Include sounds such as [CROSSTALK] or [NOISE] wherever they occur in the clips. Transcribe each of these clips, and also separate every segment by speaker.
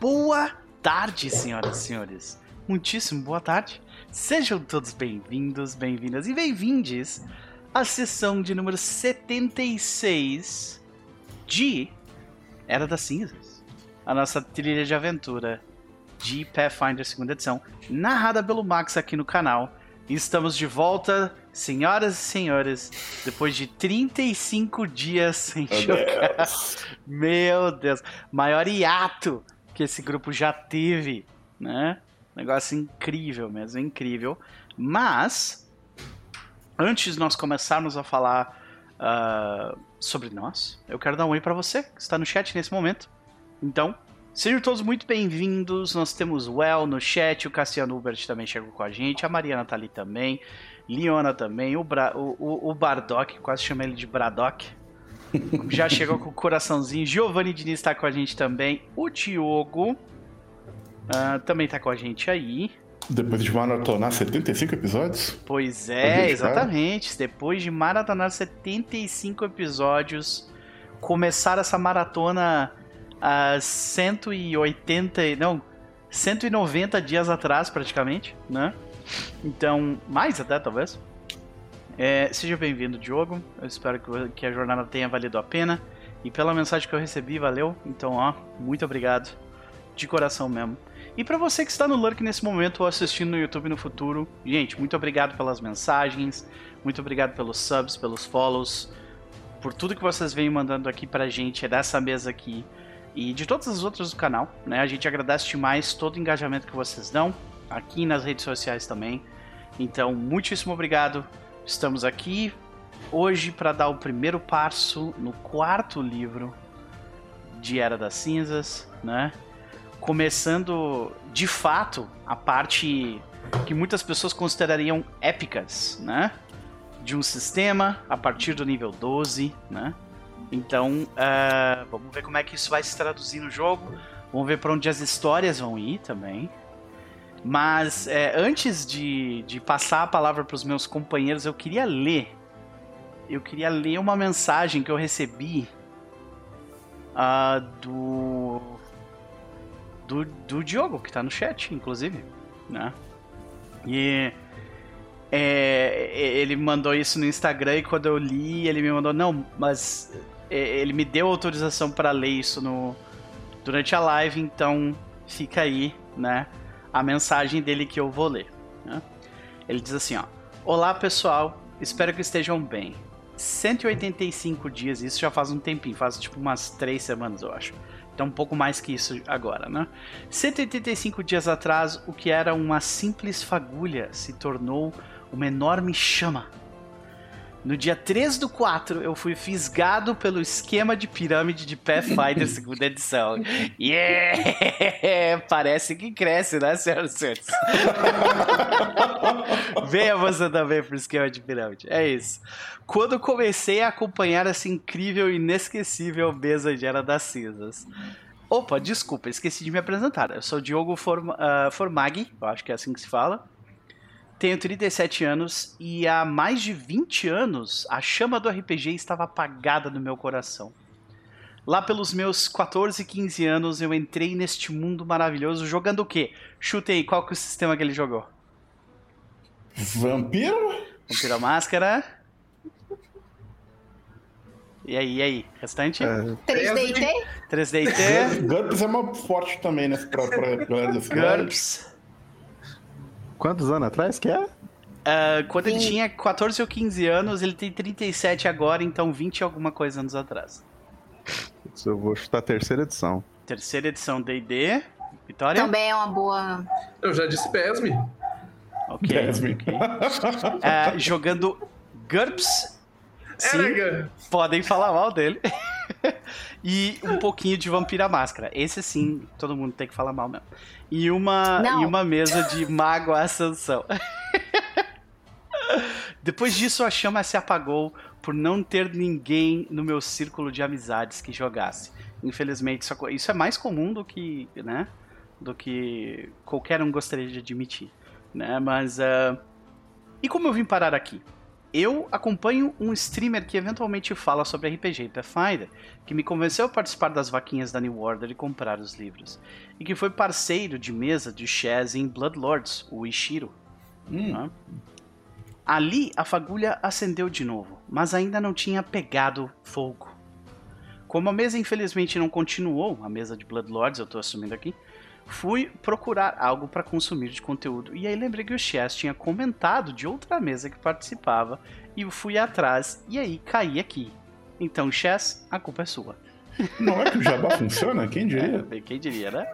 Speaker 1: Boa tarde, senhoras e senhores. Muitíssimo boa tarde. Sejam todos bem-vindos, bem-vindas e bem-vindes à sessão de número 76 de Era das Cinzas. A nossa trilha de aventura de Pathfinder segunda edição, narrada pelo Max aqui no canal. E estamos de volta, senhoras e senhores, depois de 35 dias sem
Speaker 2: Meu
Speaker 1: jogar.
Speaker 2: Deus.
Speaker 1: Meu Deus, maior hiato que esse grupo já teve, né? Negócio incrível mesmo, incrível. Mas, antes de nós começarmos a falar ah, sobre nós, eu quero dar um oi pra você que está no chat nesse momento. Então, sejam todos muito bem-vindos. Nós temos o no chat, o Cassiano Hubert também chegou com a gente, a Mariana tá ali também, Liona também, o, Bra o, o, o Bardock, quase chamei ele de Bradock. Já chegou com o coraçãozinho. Giovanni Diniz tá com a gente também. O Diogo ah, também tá com a gente aí.
Speaker 2: Depois de maratonar 75 episódios?
Speaker 1: Pois é, exatamente. Depois de maratonar 75 episódios, começar essa maratona a 180, e- não, 190 dias atrás praticamente, né? Então, mais até talvez. É, seja bem-vindo, Diogo. Eu espero que, a jornada tenha valido a pena. E pela mensagem que eu recebi, valeu. Então, ó, muito obrigado. De coração mesmo. E pra você que está no Lurk nesse momento ou assistindo no YouTube no futuro, gente, muito obrigado pelas mensagens, muito obrigado pelos subs, pelos follows, por tudo que vocês vêm mandando aqui pra gente, é dessa mesa aqui e de todas as outras do canal, né? A gente agradece demais todo o engajamento que vocês dão aqui nas redes sociais também. Então, muitíssimo obrigado. Estamos aqui hoje para dar o primeiro passo no quarto livro de Era das Cinzas, né? Começando de fato a parte que muitas pessoas considerariam épicas, né? De um sistema a partir do nível 12, né? Então, ah, vamos ver como é que isso vai se traduzir no jogo. Vamos ver para onde as histórias vão ir também. Mas é, antes de, de passar a palavra para os meus companheiros, eu queria ler. Eu queria ler uma mensagem que eu recebi ah, do, do do Diogo que tá no chat, inclusive, né? E é, ele mandou isso no Instagram e quando eu li, ele me mandou não, mas é, ele me deu autorização para ler isso no durante a live, então fica aí, né? A mensagem dele que eu vou ler. né? Ele diz assim, ó: Olá pessoal, espero que estejam bem. 185 dias, isso já faz um tempinho, faz tipo umas 3 semanas, eu acho. Então um pouco mais que isso agora, né? 185 dias atrás, o que era uma simples fagulha se tornou uma enorme chama. No dia 3 do 4, eu fui fisgado pelo esquema de pirâmide de Pathfinder [LAUGHS] segunda edição. Yeah! [LAUGHS] Parece que cresce, né, senhoras e senhores? [LAUGHS] Venha você também pro esquema de pirâmide. É isso. Quando comecei a acompanhar essa incrível e inesquecível mesa de Era das Cinzas. Opa, desculpa, esqueci de me apresentar. Eu sou Diogo Form ah, Formaghi, eu acho que é assim que se fala. Tenho 37 anos e há mais de 20 anos a chama do RPG estava apagada no meu coração. Lá pelos meus 14, 15 anos eu entrei neste mundo maravilhoso jogando o quê? Chuta aí, qual que é o sistema que ele jogou?
Speaker 2: Vampiro?
Speaker 1: Vampiro Máscara. E aí, e aí? Restante?
Speaker 3: 3D
Speaker 1: 3DT,
Speaker 2: GURPS é uma forte também, né? Pra, pra galera cidade.
Speaker 1: GURPS.
Speaker 4: Quantos anos atrás que é?
Speaker 1: Ah, quando ele
Speaker 3: Sim.
Speaker 1: tinha 14 ou 15 anos, ele tem 37 agora, então 20 e alguma coisa anos atrás.
Speaker 4: Eu vou chutar a terceira edição.
Speaker 1: Terceira edição D&D. Vitória?
Speaker 3: Também é uma boa.
Speaker 5: Eu já disse PESME.
Speaker 1: Ok,
Speaker 2: Desme.
Speaker 1: ok. Ah, [LAUGHS] jogando GURPS. Sim,
Speaker 5: Era,
Speaker 1: podem falar mal dele. [LAUGHS] e um pouquinho de Vampira Máscara. Esse sim, todo mundo tem que falar mal mesmo. E uma,
Speaker 3: Não.
Speaker 1: e uma mesa de Mago Ascensão. [LAUGHS] Depois disso, a chama se apagou por não ter ninguém no meu círculo de amizades que jogasse. Infelizmente, isso, é mais comum do que, né, do que qualquer um gostaria de admitir, né? Mas, ah, e como eu vim parar aqui? Eu acompanho um streamer que eventualmente fala sobre RPG e Pathfinder, que me convenceu a participar das vaquinhas da New Order e comprar os livros, e que foi parceiro de mesa de Chaz em Bloodlords, o Ishiro.
Speaker 2: Hum.
Speaker 1: né? Ali a fagulha acendeu de novo, mas ainda não tinha pegado fogo. Como a mesa infelizmente não continuou, a mesa de Bloodlords, eu tô assumindo aqui, fui procurar algo para consumir de conteúdo. E aí lembrei que o Chess tinha comentado de outra mesa que participava e eu fui atrás e aí caí aqui. Então, Chess, a culpa é sua.
Speaker 2: Não é que o jabá funciona? Quem [LAUGHS] diria?
Speaker 1: É, quem diria, né?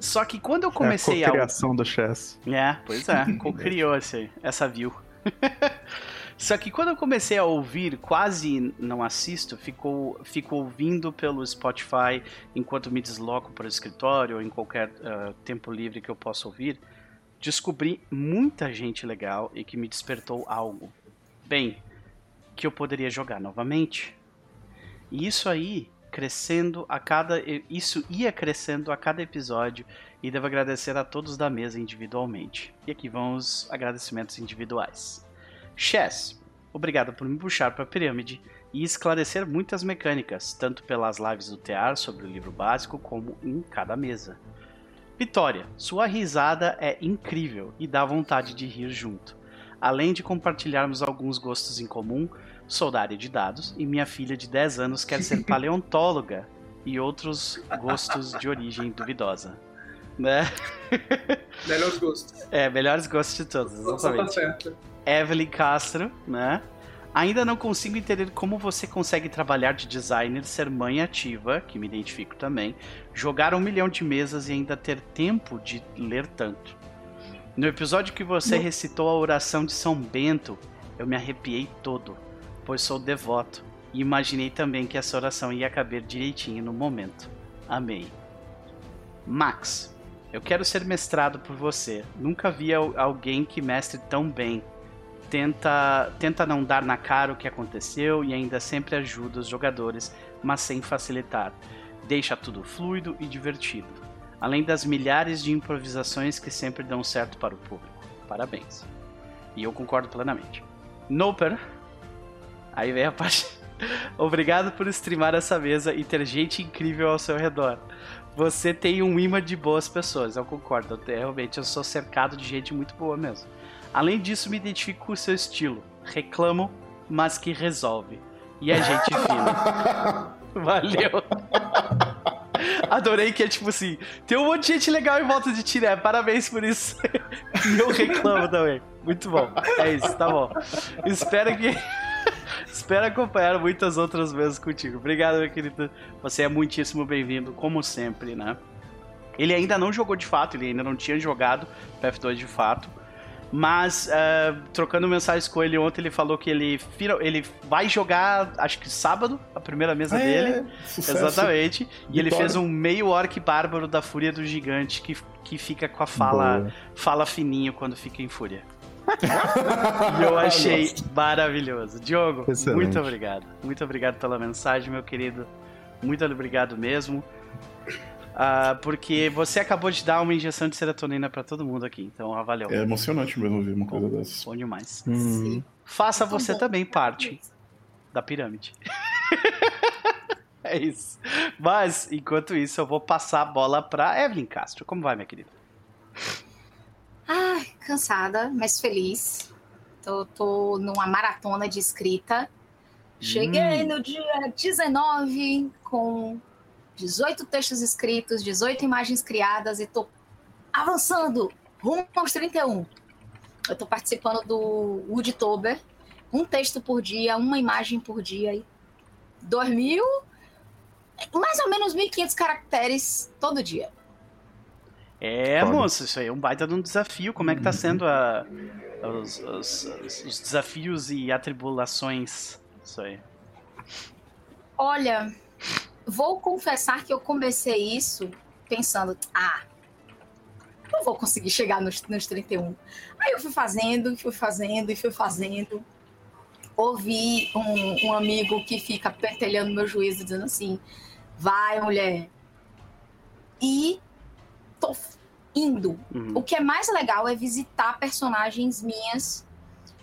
Speaker 1: Só que quando eu
Speaker 4: É a
Speaker 1: comecei a
Speaker 4: criação do Chess.
Speaker 1: É, pois é, [LAUGHS] co-criou esse- essa view. [LAUGHS] Só que quando eu comecei a ouvir, quase não assisto, fico, fico ouvindo pelo Spotify enquanto me desloco para o escritório ou em qualquer ah, tempo livre que eu possa ouvir, descobri muita gente legal e que me despertou algo. Bem, que eu poderia jogar novamente. E isso aí, crescendo a cada. Isso ia crescendo a cada episódio e devo agradecer a todos da mesa individualmente. E aqui vão os agradecimentos individuais. Chess, obrigado por me puxar para a pirâmide e esclarecer muitas mecânicas, tanto pelas lives do TEAR sobre o livro básico, como em cada mesa. Vitória, sua risada é incrível e dá vontade de rir junto. Além de compartilharmos alguns gostos em comum, sou da área de dados e minha filha de 10 anos quer ser [LAUGHS] paleontóloga e outros gostos de origem duvidosa. Né? [LAUGHS]
Speaker 5: Melhores gostos.
Speaker 1: É, melhores gostos de todos,
Speaker 5: tá
Speaker 1: exatamente. Evelyn Castro, né? Ainda não consigo entender como você consegue trabalhar de designer, ser mãe ativa, que me identifico também, jogar um milhão de mesas e ainda ter tempo de ler tanto. No episódio que você recitou a oração de São Bento, eu me arrepiei todo, pois sou devoto e imaginei também que essa oração ia caber direitinho no momento. Amei. Max, eu quero ser mestrado por você. Nunca vi al- alguém que mestre tão bem. Tenta, tenta não dar na cara o que aconteceu e ainda sempre ajuda os jogadores, mas sem facilitar. Deixa tudo fluido e divertido. Além das milhares de improvisações que sempre dão certo para o público. Parabéns. E eu concordo plenamente. Noper. Aí vem a parte. [LAUGHS] Obrigado por streamar essa mesa e ter gente incrível ao seu redor. Você tem um imã de boas pessoas, eu concordo. Eu, realmente, eu sou cercado de gente muito boa mesmo. Além disso, me identifico com o seu estilo. Reclamo, mas que resolve. E a gente [LAUGHS] fina. Valeu. Adorei que é tipo assim, tem um monte de gente legal em volta de ti, né? Parabéns por isso. e [LAUGHS] eu reclamo também. Muito bom. É isso, tá bom. Espero que. Espero acompanhar muitas outras vezes contigo. Obrigado, meu querido. Você é muitíssimo bem-vindo, como sempre, né? Ele ainda não jogou de fato, ele ainda não tinha jogado PF2 de fato. Mas, ah, trocando mensagens com ele ontem, ele falou que ele, ele vai jogar, acho que sábado, a primeira mesa dele.
Speaker 2: É, sucesso.
Speaker 1: Exatamente. E ele
Speaker 2: Vitória.
Speaker 1: fez um meio orc bárbaro da Fúria do Gigante que, que fica com a fala,
Speaker 4: Boa.
Speaker 1: fala fininho quando fica em fúria. [LAUGHS] E eu achei
Speaker 2: Gosto.
Speaker 1: maravilhoso. Diogo,
Speaker 4: Excelente.
Speaker 1: muito obrigado. Muito obrigado pela mensagem, meu querido. Muito obrigado mesmo. Ah, porque você acabou de dar uma injeção de serotonina pra todo mundo aqui. Então, ah, valeu.
Speaker 2: É emocionante mesmo ouvir uma coisa dessas.
Speaker 1: Bom demais.
Speaker 4: Hum,
Speaker 1: Faça
Speaker 3: Então
Speaker 1: você
Speaker 3: bom.
Speaker 1: também parte da pirâmide. [LAUGHS] é isso. Mas, enquanto isso, eu vou passar a bola pra Evelyn Castro. Como vai, minha querida?
Speaker 3: Ai, cansada, mas feliz. Tô, tô numa maratona de escrita. Cheguei
Speaker 1: Hum.
Speaker 3: no dia 19 com 18 textos escritos, 18 imagens criadas e tô avançando rumo aos 31. Eu tô participando do Woodtober, um texto por dia, uma imagem por dia e 2 mil, mais ou menos 1.500 caracteres todo dia.
Speaker 1: É,
Speaker 4: Foda.
Speaker 1: moço, isso aí é um baita de um desafio. Como é que tá sendo a- os, os- os- os desafios e atribulações? Isso aí.
Speaker 3: Olha, vou confessar que eu comecei isso pensando, ah, não vou conseguir chegar nos, nos 31. Aí eu fui fazendo, e fui fazendo, e fui fazendo. Ouvi um, um amigo que fica pentelhando meu juízo, dizendo assim, vai, mulher. E tô indo.
Speaker 1: Uhum.
Speaker 3: O que é mais legal é visitar personagens minhas,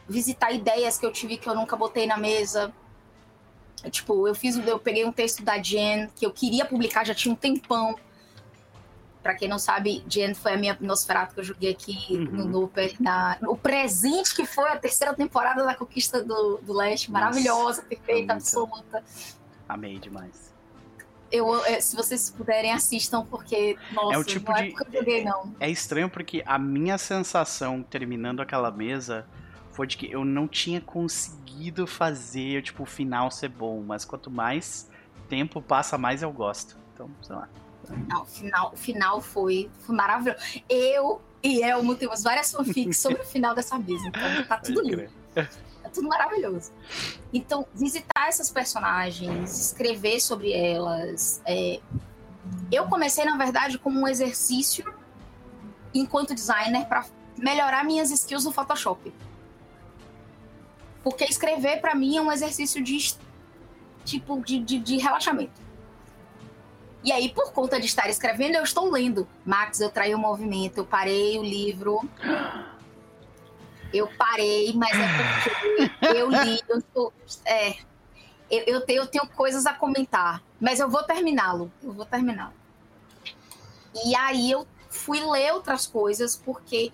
Speaker 3: visitar ideias que eu tive que eu nunca botei na mesa. Tipo, eu fiz, eu peguei um texto da Jen que eu queria publicar já tinha um tempão. Pra quem não sabe, Jen foi a minha Nosferatu que eu joguei aqui
Speaker 1: Uhum.
Speaker 3: no Nooper, na, o presente que foi a terceira temporada da Conquista do, do Leste.
Speaker 1: Nossa,
Speaker 3: Maravilhosa, perfeita,
Speaker 1: muito.
Speaker 3: absoluta.
Speaker 1: Amei demais.
Speaker 3: Eu, eh, se vocês puderem, assistam, porque, nossa,
Speaker 1: É o tipo
Speaker 3: não é
Speaker 1: de-
Speaker 3: porque eu joguei, não.
Speaker 1: É estranho porque a minha sensação terminando aquela mesa foi de que eu não tinha conseguido fazer, tipo, o final ser bom, mas quanto mais tempo passa, mais eu gosto. Então, sei lá.
Speaker 3: Não, o final, o final foi, foi maravilhoso. Eu e Elmo temos várias fanfics sobre o final dessa mesa, então tá tudo lindo. Tudo maravilhoso. Então, visitar essas personagens, escrever sobre elas. é, Eu comecei, na verdade, como um exercício enquanto designer para melhorar minhas skills no Photoshop. Porque escrever, para mim, é um exercício de tipo de, de, de relaxamento. E aí, por conta de estar escrevendo, eu estou lendo. Max, eu traí o movimento, eu parei o livro. Eu parei, mas é porque eu li, eu é, eu, eu tenho, eu tenho coisas a comentar, mas eu vou terminá-lo, eu vou terminá-lo. E aí eu fui ler outras coisas, porque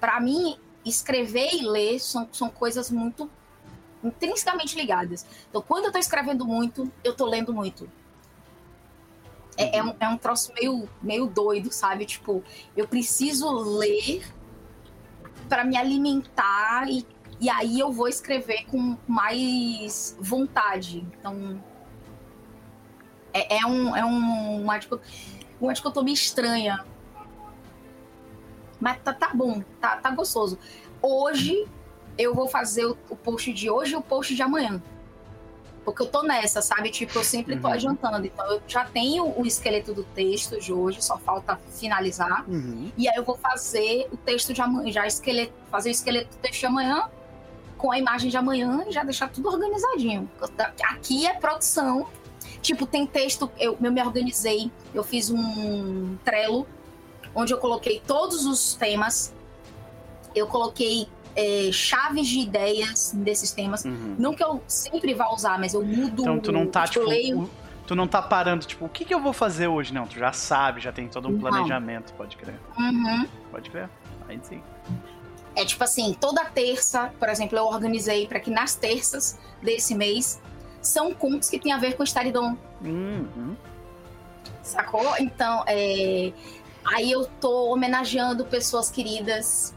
Speaker 3: para mim escrever e ler são, são coisas muito intrinsecamente ligadas. Então, quando eu tô escrevendo muito, eu tô lendo muito. É, é um, é um troço meio, meio doido, sabe? Tipo, eu preciso ler para me alimentar e, e aí eu vou escrever com mais vontade. Então, é, é um, é um, uma, uma dicotomia estranha. Mas tá, tá bom, tá, tá gostoso. Hoje eu vou fazer o, o post de hoje e o post de amanhã. Porque eu tô nessa, sabe? Tipo, eu sempre tô
Speaker 1: Uhum.
Speaker 3: adiantando. Então, eu já tenho o esqueleto do texto de hoje, só falta finalizar.
Speaker 1: Uhum.
Speaker 3: E aí eu vou fazer o texto de amanhã, já esqueleto, fazer o esqueleto do texto de amanhã, com a imagem de amanhã e já deixar tudo organizadinho. Aqui é produção. Tipo, tem texto, eu, eu me organizei, eu fiz um Trello, onde eu coloquei todos os temas, eu coloquei é, chaves de ideias desses temas.
Speaker 1: Uhum.
Speaker 3: Não que eu sempre vá usar, mas eu mudo.
Speaker 1: Então tu não tá,
Speaker 3: tipo,
Speaker 1: tipo,
Speaker 3: eu leio.
Speaker 1: tu não tá parando, tipo, o que, que eu vou fazer hoje? Não, tu já sabe, já tem todo um
Speaker 3: Não.
Speaker 1: planejamento, pode crer.
Speaker 3: Uhum.
Speaker 1: Pode crer. Aí sim.
Speaker 3: É tipo assim, toda terça, por exemplo, eu organizei para que nas terças desse mês são contos que tem a ver com Staridon,
Speaker 1: Uhum.
Speaker 3: sacou? Então, é... aí eu tô homenageando pessoas queridas,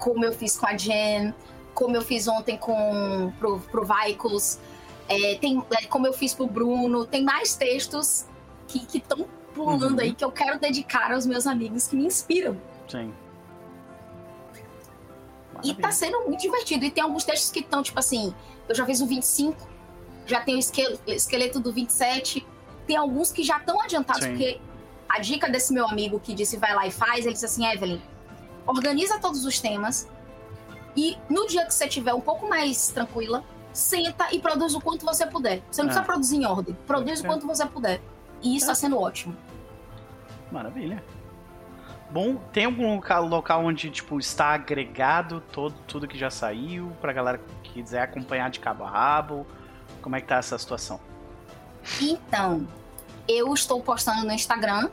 Speaker 3: como eu fiz com a Jen, como eu fiz ontem com pro, pro é, tem, é, como eu fiz pro Bruno, tem mais textos que estão pulando
Speaker 1: Uhum.
Speaker 3: aí que eu quero dedicar aos meus amigos que me inspiram.
Speaker 1: Sim.
Speaker 3: E tá sendo muito divertido. E tem alguns textos que estão, tipo assim, eu já fiz o 25, já tem o esquel- esqueleto do 27. Tem alguns que já estão adiantados,
Speaker 1: Sim.
Speaker 3: porque a dica desse meu amigo que disse vai lá e faz, ele disse assim, Evelyn, organiza todos os temas e no dia que você tiver um pouco mais tranquila, senta e produz o quanto você puder. Você não precisa produzir em ordem, produz o quanto você puder. E isso
Speaker 1: É.
Speaker 3: tá sendo ótimo.
Speaker 1: Maravilha. Bom, tem algum local, local onde, tipo, está agregado todo, tudo que já saiu, pra galera que quiser acompanhar de cabo a rabo? Como é que tá essa situação?
Speaker 3: Então, eu estou postando no Instagram.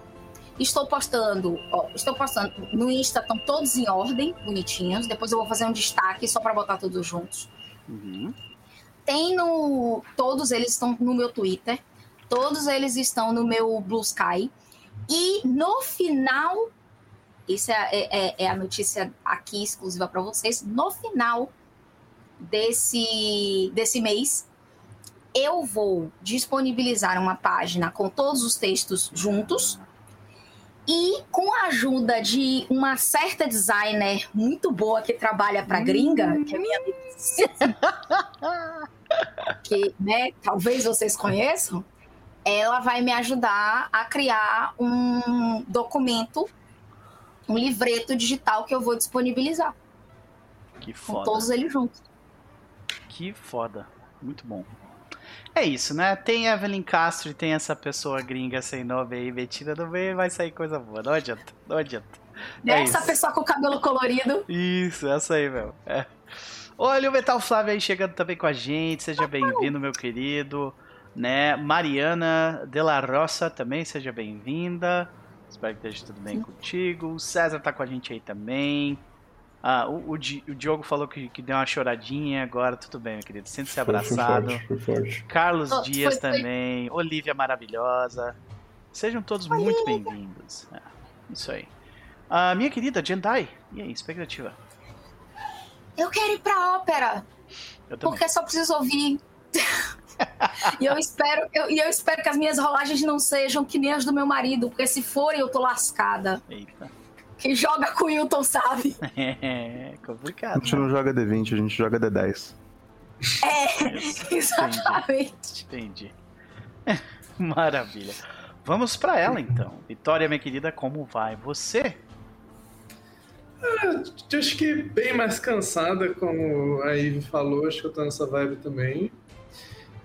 Speaker 3: Estou postando, ó, estou postando no Insta, estão todos em ordem, bonitinhos. Depois eu vou fazer um destaque só para botar todos juntos.
Speaker 1: Uhum.
Speaker 3: Tem no. Todos eles estão no meu Twitter. Todos eles estão no meu Blue Sky. E no final. Isso é, é- é a notícia aqui exclusiva para vocês. No final desse, desse mês, eu vou disponibilizar uma página com todos os textos juntos. E com a ajuda de uma certa designer muito boa que trabalha para gringa, que é minha amiga que, né, talvez vocês conheçam, ela vai me ajudar a criar um documento, um livreto digital que eu vou disponibilizar
Speaker 1: Que
Speaker 3: com
Speaker 1: foda.
Speaker 3: todos eles juntos.
Speaker 1: Que foda. Muito bom. É isso, né? Tem Evelyn Castro e tem essa pessoa gringa sem nome aí metida no meio, vai sair coisa boa. Não adianta, não adianta. É
Speaker 3: Essa
Speaker 1: isso.
Speaker 3: pessoa com o cabelo colorido,
Speaker 1: Isso, essa aí, meu. É. Olha o Metal Flávio aí chegando também com a gente. Seja bem-vindo, meu querido. Né? Mariana de la Roça também, seja bem-vinda. Espero que esteja tudo bem contigo. O César tá com a gente aí também. Ah, o, o, Di- o Diogo falou que, que deu uma choradinha agora. Tudo bem, meu querido. Sinta-se
Speaker 2: Foi- foi
Speaker 1: abraçado.
Speaker 2: forte, Foi forte.
Speaker 1: Carlos
Speaker 3: Oh,
Speaker 1: Dias
Speaker 3: foi- foi-
Speaker 1: também. Olivia maravilhosa. Sejam todos muito bem-vindos. É, isso aí. Ah, minha querida Jendai, e aí, expectativa?
Speaker 3: Eu quero ir pra ópera,
Speaker 1: Eu também.
Speaker 3: porque só preciso ouvir. [LAUGHS] e eu espero, eu, e eu espero que as minhas rolagens não sejam que nem as do meu marido, porque se forem eu tô lascada.
Speaker 1: Eita.
Speaker 3: Quem joga com o Hilton sabe. [LAUGHS]
Speaker 1: É
Speaker 4: A
Speaker 1: complicado.
Speaker 4: gente não joga D20, a gente joga D10.
Speaker 3: É, exatamente.
Speaker 1: Entendi. [LAUGHS] Maravilha. Vamos pra ela então. Vitória, minha querida, como vai você?
Speaker 5: Eu Acho que bem mais cansada, como a Ivy falou, acho que eu tô nessa vibe também.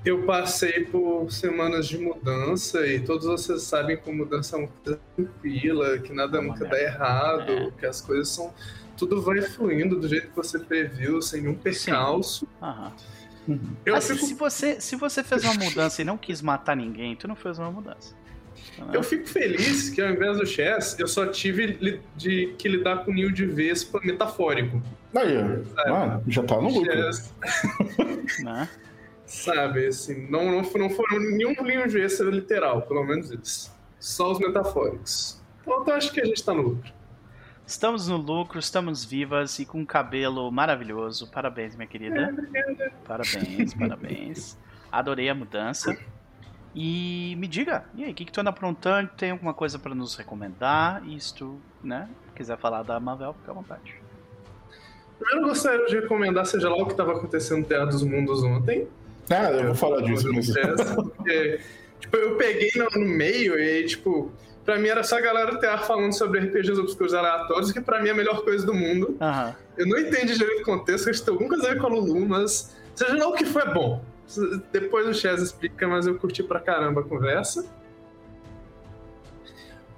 Speaker 5: Eu passei por semanas de mudança e todos vocês sabem que a mudança é uma coisa tranquila, que nada
Speaker 1: É
Speaker 5: nunca
Speaker 1: merda.
Speaker 5: dá errado,
Speaker 1: É.
Speaker 5: que as coisas são. Tudo vai fluindo do jeito que você previu, sem nenhum percalço.
Speaker 1: Aham.
Speaker 5: Eu
Speaker 1: Mas
Speaker 5: fico
Speaker 1: se, você, se você fez uma mudança e não quis matar ninguém, tu não fez uma mudança.
Speaker 5: Eu fico feliz que ao invés do chess, eu só tive de que lidar com o ninho de vespa metafórico.
Speaker 2: Aí, mano, já tá no lucro.
Speaker 5: Chess, [LAUGHS]
Speaker 1: Né?
Speaker 5: Sabe, assim, não, não, foram- não foram nenhum ninho de vespa literal, pelo menos isso. Só os metafóricos. Então eu acho que a gente tá no lucro.
Speaker 1: Estamos no lucro, estamos vivas e com um cabelo maravilhoso. Parabéns, minha querida. Parabéns, parabéns. Adorei a mudança. E me diga, e aí, o que, que tu anda aprontando? Tem alguma coisa pra nos recomendar? E se tu, né, quiser falar da Mavel, fica à vontade.
Speaker 5: Primeiro eu gostaria de recomendar, seja lá o que estava acontecendo no Teatro dos Mundos ontem.
Speaker 2: Ah, eu vou falar disso, mas...
Speaker 5: chess, porque, tipo, eu peguei no, no meio e tipo, pra mim era só a galera do teatro falando sobre RPGs obscuros aleatórios, que pra mim é a melhor coisa do mundo.
Speaker 1: Aham.
Speaker 5: Eu não entendi direito o contexto, acho que tem alguma coisa a ver com a Lulu, mas seja lá o que foi é bom. Depois o Chaz explica, mas eu curti pra caramba a conversa.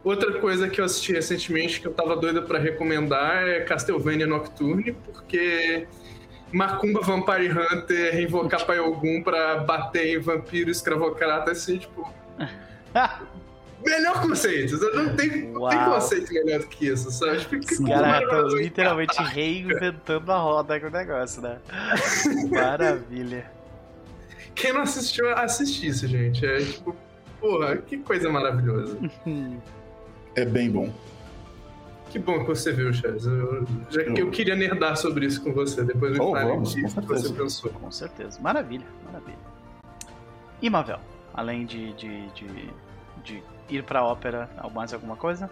Speaker 5: Outra coisa que eu assisti recentemente que eu tava doida pra recomendar é Castlevania Nocturne, porque Macumba Vampire Hunter invocar Pai Ogum pra bater em vampiro escravocrata, assim, tipo. [LAUGHS] Melhor conceito. Não tem, não tem conceito melhor do que isso, sabe? Tipo, que
Speaker 1: Os
Speaker 5: coisa
Speaker 1: caras estão
Speaker 5: maravilhosa.
Speaker 1: literalmente reinventando a roda com o negócio, né? [LAUGHS] Maravilha.
Speaker 5: Quem não assistiu, assistisse, gente. É tipo, porra, que coisa maravilhosa. [LAUGHS]
Speaker 2: É bem bom.
Speaker 5: Que bom que você viu, Chaz. Eu, já que eu queria nerdar sobre isso com você, depois do
Speaker 2: Oh, vamos, com
Speaker 5: que você pensou.
Speaker 1: Com certeza. Maravilha, maravilha. E Mavel, além de, de, de, de ir pra ópera, mais alguma coisa?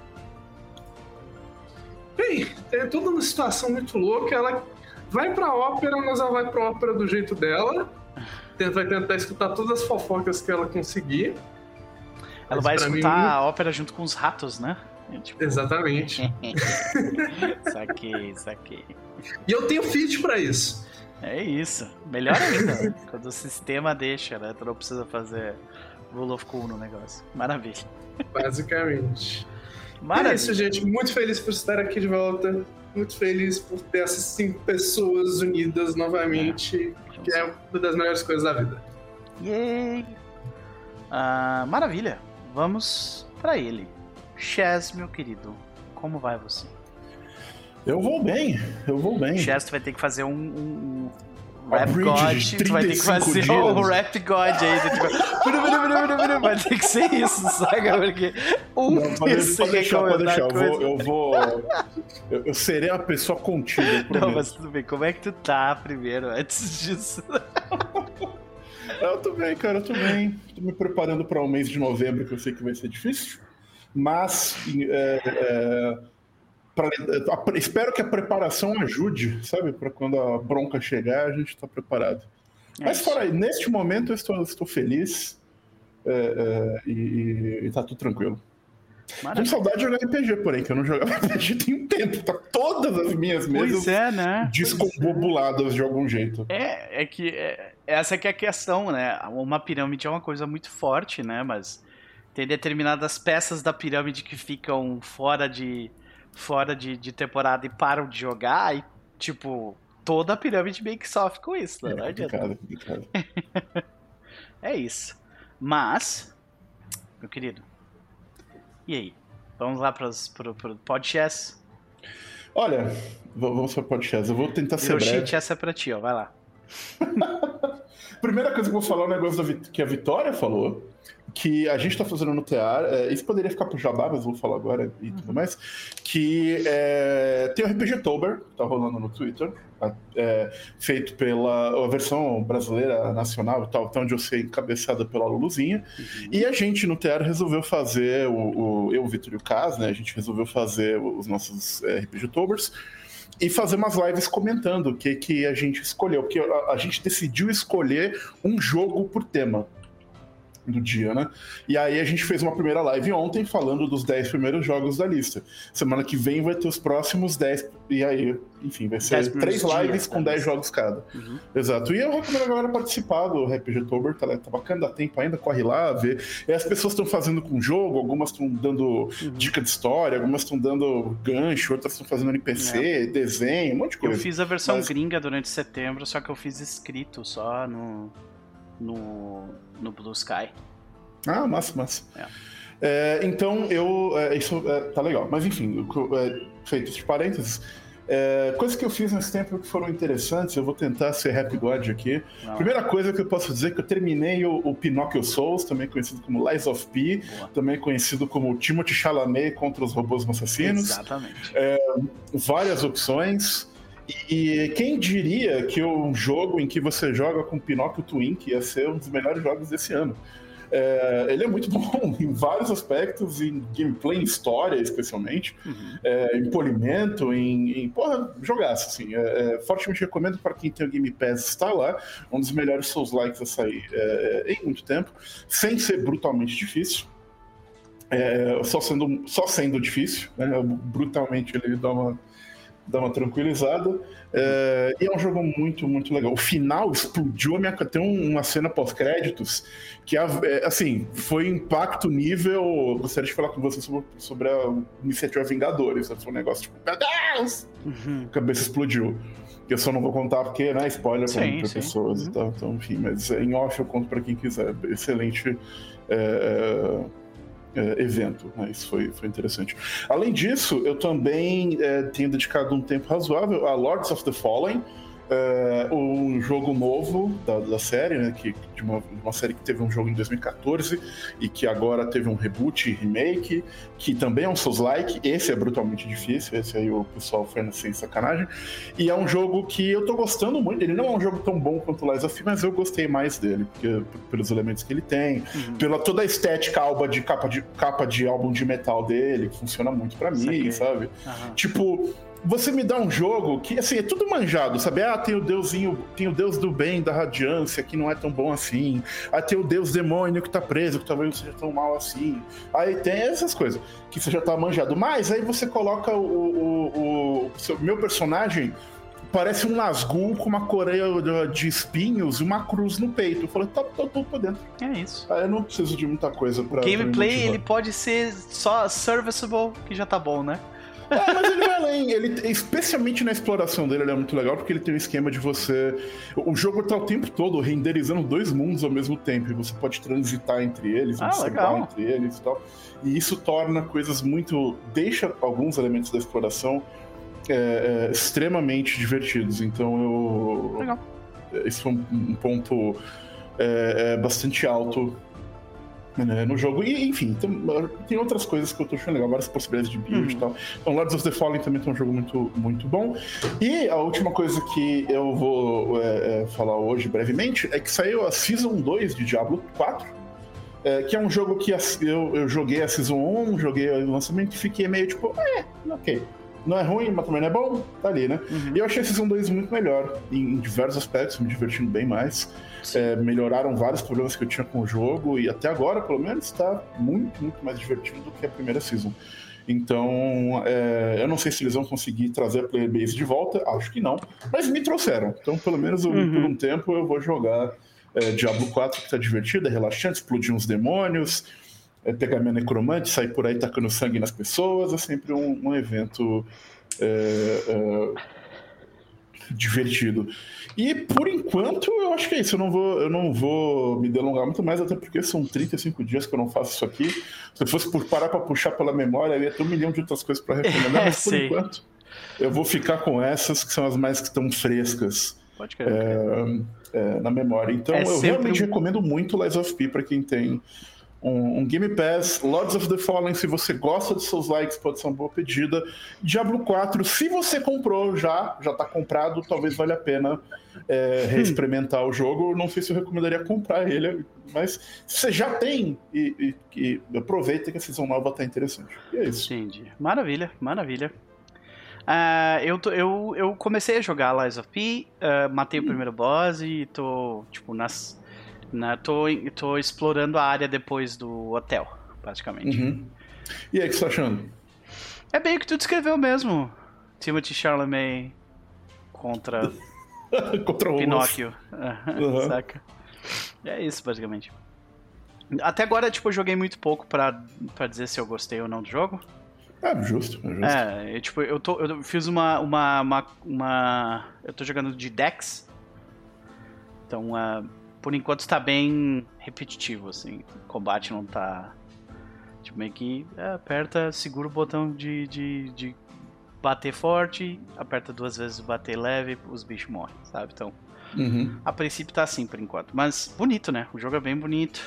Speaker 5: Bem, é toda uma situação muito louca. Ela vai pra ópera, mas ela vai pra ópera do jeito dela. [LAUGHS] Vai tentar escutar todas as fofocas que ela conseguir.
Speaker 1: Ela
Speaker 5: Mas
Speaker 1: vai escutar
Speaker 5: mim-
Speaker 1: a ópera junto com os ratos, né? É, tipo,
Speaker 5: Exatamente. [LAUGHS]
Speaker 1: saquei, saquei.
Speaker 5: E eu tenho feat pra isso.
Speaker 1: É isso. Melhor ainda, quando o sistema deixa, né? Tu não precisa fazer rule of cool no negócio. Maravilha.
Speaker 5: Basicamente. É
Speaker 1: Maravilha.
Speaker 5: isso, gente. Muito feliz por estar aqui de volta. Muito feliz por ter essas cinco pessoas unidas novamente. Que é uma das melhores coisas da vida.
Speaker 1: Yay! Ah, maravilha. Vamos pra ele. Chaz, meu querido, como vai você?
Speaker 2: Eu vou bem, eu vou bem.
Speaker 1: Chaz, tu vai ter que fazer um, um, um rap god. Tu vai ter que
Speaker 2: 35
Speaker 1: fazer um rap god aí. Tipo, vai ter que ser isso, saca? Porque um
Speaker 2: Não, pode, pode deixar, pode deixar. Eu vou. Eu, vou eu, eu serei uma pessoa contida.
Speaker 1: Não, mas tudo bem. Como é que tu tá primeiro, antes disso? [LAUGHS]
Speaker 2: Eu tô bem, cara, eu tô bem. Tô me preparando para o mês de novembro, que eu sei que vai ser difícil. Mas é, é, pra- espero que a preparação ajude, sabe? Para quando a bronca chegar, a gente tá preparado.
Speaker 1: É
Speaker 2: Mas fora aí, neste momento eu estou, estou feliz é, é, e, e tá tudo tranquilo. Com
Speaker 1: Maravilha.
Speaker 2: saudade de jogar RPG, porém, que eu não jogava [LAUGHS] RPG tem um tempo. Tá todas as minhas mesas
Speaker 1: é, né?
Speaker 2: descombobuladas de algum jeito.
Speaker 1: É, é que é- essa que é a questão, né? Uma pirâmide é uma coisa muito forte, né? Mas tem determinadas peças da pirâmide que ficam fora de fora de, de temporada e param de jogar e tipo toda a pirâmide meio que sofre com isso, né?
Speaker 2: É
Speaker 1: Não adianta.
Speaker 2: complicado, é complicado. [LAUGHS]
Speaker 1: É isso. Mas, meu querido, e aí? Vamos lá pro, pro podcast?
Speaker 2: Olha, vamos para o podcast. Eu vou tentar ser
Speaker 1: Meu
Speaker 2: breve.
Speaker 1: essa é pra ti, ó. Vai lá. [LAUGHS]
Speaker 2: Primeira coisa que eu vou falar é um negócio da que a Vitória falou, que a gente tá fazendo no TEAR, é, isso poderia ficar pro Jabá, mas vou falar agora e tudo mais, que é, tem o RPG Tober, que tá rolando no Twitter, tá? É, feito pela a versão brasileira nacional e tal, até onde eu sei, encabeçada pela Luluzinha, e a gente no TEAR resolveu fazer, o, o- eu, o Vitor e o Cas, né, a gente resolveu fazer os nossos é, RPG Tobers, e fazer umas lives comentando o que, que a gente escolheu. Porque a, a gente decidiu escolher um jogo por tema do dia, né? E aí a gente fez uma primeira live ontem falando dos 10 primeiros jogos da lista. Semana que vem vai ter os próximos 10. E aí, enfim, vai
Speaker 1: 10
Speaker 2: ser três lives com
Speaker 1: da
Speaker 2: 10
Speaker 1: lista.
Speaker 2: jogos cada.
Speaker 1: Uhum.
Speaker 2: Exato. E eu recomendo a galera participar do RPG Tober, tá, tá bacana, dá tempo ainda, corre lá, vê. E as pessoas estão fazendo com jogo, algumas estão dando
Speaker 1: Uhum.
Speaker 2: dica de história, algumas estão dando gancho, outras estão fazendo NPC, desenho, um monte de
Speaker 1: É. Eu
Speaker 2: coisa.
Speaker 1: fiz a versão
Speaker 2: Mas-
Speaker 1: gringa durante setembro, só que eu fiz escrito só no. no. No Blue Sky.
Speaker 2: Ah, massa, massa.
Speaker 1: É.
Speaker 2: É, então, eu. é, isso é, tá legal. Mas, enfim, é, feito esse parênteses, é, coisas que eu fiz nesse tempo que foram interessantes, eu vou tentar ser Happy God aqui.
Speaker 1: Não,
Speaker 2: Primeira coisa que eu posso dizer é que eu terminei o, o Pinocchio Souls, também conhecido como Lies of P,
Speaker 1: boa.
Speaker 2: também conhecido como Timothy Chalamet contra os robôs assassinos.
Speaker 1: Exatamente.
Speaker 2: várias opções. E quem diria que um jogo em que você joga com Pinóquio Twink ia ser um dos melhores jogos desse ano? É, ele é muito [LAUGHS] bom em vários aspectos, em gameplay, em história especialmente,
Speaker 1: Uhum.
Speaker 2: é, em polimento, em, em porra, jogaço, assim. É, é, fortemente recomendo para quem tem o Game Pass estar lá, um dos melhores Souls-likes a sair é, em muito tempo, sem ser brutalmente difícil. É, só, sendo, só sendo difícil, né? brutalmente ele dá uma, dá uma tranquilizada. É, e é um jogo muito, muito legal. O final explodiu a minha. Tem um- uma cena pós-créditos que, é, assim, foi impacto nível. Gostaria de falar com você sobre, sobre a iniciativa Vingadores. né? Foi um negócio tipo, meu Deus!
Speaker 1: Uhum.
Speaker 2: A cabeça explodiu. Eu só não vou contar porque, né, spoiler
Speaker 1: sim.
Speaker 2: pessoas
Speaker 1: Uhum.
Speaker 2: e tal. Então, enfim, mas em off eu conto pra quem quiser. Excelente. é, é, evento, né? Isso foi, foi interessante. Além disso, eu também é, tenho dedicado um tempo razoável a Lords of the Fallen, é, um jogo novo da, da série, né? Que, de, uma, uma série que teve um jogo em 2014 e que agora teve um reboot e remake, que também é um Souls-like. Esse é brutalmente difícil, esse aí o pessoal foi sem sacanagem. E é um jogo que eu tô gostando muito. Ele não é um jogo tão bom quanto o Lies of P, mas eu gostei mais dele, porque, pelos elementos que ele tem,
Speaker 1: Uhum.
Speaker 2: pela toda a estética alba de capa de capa de álbum de metal dele, que funciona muito pra mim, sabe?
Speaker 1: Aham.
Speaker 2: Tipo, você me dá um jogo que assim é tudo manjado, sabe? Ah, tem o deusinho, tem o deus do bem, da radiância, que não é tão bom assim. Ah, tem o deus demônio que tá preso, que talvez não seja tão mal assim. Aí tem essas coisas que você já tá manjado. Mas aí você coloca o, o, o- o seu- meu personagem parece um Nazgûl com uma coreia de- espinhos e uma cruz no peito. Eu falei, tá, tá tudo por dentro.
Speaker 1: É isso.
Speaker 2: Ah, eu não preciso de muita coisa pra. pra me
Speaker 1: Gameplay, ele pode ser só serviceable, que já tá bom, né?
Speaker 2: É, mas ele vai além. Ele, especialmente na exploração dele, ele é muito legal porque ele tem um esquema de você. O jogo tá o tempo todo renderizando dois mundos ao mesmo tempo. E você pode transitar entre eles,
Speaker 1: Ah,
Speaker 2: observar
Speaker 1: legal.
Speaker 2: entre eles e tal. E isso torna coisas muito. deixa alguns elementos da exploração é, é, extremamente divertidos. Então eu.
Speaker 1: Legal.
Speaker 2: Isso foi um, um ponto é, é, bastante alto né, no jogo. E, enfim, tem, tem outras coisas que eu tô achando legal, várias possibilidades de build
Speaker 1: Uhum.
Speaker 2: e tal. Então, Lords of the Fallen também tem um jogo muito, muito bom. E a última coisa que eu vou é, é, falar hoje brevemente é que saiu a Season 2 de Diablo 4. é, que é um jogo que eu, eu joguei a Season 1, joguei o lançamento e fiquei meio tipo, é, ok. Não é ruim, mas também não é bom, tá ali, né?
Speaker 1: Uhum.
Speaker 2: E eu achei a Season 2 muito melhor, em, em diversos aspectos, me divertindo bem mais. É, melhoraram vários problemas que eu tinha com o jogo, e até agora, pelo menos, está muito, muito mais divertido do que a primeira Season. Então, é, eu não sei se eles vão conseguir trazer a player base de volta, acho que não, mas me trouxeram. Então, pelo menos eu-
Speaker 1: Uhum.
Speaker 2: por um tempo eu vou jogar é, Diablo 4, que tá divertido, é relaxante, explodir uns demônios, é, pegar minha necromante, sair por aí tacando sangue nas pessoas, é sempre um, um evento é, é, divertido. E por enquanto eu acho que é isso. Eu não vou, eu não vou me delongar muito mais, até porque são 35 dias que eu não faço isso aqui. Se fosse por parar para puxar pela memória, eu ia ter um milhão de outras coisas para recomendar, [LAUGHS] mas por enquanto eu vou ficar com essas que são as mais que estão frescas
Speaker 1: Pode crer.
Speaker 2: é, é, na memória. Então
Speaker 1: É
Speaker 2: eu realmente
Speaker 1: um-
Speaker 2: recomendo muito Lies of P para quem tem um, um Game Pass. Lords of the Fallen, se você gosta de seus likes, pode ser uma boa pedida. Diablo 4, se você comprou já, já tá comprado, talvez valha a pena é, reexperimentar o jogo. Não sei se eu recomendaria comprar ele, mas se você já tem, e, e- e aproveita que a season nova tá interessante. E é isso.
Speaker 1: Entendi. Maravilha, maravilha. Ah, eu, tô- eu, eu comecei a jogar Lies of P, ah, matei o primeiro boss e tô, tipo, nas. Na, tô, tô explorando a área depois do hotel, praticamente.
Speaker 2: Uhum. E aí, o que você tá achando?
Speaker 1: É bem o que tu descreveu mesmo. Timothy Charlemagne contra [LAUGHS]
Speaker 2: Contra o
Speaker 1: Pinóquio.
Speaker 2: Uhum. [LAUGHS]
Speaker 1: Saca? É isso, basicamente. Até agora, tipo, eu joguei muito pouco pra, pra dizer se eu gostei ou não do jogo.
Speaker 2: É, justo, é justo.
Speaker 1: É, eu, tipo, eu, tô, eu fiz uma, uma, uma, uma- Eu tô jogando de Dex. Então, ah, por enquanto tá bem repetitivo, assim. O combate não tá. Tipo, meio que é, aperta, segura o botão de, de, de bater forte, aperta duas vezes o bater leve, os bichos morrem, sabe? Então,
Speaker 2: Uhum.
Speaker 1: a princípio tá assim por enquanto. Mas bonito, né? O jogo é bem bonito.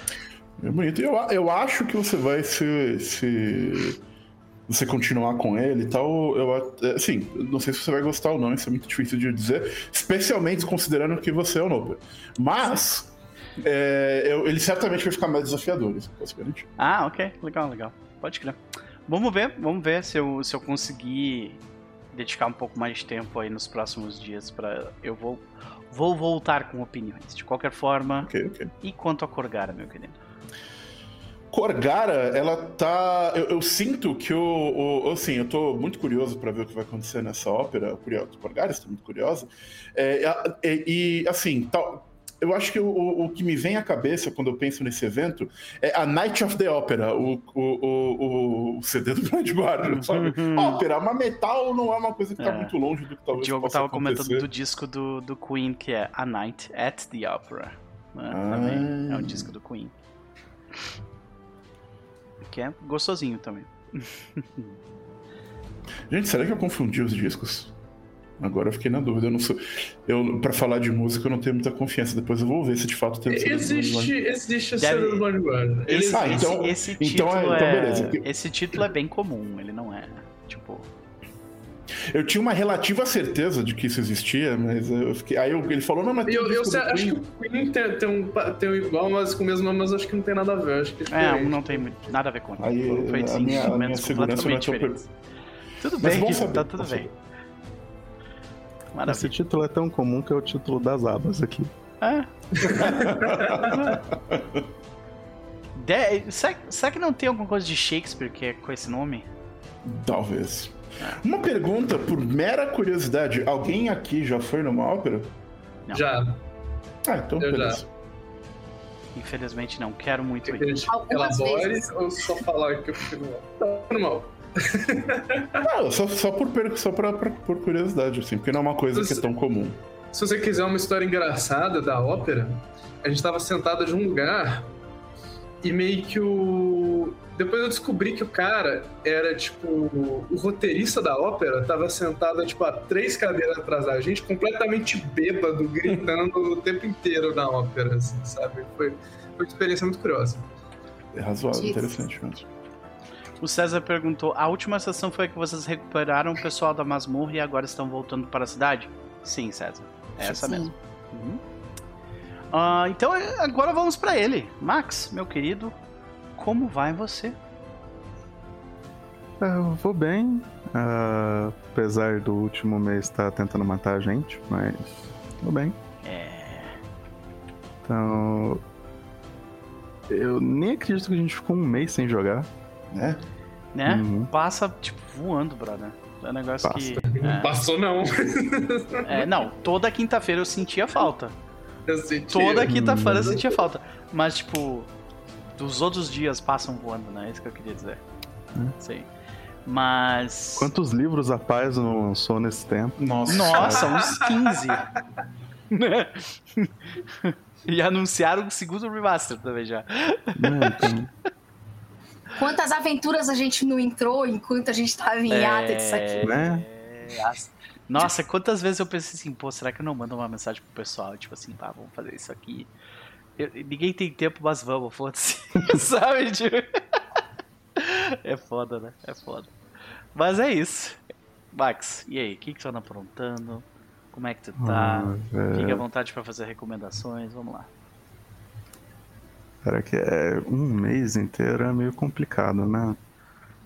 Speaker 2: É bonito. Eu, eu acho que você vai se. se você continuar com ele e tal, eu assim, não sei se você vai gostar ou não, isso é muito difícil de dizer, especialmente considerando que você é o Nobel. Mas é, eu- ele certamente vai ficar mais desafiador, isso posso garantir.
Speaker 1: Ah, ok. Legal, legal. Pode crer. Vamos ver, vamos ver se eu, se eu conseguir dedicar um pouco mais de tempo aí nos próximos dias para Eu vou, vou voltar com opiniões. De qualquer forma,
Speaker 2: Ok, ok.
Speaker 1: e quanto a Corgara, meu querido?
Speaker 2: Corgara, ela tá. Eu, eu sinto que o, o- Assim, eu tô muito curioso pra ver o que vai acontecer nessa ópera. Curioso, Corgara, estou muito curiosa. É, é, e, assim, tal. Eu acho que o, o- o que me vem à cabeça quando eu penso nesse evento é a Night of the Opera, o, o, o, o CD do Blind Guardian, sabe? Ópera, mas metal não é uma coisa que tá
Speaker 1: É.
Speaker 2: muito longe do que
Speaker 1: O
Speaker 2: talvez
Speaker 1: Diogo
Speaker 2: possa
Speaker 1: tava comentando
Speaker 2: acontecer.
Speaker 1: do disco do, do Queen, que é A Night at the Opera. né?
Speaker 2: Ah.
Speaker 1: Também é um disco do Queen. Que é gostosinho também.
Speaker 2: Gente, será que eu confundi os discos? Agora eu fiquei na dúvida. Eu não sou. Eu, pra falar de música, eu não tenho muita confiança. Depois eu vou ver se de fato tem o
Speaker 5: Existe, existe a
Speaker 1: Deve-
Speaker 5: cena do Blind Guardian. Ele
Speaker 1: Esse,
Speaker 2: Ah,
Speaker 1: esse-
Speaker 2: então-
Speaker 1: esse
Speaker 2: então
Speaker 1: título
Speaker 2: é- então
Speaker 1: é,
Speaker 2: beleza.
Speaker 1: esse título é bem comum, ele não é, tipo...
Speaker 2: Eu tinha uma relativa certeza de que isso existia, mas eu fiquei. Aí eu- ele falou, não, mas tem
Speaker 5: Eu,
Speaker 2: um
Speaker 5: eu sei- acho que o Queen tem, tem um, tem um igual, mas com o mesmo nome, mas acho que não tem nada a ver. Acho que é
Speaker 1: É, um não tem muito- nada a ver com.
Speaker 2: Aí,
Speaker 1: Foram feitos
Speaker 2: a minha- a minha segurança não é tão
Speaker 1: diferentes. Tudo
Speaker 2: Mas
Speaker 1: bem,
Speaker 2: bom saber,
Speaker 1: tá tudo bem.
Speaker 2: saber.
Speaker 4: Esse
Speaker 1: Maravilha.
Speaker 4: título é tão comum que é o título das abas aqui.
Speaker 1: É. [LAUGHS] De- será, será que não tem alguma coisa de Shakespeare que é com esse nome?
Speaker 2: Talvez. Uma pergunta, por mera curiosidade: alguém aqui já foi numa ópera?
Speaker 5: Já.
Speaker 2: Ah, então
Speaker 5: Eu já.
Speaker 2: beleza.
Speaker 1: Infelizmente não, quero muito ir.
Speaker 5: elabore
Speaker 3: vezes.
Speaker 5: ou só falar que eu fico mal? Tá mal. [LAUGHS]
Speaker 2: Não, só, só, por, só pra, pra- por curiosidade, assim, porque não é uma coisa que é tão comum.
Speaker 5: Se você quiser uma história engraçada da ópera, a gente tava sentado de um lugar e meio que o. Depois eu descobri que o cara era, tipo, o roteirista da ópera tava sentado, tipo, a três cadeiras atrás da gente, completamente bêbado, gritando o tempo inteiro na ópera, assim, sabe? Foi, foi uma experiência muito curiosa.
Speaker 2: É razoável,
Speaker 3: Jesus.
Speaker 2: interessante mesmo.
Speaker 1: O César perguntou: a última sessão foi que vocês recuperaram o pessoal da masmorra e agora estão voltando para a cidade? Sim, César. É essa
Speaker 3: Sim.
Speaker 1: mesmo. Uhum. Ah, então agora vamos para ele. Max, meu querido, como vai você?
Speaker 4: É, Eu vou bem, ah, apesar do último mês estar tentando matar a gente, mas vou bem.
Speaker 1: É.
Speaker 4: Então. Eu nem acredito que a gente ficou um mês sem jogar.
Speaker 2: Né?
Speaker 1: Né?
Speaker 4: Uhum.
Speaker 1: Passa, tipo, voando, brother. É um negócio
Speaker 4: Passa.
Speaker 1: que.
Speaker 5: Não
Speaker 1: é.
Speaker 5: passou, não. [LAUGHS]
Speaker 1: É, não, toda quinta-feira eu sentia falta.
Speaker 5: Eu senti.
Speaker 1: Toda quinta-feira eu
Speaker 4: Hum.
Speaker 1: sentia falta. Mas, tipo, dos outros dias passam voando, né? É isso que eu queria dizer.
Speaker 4: Hum.
Speaker 1: Sim. Mas.
Speaker 4: Quantos livros a paz não lançou nesse tempo?
Speaker 2: Nossa.
Speaker 1: Nossa, uns [LAUGHS] 15. [LAUGHS] e anunciaram o segundo remaster também já.
Speaker 4: É, então,
Speaker 3: Quantas aventuras a gente não entrou enquanto a gente tava em hiato disso aqui?
Speaker 4: né?
Speaker 1: É, Nossa, quantas vezes eu pensei assim, pô, será que eu não mando uma mensagem pro pessoal? Tipo assim, pá, vamos fazer isso aqui. Eu- ninguém tem tempo, mas vamos, foda-se. [LAUGHS] Sabe? Tipo... É foda, né? É foda. Mas é isso. Max, e aí? O que, que tu anda aprontando? Como é que tu tá?
Speaker 4: Ah.
Speaker 1: Fique à vontade pra fazer recomendações, vamos lá.
Speaker 4: Cara, que é um mês inteiro é meio complicado, né?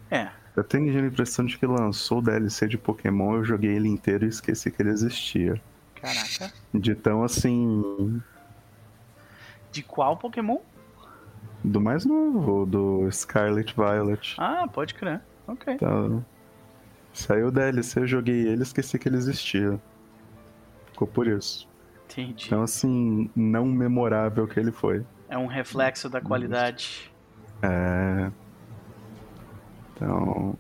Speaker 1: É,
Speaker 4: Eu tenho a impressão de que lançou o DLC de Pokémon, eu joguei ele inteiro e esqueci que ele existia.
Speaker 1: caraca.
Speaker 4: De tão assim.
Speaker 1: De qual Pokémon?
Speaker 4: Do mais novo, do Scarlet Violet.
Speaker 1: Ah, pode crer. Ok.
Speaker 4: Então, saiu o DLC, eu joguei ele e esqueci que ele existia. Ficou por isso.
Speaker 1: Entendi.
Speaker 4: Então, assim, não memorável que ele foi.
Speaker 1: É um reflexo da qualidade.
Speaker 4: É. Então.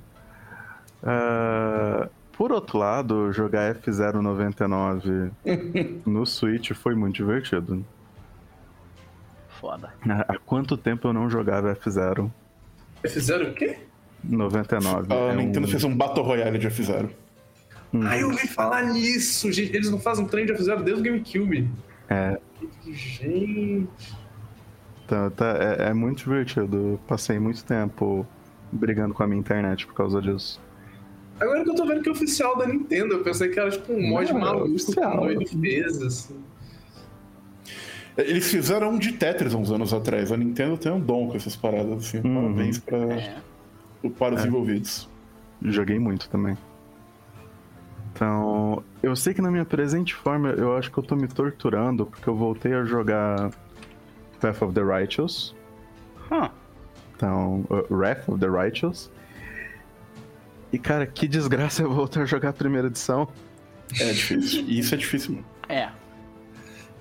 Speaker 4: ah, por outro lado, jogar F099 [LAUGHS] no Switch foi muito divertido.
Speaker 1: Foda.
Speaker 4: Há quanto tempo eu não jogava F0?
Speaker 5: Fizeram o quê?
Speaker 4: 99.
Speaker 2: A
Speaker 4: é
Speaker 2: Nintendo
Speaker 4: um-
Speaker 2: fez um Battle Royale de F0.
Speaker 4: um-
Speaker 5: Ah, eu ouvi falar nisso. Gente, eles não fazem um trem de fizeram desde o GameCube.
Speaker 4: É.
Speaker 5: Gente.
Speaker 4: Tá, tá- é, é muito divertido. Eu Passei muito tempo brigando com a minha internet por causa disso.
Speaker 5: Agora que eu tô vendo que é oficial da Nintendo, eu pensei que era tipo um mod
Speaker 4: Não, é
Speaker 5: maluco que
Speaker 4: oficial.
Speaker 5: o ele fez, assim.
Speaker 2: Eles fizeram um de Tetris uns anos atrás. A Nintendo tem um dom com essas paradas, assim.
Speaker 4: Uhum.
Speaker 2: Parabéns pra,
Speaker 1: É.
Speaker 2: para os envolvidos.
Speaker 4: Joguei muito também. Então, eu sei que na minha presente forma eu acho que eu tô me torturando porque eu voltei a jogar Path of the Righteous.
Speaker 1: Hum.
Speaker 4: Então, uh, Wrath of the Righteous. E cara, que desgraça eu voltar a jogar a primeira edição.
Speaker 2: É difícil. E isso é difícil mesmo.
Speaker 1: É.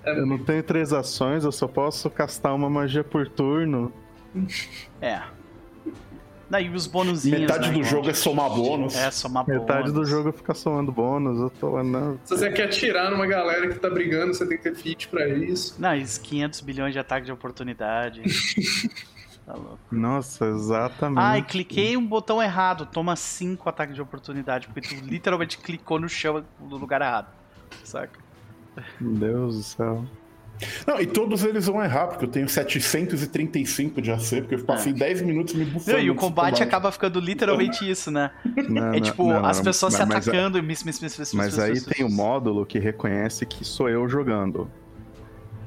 Speaker 4: Eu não tenho três ações, eu só posso castar uma magia por turno.
Speaker 1: É. Daí os bonuzinhos.
Speaker 2: Metade
Speaker 1: né,
Speaker 2: do jogo é somar bônus.
Speaker 1: É, somar
Speaker 4: Metade do
Speaker 1: bônus.
Speaker 4: jogo fica somando bônus. Eu tô lá, não.
Speaker 5: Se você quer atirar numa galera que tá brigando, você tem que ter feat pra isso.
Speaker 1: Não, os 500 bilhões de ataque de oportunidade. [LAUGHS] tá louco.
Speaker 4: Nossa, exatamente.
Speaker 1: Ai, cliquei um botão errado. Toma 5 ataques de oportunidade. Porque tu literalmente clicou no chão no lugar errado. Saca?
Speaker 4: Meu Deus do céu.
Speaker 2: Não, e todos eles vão errar, porque eu tenho 735 de AC, porque eu passei 10 minutos me bufando.
Speaker 1: Não, e o
Speaker 2: nesse
Speaker 1: combate acaba ficando literalmente isso, né?
Speaker 4: Não,
Speaker 1: É
Speaker 4: não,
Speaker 1: tipo,
Speaker 4: não,
Speaker 1: as
Speaker 4: não,
Speaker 1: pessoas se
Speaker 4: mas- mas-
Speaker 1: atacando e miss, miss, miss, miss,
Speaker 4: Mas
Speaker 1: miss,
Speaker 4: aí
Speaker 1: miss,
Speaker 4: tem o
Speaker 1: miss.
Speaker 4: módulo que reconhece que sou eu jogando.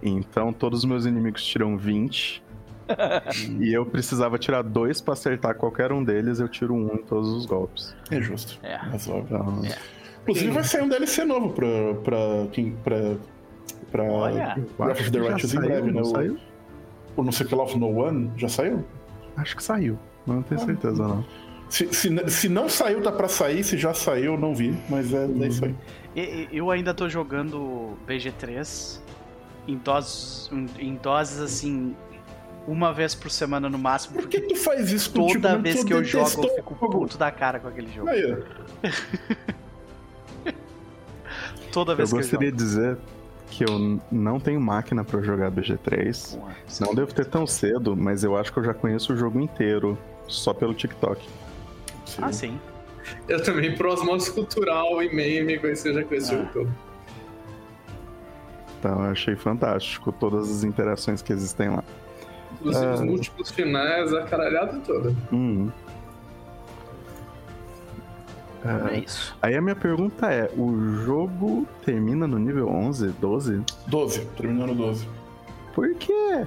Speaker 4: Então todos os meus inimigos tiram 20. [LAUGHS] e eu precisava tirar dois pra acertar qualquer um deles, eu tiro um em todos os golpes.
Speaker 2: É justo.
Speaker 1: É.
Speaker 2: Razoável.
Speaker 4: Então,
Speaker 1: É.
Speaker 2: Inclusive vai sair um DLC novo pra. pra. quem. pra. pra.
Speaker 1: Olha.
Speaker 4: acho
Speaker 2: of the Righteous em breve, né?
Speaker 4: saiu?
Speaker 2: O não sei que of No One já saiu?
Speaker 4: Acho que saiu. mas Não tenho certeza, não.
Speaker 2: Se, se, se não saiu, tá pra sair. Se já saiu, eu não vi. Mas é, é isso aí.
Speaker 1: Eu ainda tô jogando BG3 em doses, em doses assim, uma vez por semana no máximo,
Speaker 2: Por que tu faz isso
Speaker 1: toda
Speaker 2: mesmo?
Speaker 1: vez que eu jogo eu fico puto da cara com aquele jogo.
Speaker 2: Aí, [LAUGHS]
Speaker 1: Toda
Speaker 4: Eu
Speaker 1: vez que eu
Speaker 4: gostaria
Speaker 1: jogo.
Speaker 4: de dizer que eu não tenho máquina pra jogar BG3.
Speaker 1: Porra,
Speaker 4: Não devo ter tão cedo, mas eu acho que eu já conheço o jogo inteiro só pelo TikTok.
Speaker 1: Ah, sim.
Speaker 5: Eu também, por osmose cultural e meme, conheci já esse
Speaker 1: Ah.
Speaker 5: jogo todo.
Speaker 4: Então eu achei fantástico todas as interações que existem lá.
Speaker 5: Inclusive os
Speaker 4: Ah.
Speaker 5: múltiplos finais, a caralhada toda.
Speaker 4: Uhum.
Speaker 1: É isso.
Speaker 4: Aí a minha pergunta é: o jogo termina no nível 11, 12?
Speaker 2: 12, terminando 12.
Speaker 4: Por quê?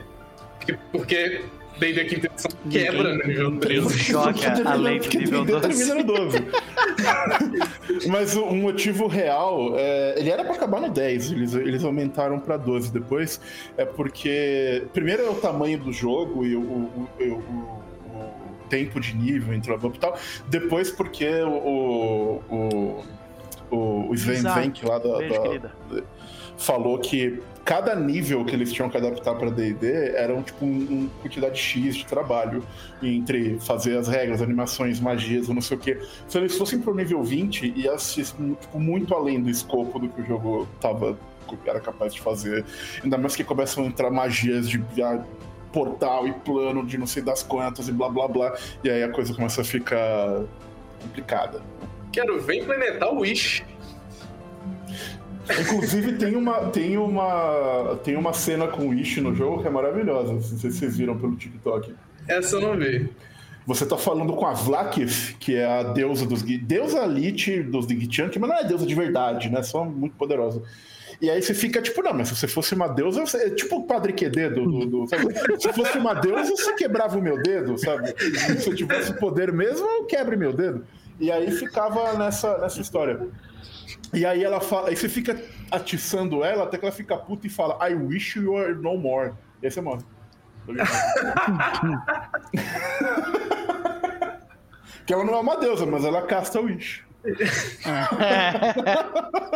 Speaker 5: Porque, porque da quinta edição quebra no nível 13.
Speaker 1: Joga além do nível 12.
Speaker 2: Termina no 12. [LAUGHS] Mas o, o motivo real, é, ele era pra acabar no 10, eles, eles aumentaram pra 12 depois. É porque, primeiro é o tamanho do jogo e o- o- o tempo de nível entre o e tal. Depois porque o, o, o- o, Sven. Venk lá da,
Speaker 1: Beijo,
Speaker 2: da- falou que cada nível que eles tinham que adaptar para D&D era um, tipo um, um quantidade X de trabalho entre fazer as regras, animações, magias, não sei o que. Se eles fossem pro nível 20, ia ser tipo, muito além do escopo do que o jogo tava era capaz de fazer. Ainda mais que começam a entrar magias de ah, portal e plano de não sei das quantas e blá blá blá. E aí a coisa começa a ficar complicada.
Speaker 5: Quero ver implementar o Wish.
Speaker 2: Inclusive tem uma, tem uma, tem uma cena com o Ishi no jogo que é maravilhosa. Não sei se vocês viram pelo TikTok.
Speaker 5: Essa eu não vi.
Speaker 2: Você tá falando com a Vlakith, que é a deusa dos deusa Lich dos Gichank, mas não é deusa de verdade, né? Só muito poderosa. E aí você fica tipo, não, mas se você fosse uma deusa, você- é tipo o Padre QD do, do, do-? [LAUGHS] Se fosse uma deusa, você quebrava o meu dedo, sabe? Se eu tivesse poder mesmo, eu quebre meu dedo. E aí ficava nessa, nessa história. E aí ela fala, aí você fica atiçando ela até que ela fica puta e fala, I wish you were no more. E aí você morre. [LAUGHS] que ela não é uma deusa, mas ela casta o wish.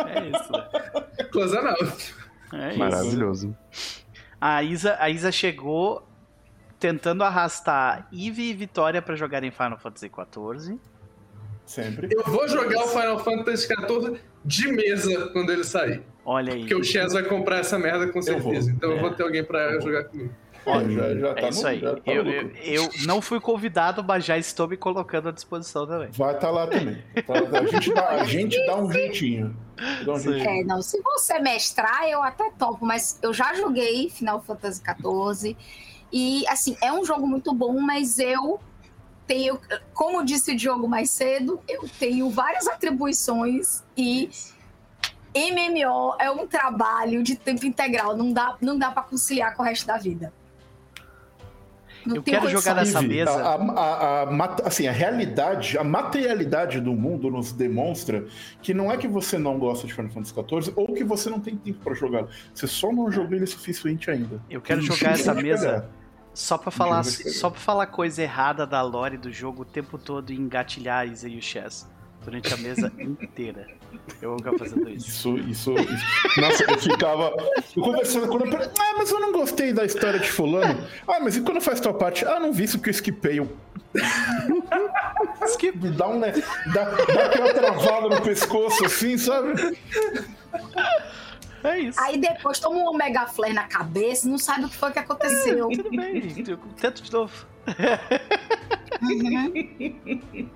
Speaker 1: É isso, né?
Speaker 5: Close enough.
Speaker 1: É isso.
Speaker 4: Maravilhoso.
Speaker 1: A Isa, a Isa chegou tentando arrastar Eve e Vitória pra jogarem Final Fantasy XIV.
Speaker 2: Sempre.
Speaker 5: Eu vou jogar o Final Fantasy XIV de mesa quando ele sair.
Speaker 1: Olha aí.
Speaker 5: Porque o Chess vai comprar essa merda com certeza. Então eu
Speaker 1: É.
Speaker 5: vou ter alguém pra jogar comigo.
Speaker 2: Ó, já, já tá
Speaker 1: É isso
Speaker 2: no-
Speaker 1: aí.
Speaker 2: já tá
Speaker 1: Eu, eu, eu não fui convidado, mas já estou me colocando à disposição também.
Speaker 2: Vai estar lá também. Tá- A gente dá, a gente dá um jeitinho. Dá um jeitinho.
Speaker 3: É, não, se você mestrar, eu até topo, mas eu já joguei Final Fantasy XIV. E, assim, é um jogo muito bom, mas eu tenho, como disse o Diogo mais cedo, eu tenho várias atribuições e MMO é um trabalho de tempo integral, não dá, não dá para conciliar com o resto da vida. Não
Speaker 1: Eu quero jogar nessa mesa.
Speaker 2: A, a- a- assim, a realidade, a materialidade do mundo nos demonstra que não é que você não gosta de Final Fantasy XIV ou que você não tem tempo pra jogar. Você só não jogou ele o suficiente ainda.
Speaker 1: Eu quero jogar essa mesa
Speaker 2: pegar.
Speaker 1: só pra falar, só pra falar coisa errada da lore do jogo o tempo todo e engatilhar Isa e o Chess durante a mesa [LAUGHS] inteira. Eu ficar fazendo isso.
Speaker 2: Isso, isso, isso. Nossa, eu ficava. Eu conversando eu. per- Ah, mas eu não gostei da história de Fulano. Ah, mas e quando faz tua parte? Ah, não vi isso porque eu esquipei. Eu... [LAUGHS]
Speaker 1: Skip.
Speaker 2: Me dá um. né, Dá, dá aquela travada no pescoço assim, sabe?
Speaker 1: É isso.
Speaker 3: Aí depois toma um Omega Flare na cabeça, não sabe o que foi que aconteceu.
Speaker 1: Tudo bem, eu tento de novo.
Speaker 3: Uhum.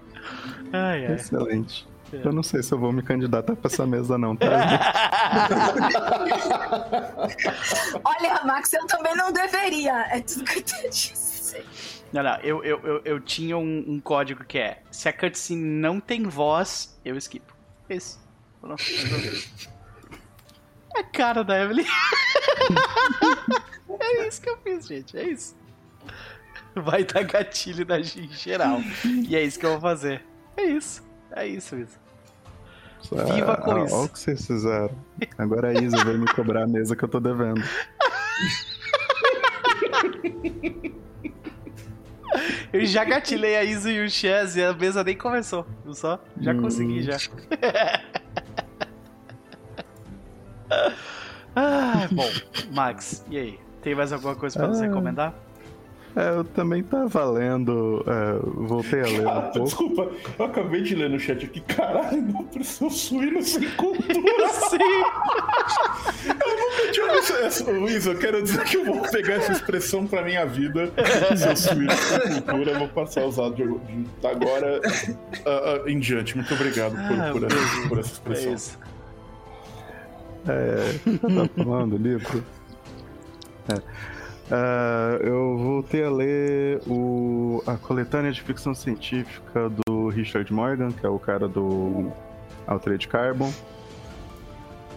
Speaker 1: Ai, ai.
Speaker 4: Excelente. Eu não sei se eu vou me candidatar pra essa mesa, não, tá? [LAUGHS]
Speaker 3: Olha, Max, eu também não deveria. É tudo que eu te disse.
Speaker 1: Não, não, eu, eu, eu, eu tinha um, um código que é: se a cutscene não tem voz, eu esquipo. Esse. Pronto, resolveu. A cara da Evelyn. [LAUGHS] é isso que eu fiz, gente. É isso. Vai dar gatilho na em geral. E é isso que eu vou fazer. É isso. É isso, isso. Viva com
Speaker 4: Ah,
Speaker 1: isso.
Speaker 4: Olha o que vocês fizeram. Agora a Isa veio me cobrar a mesa que eu tô devendo. [LAUGHS]
Speaker 1: Eu já gatilhei a Isa e o Chess e a mesa nem começou. Viu só? Já
Speaker 4: Hum.
Speaker 1: consegui, já. [LAUGHS] [LAUGHS] ah, bom, Max, e aí? Tem mais alguma coisa pra nos
Speaker 4: Ah.
Speaker 1: recomendar?
Speaker 4: É, eu também tava lendo, é, voltei a ler
Speaker 2: Ah,
Speaker 4: um pouco.
Speaker 2: desculpa, eu acabei de ler no chat aqui. Caralho, não pressão suíno sem cultura. [LAUGHS]
Speaker 1: Sim!
Speaker 2: Eu tinha visto essa. Luiz, eu quero dizer que eu vou pegar essa expressão pra minha vida. Seu suíno sem cultura, eu vou passar a usar de, de agora ah, ah, em diante. Muito obrigado por,
Speaker 1: Ah,
Speaker 2: por essa, por essa
Speaker 1: É
Speaker 2: expressão.
Speaker 1: isso.
Speaker 4: É, tá falando livro? É. [LAUGHS] Ah, eu voltei a ler o, a coletânea de ficção científica do Richard Morgan, que é o cara do Altered Carbon.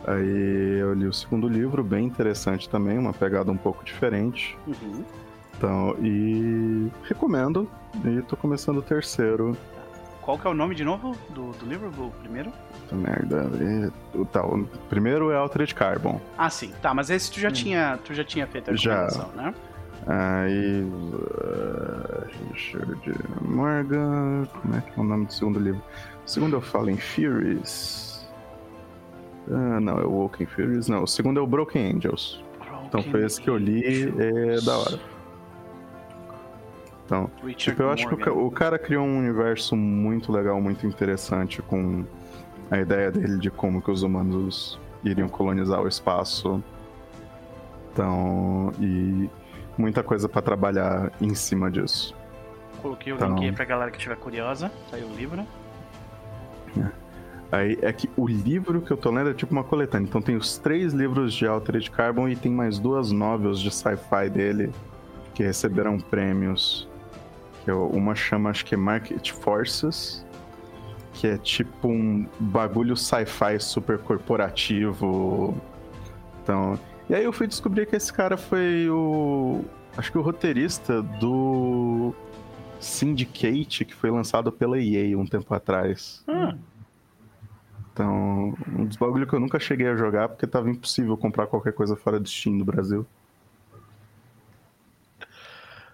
Speaker 4: Aí eu li o segundo livro, bem interessante também, uma pegada um pouco diferente.
Speaker 1: Uhum.
Speaker 4: Então, e recomendo. E tô começando o terceiro.
Speaker 1: Qual que é o nome de novo do, do livro, do primeiro?
Speaker 4: Merda. Tá, o primeiro é Altered Carbon.
Speaker 1: Ah, sim. Tá, mas esse tu já, tinha, tu já tinha feito a
Speaker 4: Hum. Já.
Speaker 1: recomendação, né?
Speaker 4: Aí. uh, Richard Morgan. Como é que é o nome do segundo livro? O segundo eu falo em Furies. Ah, não, é o Walking Furies. Não, o segundo é o Broken Angels. Então foi esse que eu li, é da hora. Então, tipo, eu acho que o, cara criou um universo muito legal, muito interessante com a ideia dele de como que os humanos iriam colonizar o espaço. Então, e muita coisa pra trabalhar em cima disso.
Speaker 1: Coloquei o
Speaker 4: Então-
Speaker 1: link aí pra galera que estiver curiosa. Tá aí o livro.
Speaker 4: Aí é que o livro que eu tô lendo é tipo uma coletânea. Então tem os três livros de Altered Carbon e tem mais duas novels de sci-fi dele que receberam prêmios. Que uma chama, acho que é Market Forces, que é tipo um bagulho sci-fi super corporativo. Então. E aí eu fui descobrir que esse cara foi o. Acho que o roteirista do Syndicate, que foi lançado pela EA um tempo atrás.
Speaker 1: Hum,
Speaker 4: Então, um dos bagulho que eu nunca cheguei a jogar porque tava impossível comprar qualquer coisa fora do Steam no Brasil.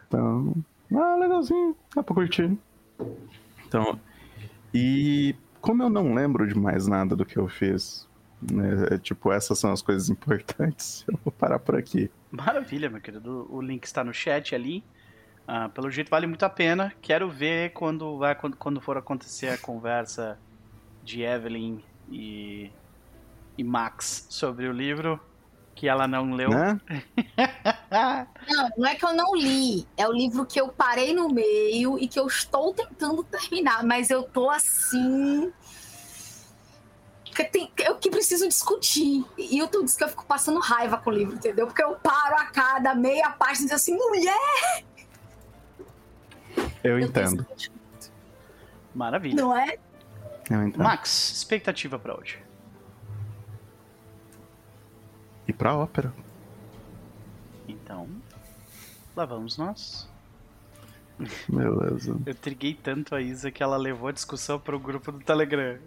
Speaker 4: Então, ah, legalzinho, dá pra curtir. Então, e como eu não lembro de mais nada do que eu fiz, né, é, tipo, essas são as coisas importantes, [LAUGHS] eu vou parar por aqui.
Speaker 1: Maravilha, meu querido. O link está no chat ali. Ah, pelo jeito vale muito a pena. Quero ver quando, vai, quando, quando for acontecer a conversa de Evelyn e, e Max sobre o livro que ela não leu.
Speaker 4: Né? [LAUGHS]
Speaker 3: Não, não é que eu não li. É o livro que eu parei no meio e que eu estou tentando terminar, mas eu tô assim. Que tem, eu que preciso discutir. E eu tô dizendo que eu fico passando raiva com o livro, entendeu? Porque eu paro a cada meia página e digo assim, mulher!
Speaker 4: Eu
Speaker 3: eu
Speaker 4: entendo,
Speaker 1: Maravilha.
Speaker 3: Não é?
Speaker 4: eu entendo.
Speaker 1: Max, expectativa pra hoje.
Speaker 4: E pra ópera.
Speaker 1: Então, lá vamos nós.
Speaker 4: Beleza.
Speaker 1: Eu triguei tanto a Isa que ela levou a discussão pro grupo do Telegram. [LAUGHS]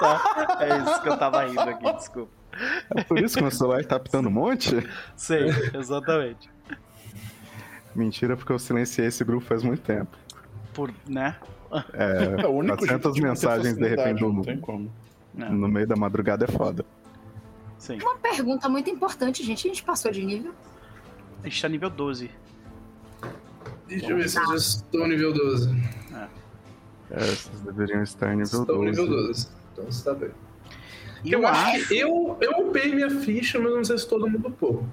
Speaker 1: Tá? É isso que eu tava rindo aqui, desculpa.
Speaker 4: É por isso que meu celular tá apitando um monte?
Speaker 1: Sei, exatamente.
Speaker 4: Mentira, porque eu silenciei esse grupo faz muito tempo.
Speaker 1: Por, né?
Speaker 4: É,
Speaker 2: É o único
Speaker 4: 400
Speaker 2: jeito de manter
Speaker 4: mensagens de repente
Speaker 2: Não
Speaker 4: no,
Speaker 2: tem como.
Speaker 1: É,
Speaker 4: no meio da madrugada é foda.
Speaker 1: Sim.
Speaker 3: Uma pergunta muito importante, gente. A gente passou de nível?
Speaker 1: A gente tá nível 12.
Speaker 5: Deixa eu ver se eu já estou no nível 12.
Speaker 4: É, vocês deveriam estar nível
Speaker 5: Estou
Speaker 4: 12.
Speaker 5: no nível 12. Então você tá bem.
Speaker 1: E
Speaker 5: Eu, acho que eu, eu upei minha ficha, mas não sei se todo mundo upou.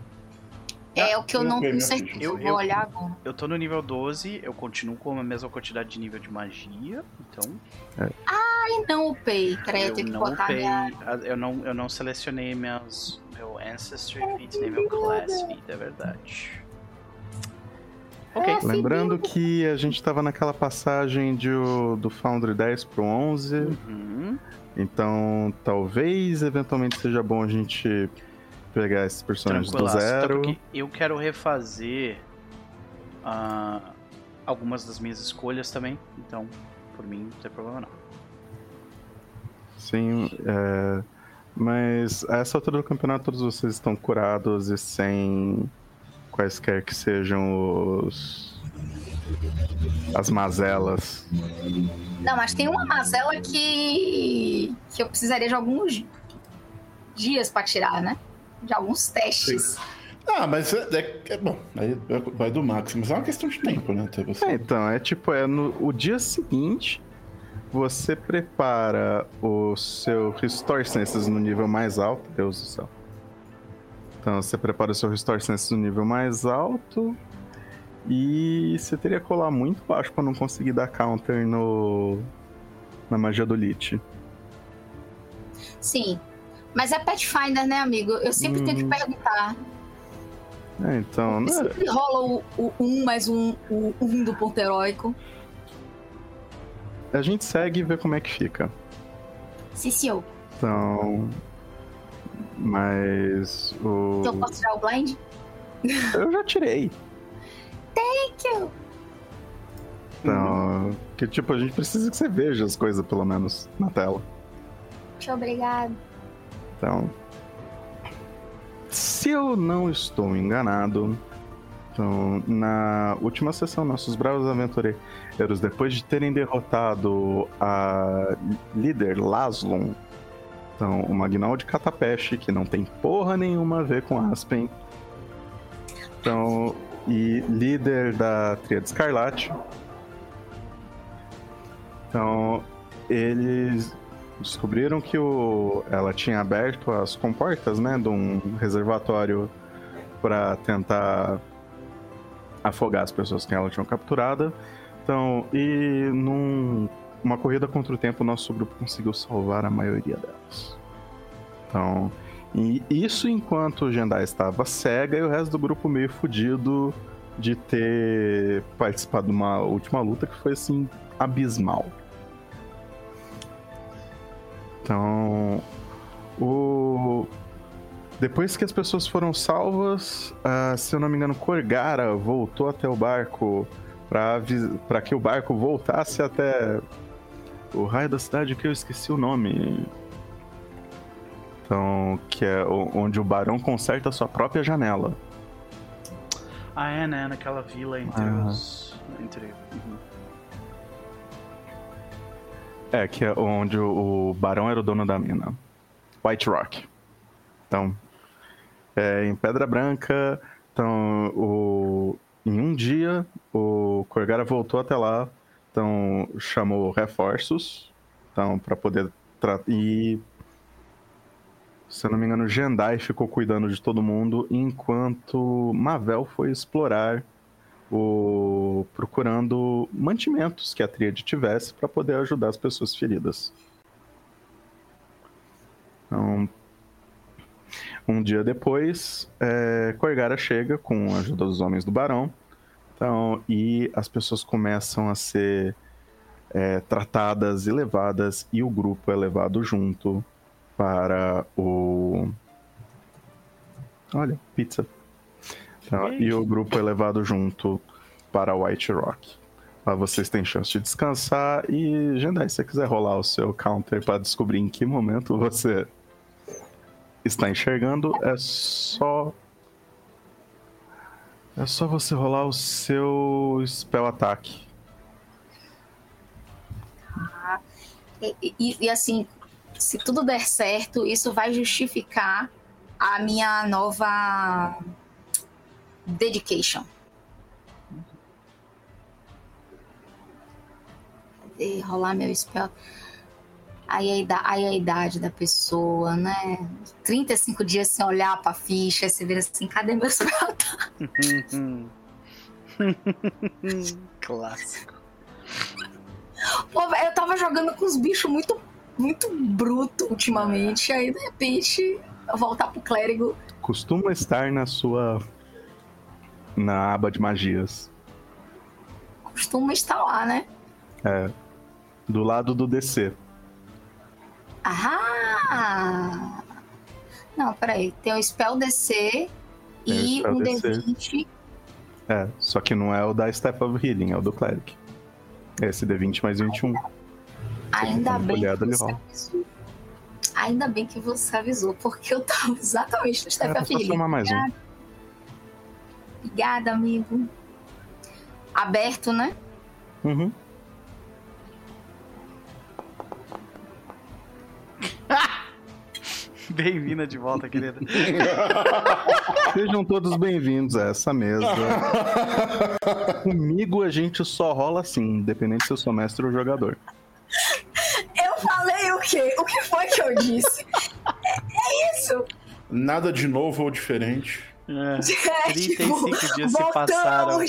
Speaker 3: É o que eu
Speaker 2: eu
Speaker 3: não tenho certeza. Eu,
Speaker 1: Eu-
Speaker 3: vou
Speaker 1: eu-
Speaker 3: olhar agora.
Speaker 1: Eu tô no nível 12, eu continuo com a mesma quantidade de nível de magia, então
Speaker 3: Ai, não upei. Peraí, eu, tenho que
Speaker 1: não
Speaker 3: botar
Speaker 1: upei,
Speaker 3: minha.
Speaker 1: eu não, eu não selecionei meus, meu Ancestry Feat nem meu Class Feat, é verdade. Ok,
Speaker 3: É,
Speaker 4: Lembrando que a gente tava naquela passagem de, do Foundry 10 pro 11,
Speaker 1: uhum.
Speaker 4: então talvez eventualmente seja bom a gente pegar esses personagens do.
Speaker 1: Até
Speaker 4: zero.
Speaker 1: porque eu quero refazer ah, algumas das minhas escolhas também, então por mim não tem problema não.
Speaker 4: Sim, é, mas a essa altura do campeonato todos vocês estão curados e sem quaisquer que sejam os as mazelas.
Speaker 3: Não, mas tem uma mazela que. que eu precisaria de alguns dias pra tirar, né? De alguns testes.
Speaker 2: Ah, mas é, é- é bom. Aí vai do Max, mas é uma questão de tempo, né? Até você.
Speaker 4: É, então, é tipo, é no o dia seguinte você prepara o seu Restore Senses no nível mais alto, Deus do céu. Então você prepara o seu Restore Senses no nível mais alto e você teria que colar muito baixo pra não conseguir dar counter no na magia do Lich.
Speaker 3: Sim. Mas é Pathfinder, né, amigo? Eu sempre tenho que
Speaker 4: Hum.
Speaker 3: perguntar.
Speaker 4: É, então, né?
Speaker 3: Sempre rola o, o um mais um, o um do ponto heróico.
Speaker 4: a gente segue e vê como é que fica.
Speaker 3: Sim, senhor.
Speaker 4: Então, mas o
Speaker 3: Então eu posso tirar o blind?
Speaker 4: eu já tirei.
Speaker 3: Thank you.
Speaker 4: Então, que tipo, a gente precisa que você veja as coisas pelo menos na tela.
Speaker 3: Muito obrigado.
Speaker 4: Então, se eu não estou enganado, então, na última sessão, nossos bravos aventureiros, depois de terem derrotado a líder Laslon, Então, o Magnol de Catapeche, que não tem porra nenhuma a ver com Aspen. Então, e líder da Tríade Escarlate. Então, eles descobriram que o, ela tinha aberto as comportas, né, de um reservatório para tentar afogar as pessoas que ela tinha capturada. Então, e numa corrida contra o tempo, nosso grupo conseguiu salvar a maioria delas. Então, isso enquanto o Jendai estava cega e o resto do grupo meio fudido de ter participado de uma última luta que foi assim abismal. Então, o depois que as pessoas foram salvas, uh, se eu não me engano, Korgara voltou até o barco para que o barco voltasse até o raio da cidade que eu esqueci o nome. Então, que é onde o barão conserta a sua própria janela.
Speaker 1: Ah, é, né? Naquela vila entre ah. os. Entre. Uhum.
Speaker 4: É, que é onde o, barão era o dono da mina. White Rock. Então, é, em Pedra Branca, então, o, em um dia, o Corgara voltou até lá, então chamou reforços, então para poder e se eu não me engano, Jendai ficou cuidando de todo mundo, enquanto Mavel foi explorar o procurando mantimentos que a tríade tivesse para poder ajudar as pessoas feridas. Então, um dia depois, é, Corgara chega com a ajuda dos homens do Barão. Então, e as pessoas começam a ser é, tratadas e levadas, e o grupo é levado junto para o. Olha, pizza. Então, e o grupo é levado junto para White Rock. Lá vocês têm chance de descansar e, Jendai, se você quiser rolar o seu counter para descobrir em que momento você está enxergando, é só. É só você rolar o seu spell ataque.
Speaker 3: Ah, e, e, e, assim, se tudo der certo, isso vai justificar a minha nova dedication. E rolar meu spell aí a, idade, aí a idade da pessoa, né? 35 dias sem olhar pra ficha, você vira assim, cadê meus [LAUGHS] pratos?
Speaker 1: Clássico.
Speaker 3: Pô, eu tava jogando com os bichos muito, muito bruto ultimamente, aí de repente voltar pro clérigo.
Speaker 4: Costuma estar na sua. Na aba de magias.
Speaker 3: Costuma estar lá, né?
Speaker 4: É. Do lado do DC.
Speaker 3: Ah! Não, peraí. Tem o Spell DC e um D20.
Speaker 4: É, só que não é o da Step of Healing, é o do Cleric. Esse D20 mais 21.
Speaker 3: Ainda bem que você avisou. Ainda bem que você avisou, porque eu tava [LAUGHS] exatamente no Step of Healing.
Speaker 4: mais um.
Speaker 3: Obrigada, amigo. Aberto, né?
Speaker 4: Uhum. [LAUGHS]
Speaker 1: Bem-vinda de volta, querida. [LAUGHS]
Speaker 4: Sejam todos bem-vindos a essa mesa. [LAUGHS] Comigo a gente só rola assim, independente se eu sou mestre ou jogador.
Speaker 3: Eu falei o quê? O que foi que eu disse? É, é isso.
Speaker 2: Nada de novo ou diferente.
Speaker 1: É, 35 [LAUGHS] é, tipo, dias se passaram.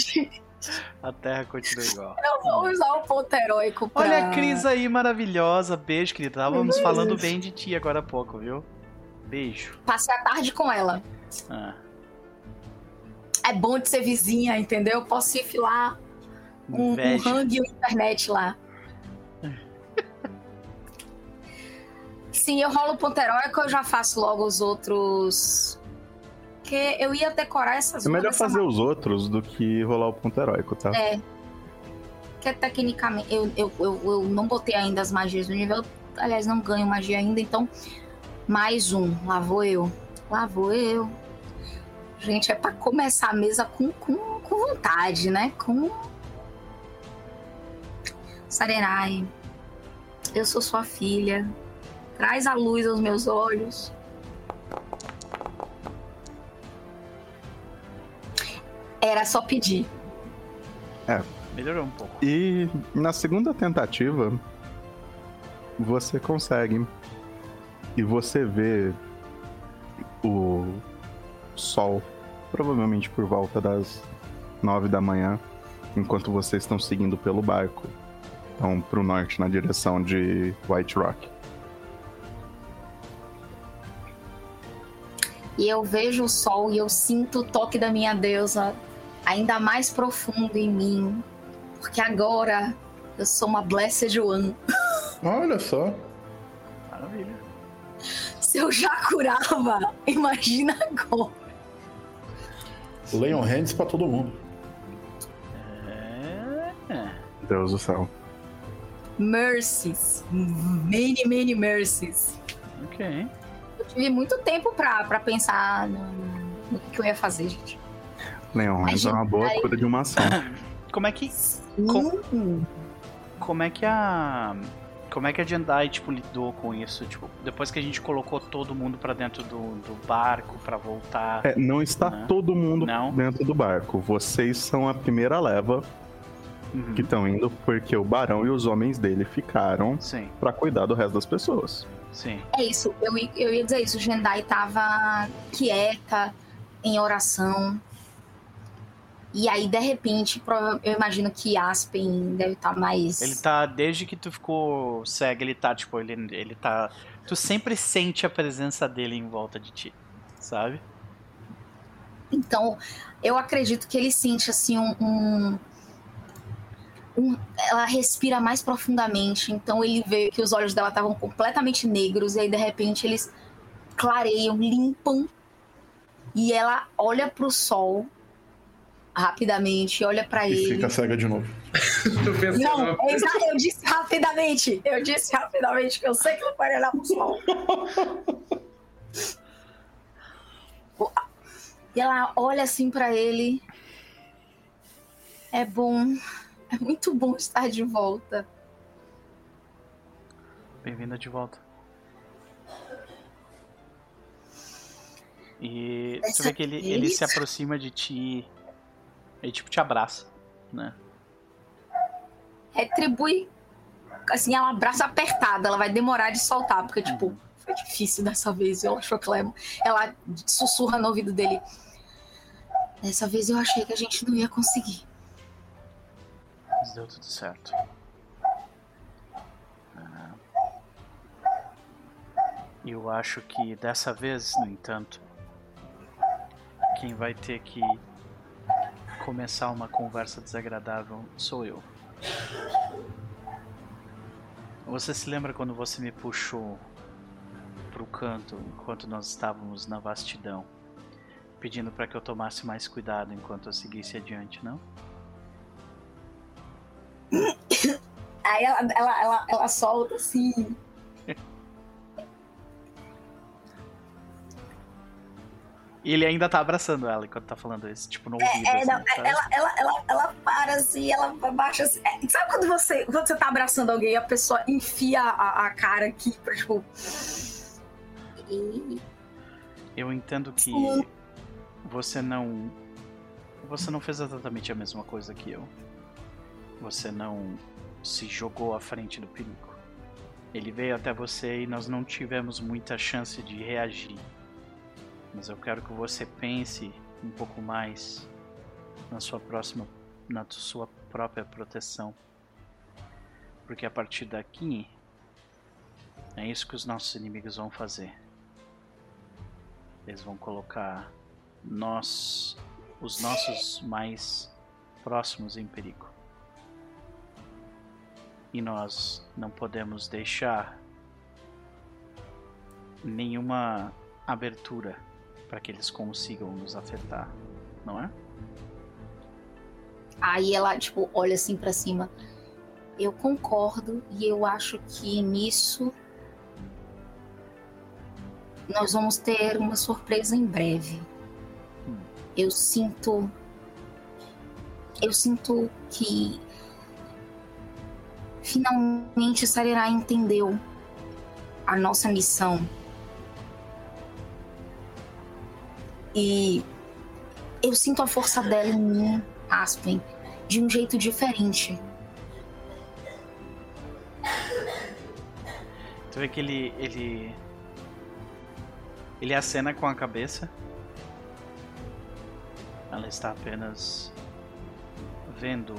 Speaker 1: A Terra continua igual.
Speaker 3: Eu vou usar o ponto heróico pra...
Speaker 1: Olha a Cris aí, maravilhosa. Beijo, querida. Estávamos falando bem de ti agora há pouco, viu? Beijo.
Speaker 3: Passei a tarde com ela. Ah. É bom de ser vizinha, entendeu? Eu posso enfilar um, um hang e internet lá. [LAUGHS] Sim, eu rolo o ponto heróico, eu já faço logo os outros. Porque eu ia decorar essas
Speaker 4: É melhor fazer os outros do que rolar o ponto heróico, tá?
Speaker 3: É. Que tecnicamente. Eu, eu, eu, eu não botei ainda as magias no nível. Aliás, não ganho magia ainda, então mais um. Lá vou eu. Lá vou eu. Gente, é para começar a mesa com, com, com vontade, né? Com. Sarenai. Eu sou sua filha. traz a luz aos meus olhos. Era só pedir.
Speaker 1: Melhorou um pouco.
Speaker 4: E na segunda tentativa, você consegue. E você vê o sol, provavelmente por volta das nove da manhã, enquanto vocês estão seguindo pelo barco. Então, pro norte, na direção de White Rock.
Speaker 3: E eu vejo o sol e eu sinto o toque da minha deusa ainda mais profundo em mim. Porque agora eu sou uma Blessed One.
Speaker 2: Olha só.
Speaker 1: Maravilha.
Speaker 3: Se eu já curava, imagina agora.
Speaker 2: Leon Hands pra todo mundo.
Speaker 1: É. é.
Speaker 4: Deus do céu.
Speaker 3: Mercies. Many, many mercies.
Speaker 1: Ok.
Speaker 3: Eu tive muito tempo pra, pra pensar no, no que eu ia fazer, gente.
Speaker 4: Leon, mas é uma boa
Speaker 3: Ai.
Speaker 4: cura de uma ação. [LAUGHS]
Speaker 1: Como é que. Com-. Como é que a. Como é que a Jendai, tipo, lidou com isso? Tipo, depois que a gente colocou todo mundo pra dentro do, do barco pra voltar.
Speaker 4: É, não está
Speaker 1: Não.
Speaker 4: todo mundo
Speaker 1: Não.
Speaker 4: dentro do barco. Vocês são a primeira leva
Speaker 1: Uhum.
Speaker 4: que estão indo porque o barão e os homens dele ficaram pra cuidar do resto das pessoas.
Speaker 1: sim.
Speaker 3: É isso, eu, eu ia dizer isso. O Jendai tava quieta, em oração. E aí, de repente, eu imagino que Aspen deve estar mais.
Speaker 1: Ele tá, desde que tu ficou cego, ele tá, tipo, ele, ele tá. Tu sempre sente a presença dele em volta de ti, sabe?
Speaker 3: Então, eu acredito que ele sente assim um, um- um- ela respira mais profundamente. Então ele vê que os olhos dela estavam completamente negros e aí de repente eles clareiam, limpam e ela olha pro sol rapidamente, olha pra
Speaker 2: E
Speaker 3: ele.
Speaker 2: fica cega de novo. [LAUGHS]
Speaker 3: Não, é exa- eu disse rapidamente. Eu disse rapidamente que eu sei que não pode olhar pro sol. E ela olha assim pra ele. É bom. É muito bom estar de volta.
Speaker 1: Bem-vinda de volta. E tu
Speaker 3: Dessa
Speaker 1: vê que ele, ele se aproxima de ti. Ele tipo te abraça, né?
Speaker 3: Retribui. Assim, ela abraça apertada. Ela vai demorar de soltar, porque, tipo, foi difícil dessa vez. Ela achou que ela, ela sussurra no ouvido dele. Dessa vez eu achei que a gente não ia conseguir.
Speaker 1: Mas deu tudo certo. Ah. Eu acho que dessa vez, no entanto, quem vai ter que começar uma conversa desagradável sou eu. Você se lembra quando você me puxou pro canto enquanto nós estávamos na vastidão, pedindo para que eu tomasse mais cuidado enquanto eu seguisse adiante, não?
Speaker 3: Aí ela, ela, ela, ela solta assim.
Speaker 1: E ele ainda tá abraçando ela enquanto tá falando isso, tipo, no ouvido.
Speaker 3: É,
Speaker 1: assim,
Speaker 3: não,
Speaker 1: sabe?
Speaker 3: ela, ela, ela, ela para assim, ela abaixa assim. É, sabe quando você, quando você tá abraçando alguém e a pessoa enfia a, a cara aqui pra tipo. E-
Speaker 1: Eu entendo que
Speaker 3: Sim.
Speaker 1: você não. Você não fez exatamente a mesma coisa que eu. Você não se jogou à frente do perigo. Ele veio até você e nós não tivemos muita chance de reagir. Mas eu quero que você pense um pouco mais na sua próxima. na sua própria proteção. Porque a partir daqui. É isso que os nossos inimigos vão fazer. Eles vão colocar nós, os nossos mais próximos em perigo. E nós não podemos deixar nenhuma abertura para que eles consigam nos afetar, não é?
Speaker 3: Aí ela, tipo, olha assim pra cima. Eu concordo e eu acho que nisso nós vamos ter uma surpresa em breve. Eu sinto. Eu sinto que finalmente Sarerai entendeu a nossa missão. E eu sinto a força dela em mim, Aspen, de um jeito diferente.
Speaker 1: Tu vê que ele. ele. Ele acena com a cabeça. Ela está apenas vendo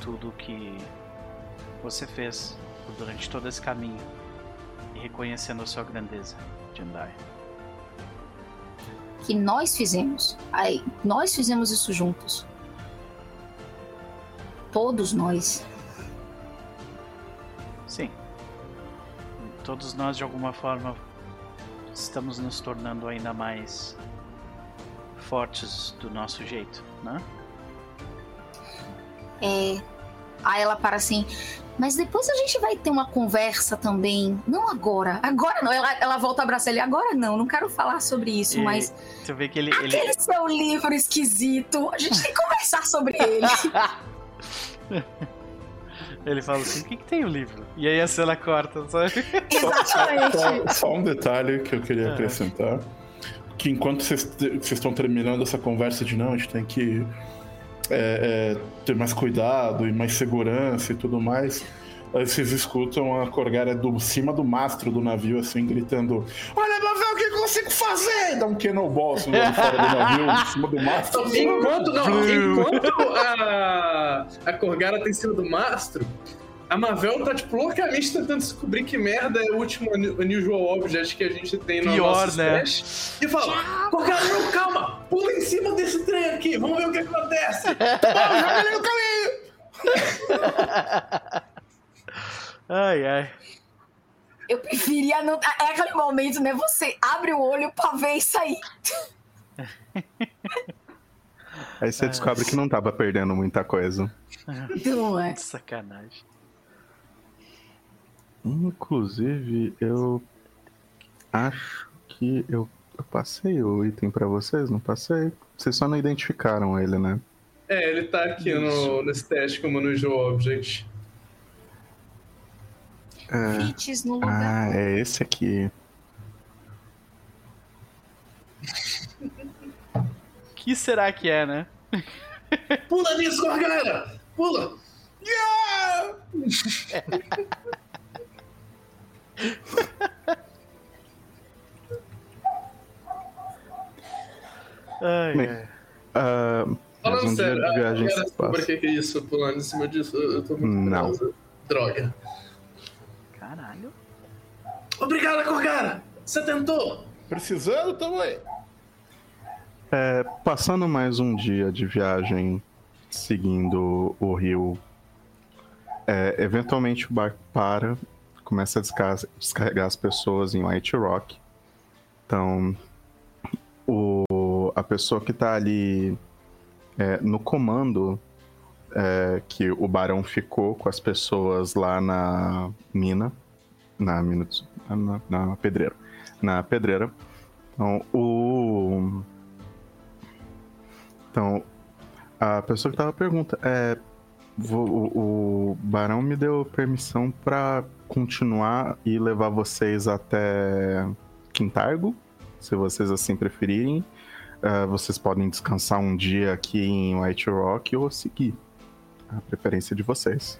Speaker 1: tudo que você fez durante todo esse caminho e reconhecendo a sua grandeza, Jandai.
Speaker 3: Que nós fizemos. Aí, nós fizemos isso juntos. Todos nós.
Speaker 1: Sim. Todos nós, de alguma forma, estamos nos tornando ainda mais fortes do nosso jeito, né?
Speaker 3: É. Aí ela para assim. Mas depois a gente vai ter uma conversa também. Não agora. Agora não. Ela, ela volta a abraçar ele. Agora não. Não quero falar sobre isso,
Speaker 1: E
Speaker 3: mas.
Speaker 1: Tu vê que ele.
Speaker 3: Aquele
Speaker 1: ele...
Speaker 3: seu livro esquisito. A gente tem que conversar sobre ele. [LAUGHS]
Speaker 1: Ele fala assim: o que, que tem o livro? E aí a cena corta, sabe?
Speaker 3: Exatamente.
Speaker 2: Só, só um detalhe que eu queria
Speaker 1: Ah.
Speaker 2: acrescentar. Que enquanto vocês vocês estão terminando essa conversa de não, a gente tem que é, é, ter mais cuidado e mais segurança e tudo mais. Aí vocês escutam a Corgara do cima do mastro do navio, assim, gritando: Olha, Mavel, o que eu consigo fazer? E Dá um cannonball assim, lá fora do navio, em cima do mastro.
Speaker 5: Enquanto, não, enquanto a, a Corgara tá em cima do mastro, a Mavel tá, tipo, loucamente tentando descobrir que merda é o último unu- Unusual Object que a gente tem no
Speaker 1: Pior,
Speaker 5: nosso
Speaker 1: né?
Speaker 5: stash. E fala, Corgara, não, calma, pula em cima desse trem aqui, vamos ver o que acontece. [LAUGHS] Vamos, joga ele no caminho. [LAUGHS]
Speaker 1: Ai, ai.
Speaker 3: Eu preferia não. É aquele momento, né? Você abre o olho pra ver isso aí. [LAUGHS]
Speaker 4: Aí você descobre que não tava perdendo muita coisa.
Speaker 3: Não é?
Speaker 1: Que sacanagem.
Speaker 4: Inclusive, eu acho que eu, eu passei o item pra vocês, não passei? Vocês só não identificaram ele, né?
Speaker 5: É, ele tá aqui no, no stash como Unusual Object.
Speaker 4: É.
Speaker 3: Fits no lugar.
Speaker 4: Ah, é esse aqui. [LAUGHS]
Speaker 1: que será que é, né? [LAUGHS]
Speaker 5: Pula nisso, Corgara! Pula! [LAUGHS]
Speaker 1: Ai,
Speaker 4: Bem, mais
Speaker 5: Falando
Speaker 4: um dia
Speaker 5: sério,
Speaker 4: de viagem
Speaker 5: Corgara
Speaker 4: se passa.
Speaker 5: descobre o que que é isso pulando em cima disso. Eu tô muito
Speaker 4: Não.
Speaker 5: curioso. Droga.
Speaker 1: Caralho.
Speaker 5: Obrigado, Corgara! Você tentou!
Speaker 2: Precisando, tamo aí.
Speaker 4: É, passando mais um dia de viagem seguindo o rio, é, eventualmente o barco para, começa a desca- descarregar as pessoas em White Rock. Então, o, a pessoa que tá ali é, no comando é, que o barão ficou com as pessoas lá na mina, na mina, na, na pedreira, na pedreira. Então, o então, a pessoa que tava pergunta é. vo- O, o Barão me deu permissão pra continuar e levar vocês até Quintargo, se vocês assim preferirem. Ah, vocês podem descansar um dia aqui em White Rock ou seguir. A preferência de vocês.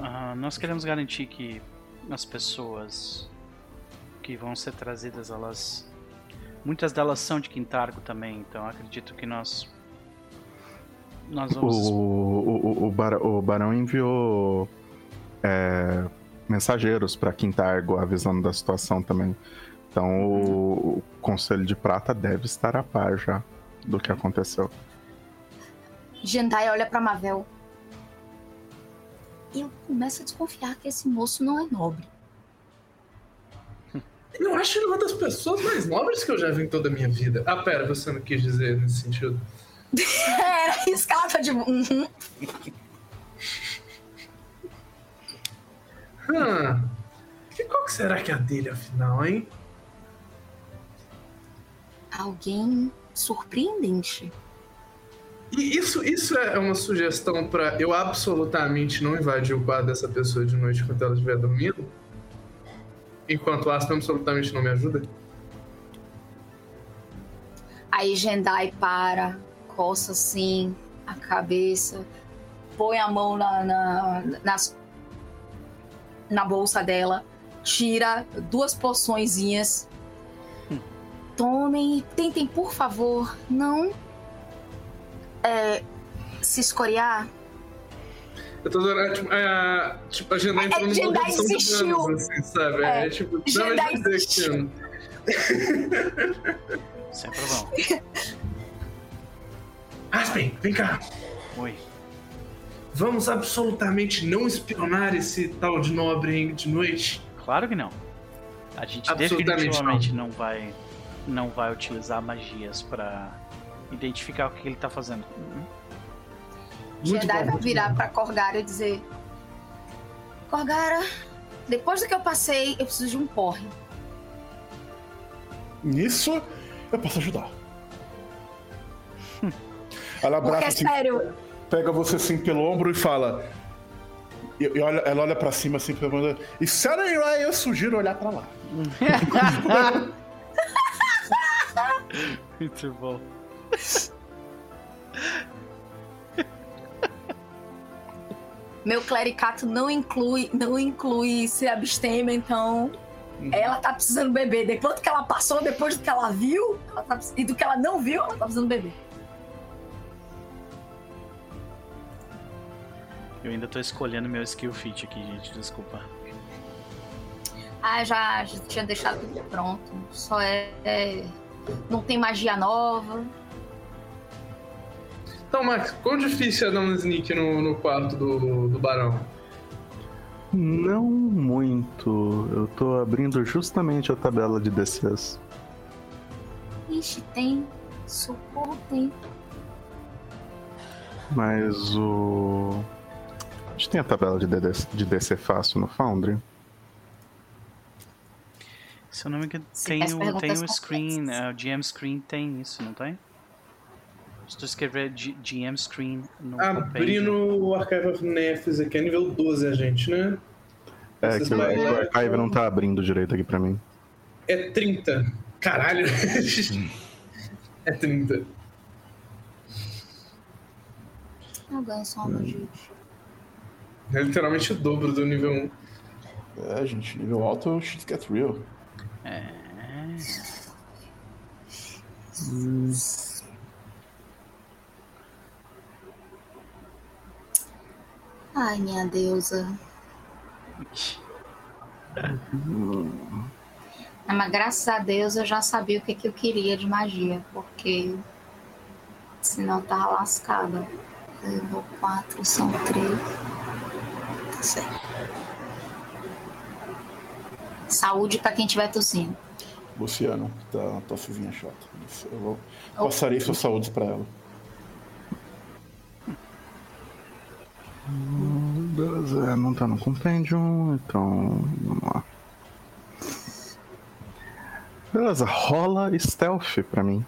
Speaker 1: Ah, nós queremos garantir que as pessoas que vão ser trazidas, elas. Muitas delas são de Quintargo também, então acredito que nós. Nós
Speaker 4: O,
Speaker 1: vamos.
Speaker 4: o, o, o, Bara- o Barão enviou é, mensageiros para Quintargo avisando da situação também. Então o, o Conselho de Prata deve estar a par já do que aconteceu.
Speaker 3: Jendai olha pra Mavel. Eu começo a desconfiar que esse moço não é nobre.
Speaker 5: Eu acho ele uma das pessoas mais nobres que eu já vi em toda a minha vida. Ah, pera, você não quis dizer nesse sentido. [LAUGHS]
Speaker 3: Era que tá de. Uhum.
Speaker 5: Hum. E qual que será que é a dele, afinal, hein?
Speaker 3: Alguém surpreendente.
Speaker 5: E isso, isso é uma sugestão pra eu absolutamente não invadir o quarto dessa pessoa de noite enquanto ela estiver dormindo? Enquanto o Aspen absolutamente não me ajuda.
Speaker 3: Aí Jendai para, coça assim a cabeça, põe a mão na, na, nas- na bolsa dela, tira duas poçõezinhas. Tomem e tentem, por favor, não é, se escoriar.
Speaker 5: Eu tô adorando, tipo, a, tipo, a Jedi entrou
Speaker 3: É,
Speaker 5: numa
Speaker 3: Jedi desistiu.
Speaker 5: danos, assim, sabe?
Speaker 3: É,
Speaker 5: É, tipo,
Speaker 3: Jedi
Speaker 5: não vai dizer
Speaker 3: desistiu.
Speaker 5: que... [LAUGHS]
Speaker 1: Sem problema. [LAUGHS]
Speaker 5: Aspen, vem cá.
Speaker 1: Oi.
Speaker 5: Vamos absolutamente não espionar esse tal de nobre de noite?
Speaker 1: Claro que não. A gente
Speaker 5: Absolutamente
Speaker 1: definitivamente não. vai não vai utilizar magias pra identificar o que ele tá fazendo. Uhum.
Speaker 5: Muito
Speaker 3: Jedi
Speaker 5: bom,
Speaker 3: vai virar pra Corgara e dizer: Corgara, depois do que eu passei, eu preciso de um porre.
Speaker 2: Nisso, eu posso ajudar. [LAUGHS] Ela
Speaker 3: Porque
Speaker 2: abraça
Speaker 3: é
Speaker 2: assim,
Speaker 3: sério,
Speaker 2: pega você assim pelo ombro e fala. E, e olha, ela olha pra cima assim, pergunta. E se ela ir lá, eu sugiro olhar pra lá. [LAUGHS] [LAUGHS] [LAUGHS]
Speaker 1: Muito bom.
Speaker 3: meu clericato não inclui, não inclui se abstêmio, então ela tá precisando beber. Depois do que ela passou, depois do que ela viu, ela tá e do que ela não viu, ela tá precisando beber.
Speaker 1: Eu ainda tô escolhendo meu skill feat aqui, gente. Desculpa.
Speaker 3: Ah, já, já tinha deixado tudo pronto. Só é, é- Não tem magia nova.
Speaker 5: Então, Max, quão difícil é dar um sneak no, no quarto do, do barão?
Speaker 4: Não muito. Eu tô abrindo justamente a tabela de DCs.
Speaker 3: Ixi, tem. Socorro, tem.
Speaker 4: Mas o. A gente tem a tabela de, DD de DC fácil no Foundry?
Speaker 1: Se eu não me engano, tem o, tem o screen, é, o GM screen tem isso, não tem? Se tu escrever G- GM screen no
Speaker 5: Abrindo o Archive of Nefs aqui, é nível 12 a gente, né?
Speaker 4: É que o, o Archive não tá abrindo direito aqui pra mim.
Speaker 5: É 30. Caralho. [LAUGHS] é 30.
Speaker 3: Eu ganho só uma magia.
Speaker 5: É literalmente o dobro do nível 1.
Speaker 2: É, gente, nível alto, shit get real.
Speaker 3: Ai, minha deusa. Ah, Mas graças a Deus eu já sabia o que, que eu queria de magia, porque senão eu tava lascada. Level 4 são 3. Tá certo. Saúde pra quem tiver tossindo.
Speaker 2: Luciano, tá tossezinha chata. Isso, Eu vou, passarei suas saúdes pra ela.
Speaker 4: Beleza, não tá no Compendium, então. Vamos lá. Beleza, rola stealth pra mim.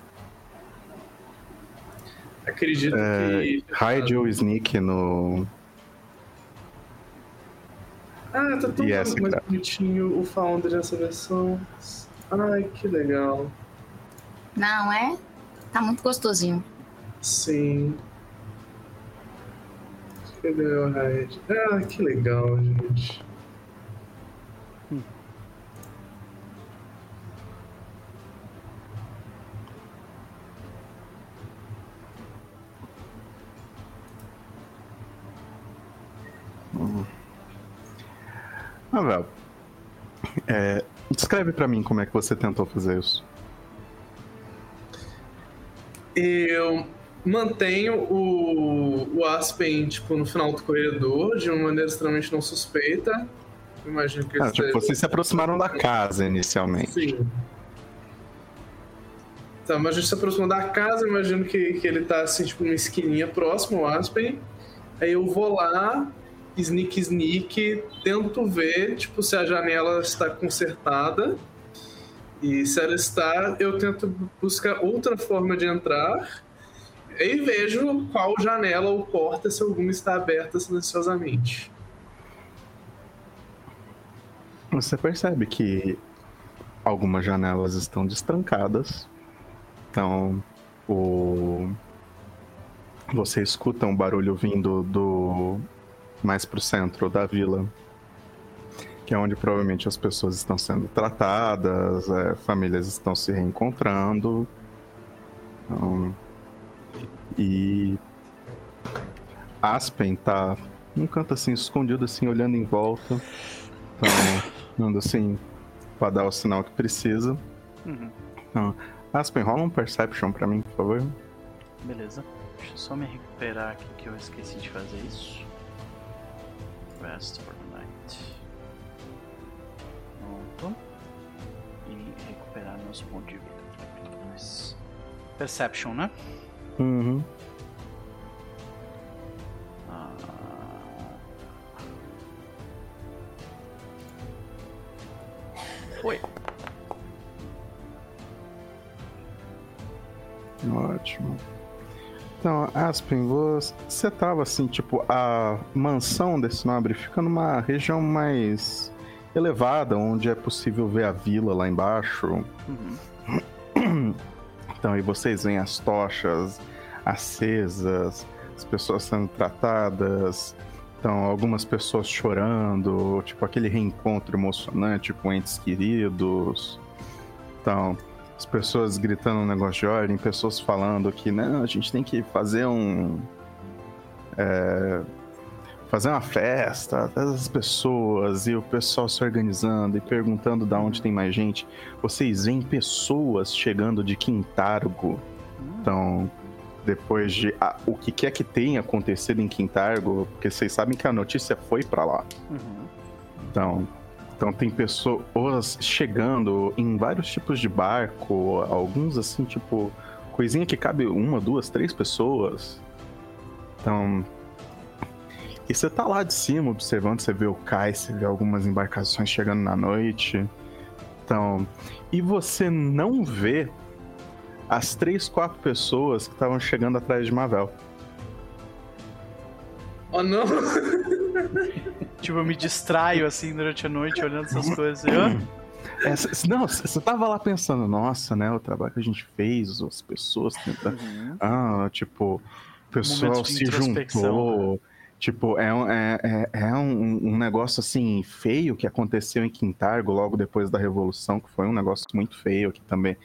Speaker 5: Acredito
Speaker 4: É,
Speaker 5: que.
Speaker 4: Hide ou sneak no.
Speaker 5: Ah, tá tão
Speaker 4: Yes,
Speaker 5: mais
Speaker 4: cara.
Speaker 5: bonitinho o Founder nessa versão. Ai, que legal.
Speaker 3: Não é? Tá muito gostosinho.
Speaker 5: Sim. Cadê o Raid? Ah, que legal, gente.
Speaker 4: Ah, velho. É, descreve pra mim como é que você tentou fazer isso.
Speaker 5: Eu mantenho o, o Aspen, tipo, no final do corredor, de uma maneira extremamente não suspeita. Imagino que
Speaker 4: Ah, tipo, vocês se aproximaram da casa inicialmente.
Speaker 5: Sim. Tá, mas a gente se aproximou da casa, imagino que, que ele tá assim, tipo, numa esquininha próximo ao Aspen. Aí eu vou lá, sneak sneak, tento ver, tipo, se a janela está consertada. E se ela está, eu tento buscar outra forma de entrar. E vejo qual janela ou porta, se alguma está aberta silenciosamente.
Speaker 4: Você percebe que algumas janelas estão destrancadas. Então, o... você escuta um barulho vindo do mais pro centro da vila, que é onde provavelmente as pessoas estão sendo tratadas, é, famílias estão se reencontrando. Então, e Aspen tá num canto assim, escondido assim, olhando em volta. Então, dando assim, pra dar o sinal que precisa.
Speaker 1: Uhum.
Speaker 4: Então, Aspen, rola um Perception pra mim, por favor.
Speaker 1: Beleza. Deixa eu só me recuperar aqui que eu esqueci de fazer isso. Rest for the night. Pronto. E recuperar meus pontos de vida. Perception, né?
Speaker 4: Uhum.
Speaker 1: Ah. Foi.
Speaker 4: Ótimo. Então, Aspen, você tava assim, tipo, a mansão desse nobre fica numa região mais elevada, onde é possível ver a vila lá embaixo.
Speaker 1: Uhum.
Speaker 4: Então, aí vocês veem as tochas acesas, as pessoas sendo tratadas. Então, algumas pessoas chorando, tipo aquele reencontro emocionante com entes queridos. Então, as pessoas gritando um negócio de ordem, pessoas falando que não, a gente tem que fazer um. é, fazer uma festa, as pessoas e o pessoal se organizando e perguntando da onde tem mais gente. Vocês veem pessoas chegando de Quintargo. Então, depois de ah, o que quer que tenha acontecido em Quintargo, porque vocês sabem que a notícia foi pra lá.
Speaker 1: Uhum.
Speaker 4: Então, então tem pessoas chegando em vários tipos de barco, alguns assim, tipo, coisinha que cabe uma, duas, três pessoas. Então. E você tá lá de cima observando, você vê o cais, você vê algumas embarcações chegando na noite. Então. E você não vê as três, quatro pessoas que estavam chegando atrás de Mavel.
Speaker 5: Oh não! [LAUGHS]
Speaker 1: Tipo, eu me distraio assim durante a noite olhando essas coisas. E, ah,
Speaker 4: É, não, você tava lá pensando, nossa, né, o trabalho que a gente fez, as pessoas tentando. Ah, tipo, o pessoal se juntou. Tipo, é, um- é, é, é um, um negócio assim feio que aconteceu em Quintargo logo depois da Revolução, que foi um negócio muito feio aqui também.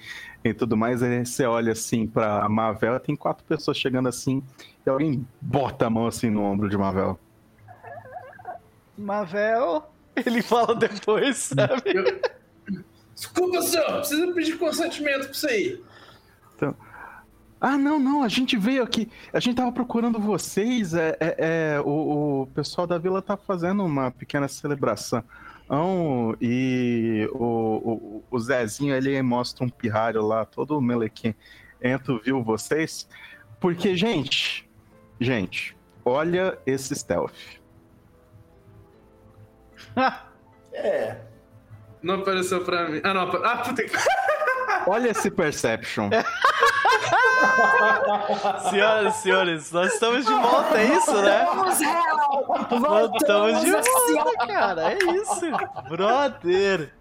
Speaker 4: E tudo mais, aí você olha assim pra Mavel, tem quatro pessoas chegando assim, e alguém bota a mão assim no ombro de Mavel.
Speaker 1: Mavel. Ele fala depois, sabe?
Speaker 5: Desculpa, senhor, precisa pedir consentimento pra isso aí.
Speaker 4: Ah, não, não, a gente veio aqui. A gente tava procurando vocês. É, é- é, o, o pessoal da vila tá fazendo uma pequena celebração. Então, e o, o, o Zezinho ele mostra um pirralho lá, todo melequinho. Entra, viu vocês? Porque, gente, gente, olha esse stealth. [LAUGHS]
Speaker 2: É.
Speaker 5: Não apareceu pra mim. Ah, não. Ah, puta que.
Speaker 4: Olha esse perception. [LAUGHS]
Speaker 1: Senhoras e senhores, nós estamos de volta, é isso, né?
Speaker 3: Vamos, Hel!
Speaker 1: Voltamos de
Speaker 3: assim,
Speaker 1: volta, cara. É isso. Brother.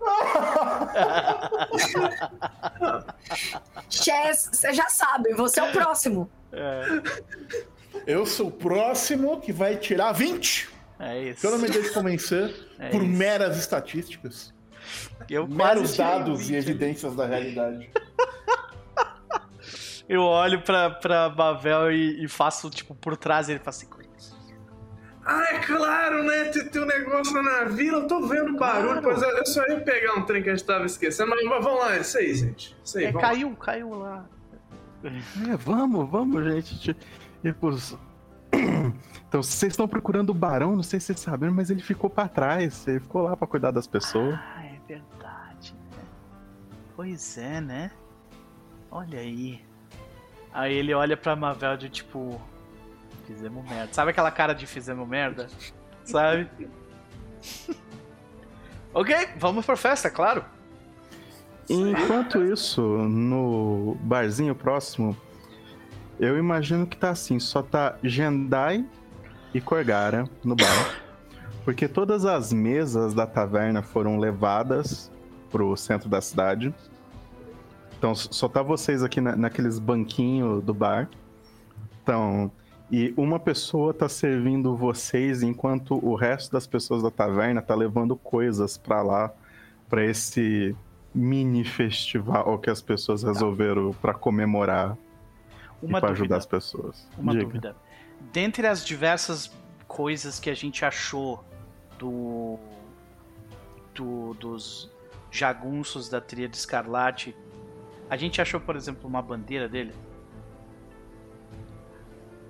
Speaker 3: Chess, você já sabe, você é o próximo.
Speaker 1: É,
Speaker 2: Eu sou o próximo que vai tirar 20.
Speaker 1: é isso.
Speaker 2: Que eu não me deixo convencer
Speaker 1: É
Speaker 2: por
Speaker 1: isso.
Speaker 2: meras estatísticas,
Speaker 1: Eu
Speaker 2: meros dados
Speaker 1: 20
Speaker 2: e evidências da realidade. [LAUGHS]
Speaker 1: Eu olho pra, pra Bavel e, e faço, tipo, por trás e ele fala assim.
Speaker 5: Ah, é claro, né? Tem, tem um negócio na vila, eu tô vendo barulho.
Speaker 1: Claro.
Speaker 5: Pois é, eu só ia pegar um trem que a gente tava esquecendo. Mas, mas vamos lá, isso aí, gente. Isso aí,
Speaker 1: É,
Speaker 5: vamos lá.
Speaker 1: caiu, caiu lá.
Speaker 4: É, vamos, vamos, gente. Tipo, [CLEARS THROAT] então, vocês estão procurando o barão, não sei se vocês sabem, mas ele ficou pra trás. Ele ficou lá pra cuidar das pessoas.
Speaker 1: Ah, é verdade, né? Pois é, né? Olha aí. Aí ele olha pra Mavel de tipo. Fizemos merda. Sabe aquela cara de fizemos merda? Sabe? [LAUGHS] ok, vamos pra festa, claro.
Speaker 4: Enquanto isso, no barzinho próximo, eu imagino que tá assim: só tá Jendai e Korgara no bar. Porque todas as mesas da taverna foram levadas pro centro da cidade. Então só tá vocês aqui na, naqueles banquinhos do bar. Então, e uma pessoa tá servindo vocês enquanto o resto das pessoas da taverna tá levando coisas para lá para esse mini festival que as pessoas resolveram para comemorar
Speaker 1: Uma
Speaker 4: e para ajudar as pessoas.
Speaker 1: Uma
Speaker 4: Diga.
Speaker 1: dúvida. Dentre as diversas coisas que a gente achou do, do- dos jagunços da Tríade Escarlate, a gente achou, por exemplo, uma bandeira dele?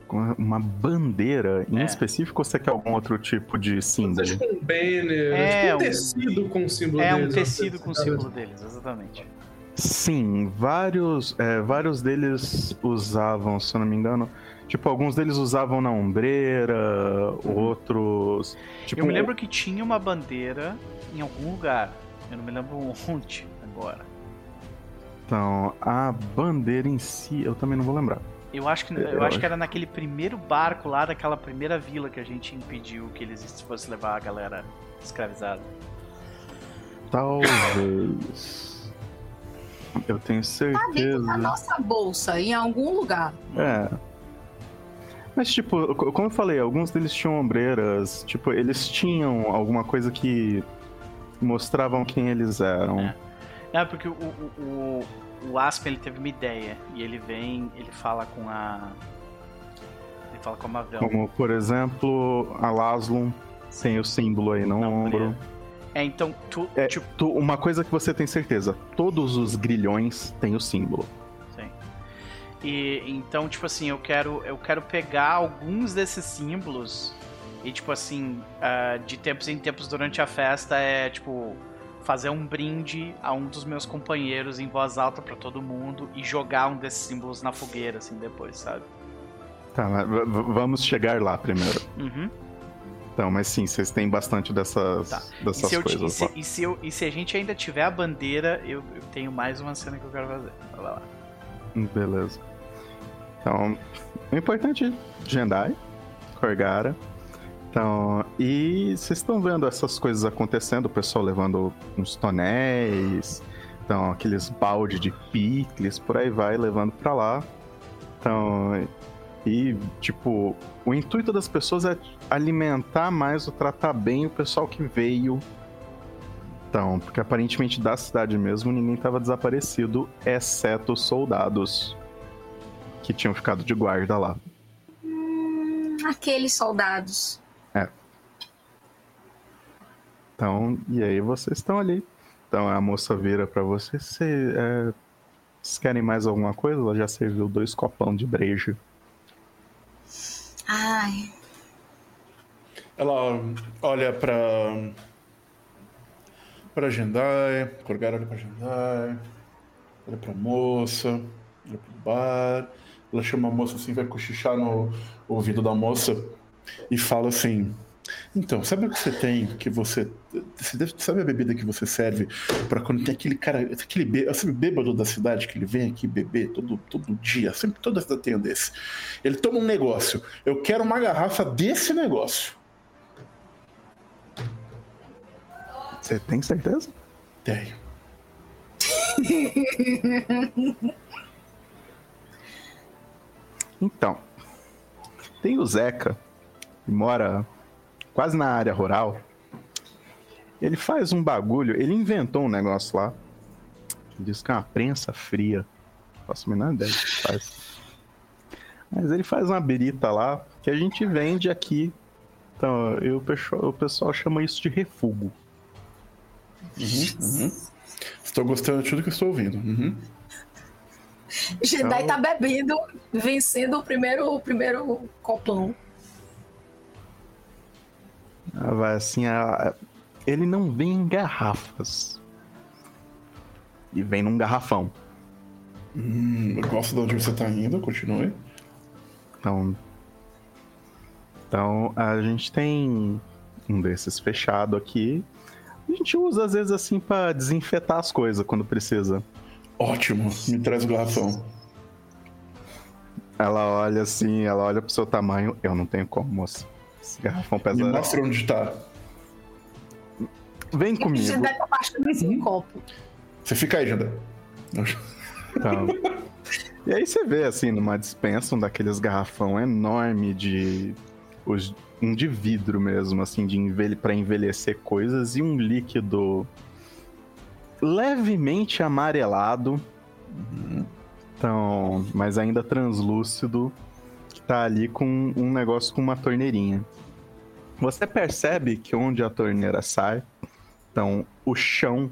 Speaker 4: Com Uma bandeira em
Speaker 1: É.
Speaker 4: específico ou você quer algum outro tipo de símbolo?
Speaker 5: Tipo um banner,
Speaker 1: É,
Speaker 5: tipo um
Speaker 1: um-
Speaker 5: tecido com o símbolo
Speaker 1: É um
Speaker 5: deles,
Speaker 1: tecido
Speaker 5: uma
Speaker 1: com o
Speaker 5: coisa
Speaker 1: símbolo deles, exatamente.
Speaker 4: Sim, vários, é, vários deles usavam, se eu não me engano, tipo, alguns deles usavam na ombreira, outros... Tipo,
Speaker 1: Eu me lembro que tinha uma bandeira em algum lugar. Eu não me lembro onde agora.
Speaker 4: Então, a bandeira em si, eu também não vou lembrar.
Speaker 1: Eu acho que,
Speaker 4: É,
Speaker 1: eu
Speaker 4: eu
Speaker 1: acho
Speaker 4: acho.
Speaker 1: que era naquele primeiro barco lá daquela primeira vila que a gente impediu que eles fossem levar a galera escravizada.
Speaker 4: Talvez... Eu tenho
Speaker 3: Tá dentro da
Speaker 4: certeza.
Speaker 3: nossa bolsa, em algum lugar.
Speaker 4: É. Mas, tipo, co- como eu falei, alguns deles tinham ombreiras, tipo, eles tinham alguma coisa que mostravam quem eles eram.
Speaker 1: É. É, porque o, o, o, o Aspen ele teve uma ideia e ele vem, ele fala com a. Ele fala com a Mavel.
Speaker 4: Como, por exemplo, a Laslum tem o símbolo aí no
Speaker 1: Na
Speaker 4: ombro.
Speaker 1: É, então, tu,
Speaker 4: É,
Speaker 1: tipo,
Speaker 4: tu- uma coisa que você tem certeza, todos os grilhões têm o símbolo.
Speaker 1: Sim. E então, tipo assim, eu quero eu quero pegar alguns desses símbolos e tipo assim, ah, de tempos em tempos durante a festa é tipo fazer um brinde a um dos meus companheiros em voz alta pra todo mundo e jogar um desses símbolos na fogueira assim depois, sabe?
Speaker 4: Tá, vamos chegar lá primeiro.
Speaker 1: Uhum.
Speaker 4: Então, mas sim, vocês têm bastante dessas,
Speaker 1: Tá. E
Speaker 4: dessas
Speaker 1: se, eu, ti- e,
Speaker 4: coisas
Speaker 1: se, e, se eu- e se a gente ainda tiver a bandeira, eu, eu tenho mais uma cena que eu quero fazer. Vai lá.
Speaker 4: Beleza. Então, o importante é Jendai, Korgara. Então, e vocês estão vendo essas coisas acontecendo, o pessoal levando uns tonéis, então aqueles balde de picles, por aí vai, levando pra lá. Então, e tipo, o intuito das pessoas é alimentar mais ou tratar bem o pessoal que veio. Então, porque aparentemente da cidade mesmo ninguém estava desaparecido, exceto os soldados que tinham ficado de guarda lá.
Speaker 3: Aqueles soldados.
Speaker 4: Então, e aí vocês estão ali. Então a moça vira pra você. "Cê, é, Vocês querem mais alguma coisa? Ela já serviu dois copão de breja.
Speaker 3: Ai,
Speaker 2: Ela olha pra. pra Jendai, Korgar olha pra Jendai, olha pra moça, olha pro bar. Ela chama a moça assim, vai cochichar no ouvido da moça e fala assim: Então, sabe o que você tem que você. você deve- sabe a bebida que você serve pra quando tem aquele cara, aquele bê- sabe, bêbado da cidade que ele vem aqui beber todo, todo dia? Sempre toda cidade tem um desse. Ele toma um negócio. Eu quero uma garrafa desse negócio.
Speaker 4: Você tem certeza?
Speaker 2: Tenho. [LAUGHS]
Speaker 4: Então, tem o Zeca, que mora quase na área rural. Ele faz um bagulho, ele inventou um negócio lá. Diz que é uma prensa fria. Não faço a menor ideia do que faz. Mas ele faz uma berita lá que a gente vende aqui. Então, e o pessoal, chama isso de refugo.
Speaker 2: Estou gostando de tudo que eu estou ouvindo. Uhum.
Speaker 3: Jedi
Speaker 4: Então-
Speaker 3: tá bebendo, vencendo o primeiro, o primeiro copão.
Speaker 4: Ela vai assim, a- ele não vem em garrafas. E vem num garrafão.
Speaker 2: Hum, eu gosto de onde você está indo, continue.
Speaker 4: Então, então a gente tem um desses fechado aqui. A gente usa às vezes assim pra desinfetar as coisas quando precisa.
Speaker 2: Ótimo, me traz o garrafão.
Speaker 4: Ela olha assim, ela olha pro seu tamanho. Eu não tenho como, moça. Garrafão
Speaker 2: Me
Speaker 4: pesa.
Speaker 2: mostra onde está.
Speaker 4: Vem comigo.
Speaker 3: Tá baixando
Speaker 2: Uhum.
Speaker 3: copo.
Speaker 2: Você fica aí, Jandai.
Speaker 4: Então, [LAUGHS] e aí você vê, assim, numa dispensa, um daqueles garrafão enorme de. os- um de vidro mesmo, assim, de envelhe, pra envelhecer coisas, e um líquido levemente amarelado. Então, mas ainda translúcido, tá ali com um negócio com uma torneirinha. Você percebe que onde a torneira sai, então o chão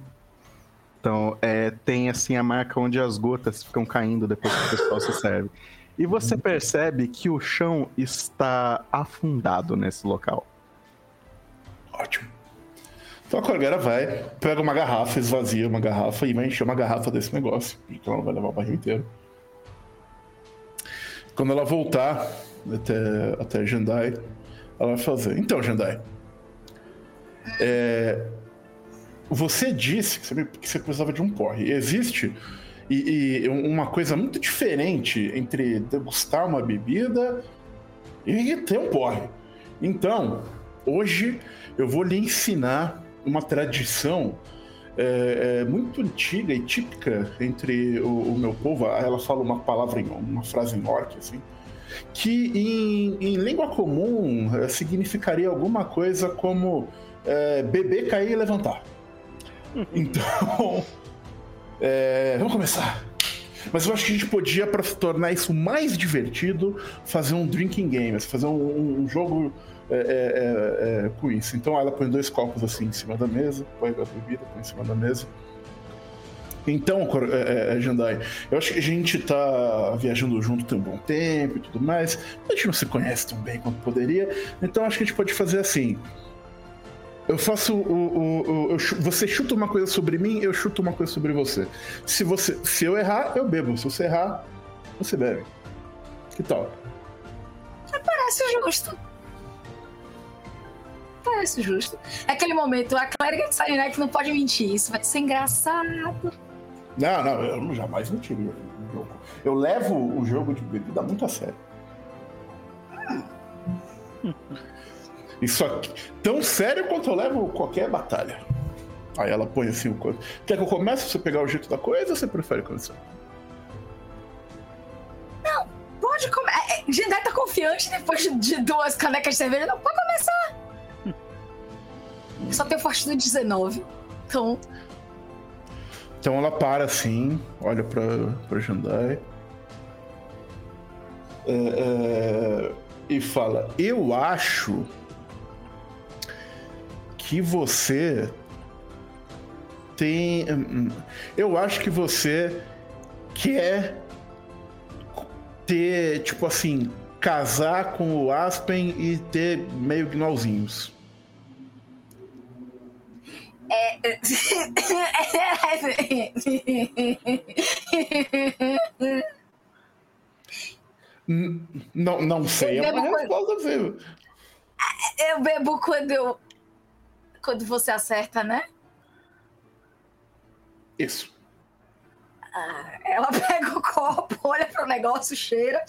Speaker 4: então, é, tem assim a marca onde as gotas ficam caindo depois que o pessoal se serve. E você percebe que o chão está afundado nesse local.
Speaker 2: Ótimo. Então a Corguera vai, pega uma garrafa, esvazia uma garrafa e vai encher uma garrafa desse negócio. Então ela vai levar o barril inteiro. Quando ela voltar até, até Jandai, ela vai fazer. Então, Jandai. é, você disse que você, que você precisava de um porre. Existe e, e uma coisa muito diferente entre degustar uma bebida e ter um porre. Então, hoje eu vou lhe ensinar uma tradição é, é, muito antiga e típica entre o, o meu povo. Ela fala uma palavra, em, uma frase em orc, assim, que em, em língua comum é, significaria alguma coisa como é, beber, cair e levantar. Então, é, [LAUGHS] vamos começar. Mas eu acho que a gente podia, para tornar isso mais divertido, fazer um drinking game, fazer um, um jogo é, é, é, é, com isso. Então ela põe dois copos assim em cima da mesa, põe a bebida, põe em cima da mesa. Então, é, é, Jandai, eu acho que a gente tá viajando junto tem um bom tempo e tudo mais. A gente não se conhece tão bem quanto poderia. Então acho que a gente pode fazer assim. Eu faço o. o- o- eu você chuta uma coisa sobre mim, eu chuto uma coisa sobre você. Se, você. se eu errar, eu bebo. Se você errar, você bebe. Que tal?
Speaker 3: Parece justo. Parece justo. É aquele momento, a clériga de Salinar que não pode mentir. Isso vai ser engraçado.
Speaker 2: Não, não, eu não- jamais mentiria no jogo. Eu levo o jogo de bebida muito a sério. [LAUGHS] Isso aqui, tão sério quanto eu levo qualquer batalha. Aí ela põe assim o coisa. Quer que eu comece você pegar o jeito da coisa ou você prefere começar?
Speaker 3: Pode começar. Jindai tá confiante depois de- de duas canecas de cerveja. Não, pode começar. Só tem o forte do 19. Então,
Speaker 2: Então ela para assim, olha pra, pra Jandai. É, é, e fala: Eu acho que você tem. hum, hum, Eu acho que você quer ter, tipo assim, casar com o Aspen e ter meio gnolzinhos. Hum, Não, não sei, é
Speaker 3: Eu bebo
Speaker 2: resposta possível.
Speaker 3: eu bebo quando eu. Quando você acerta, né?
Speaker 2: Isso.
Speaker 3: Ela pega o copo, [LAUGHS] olha pro negócio, cheira.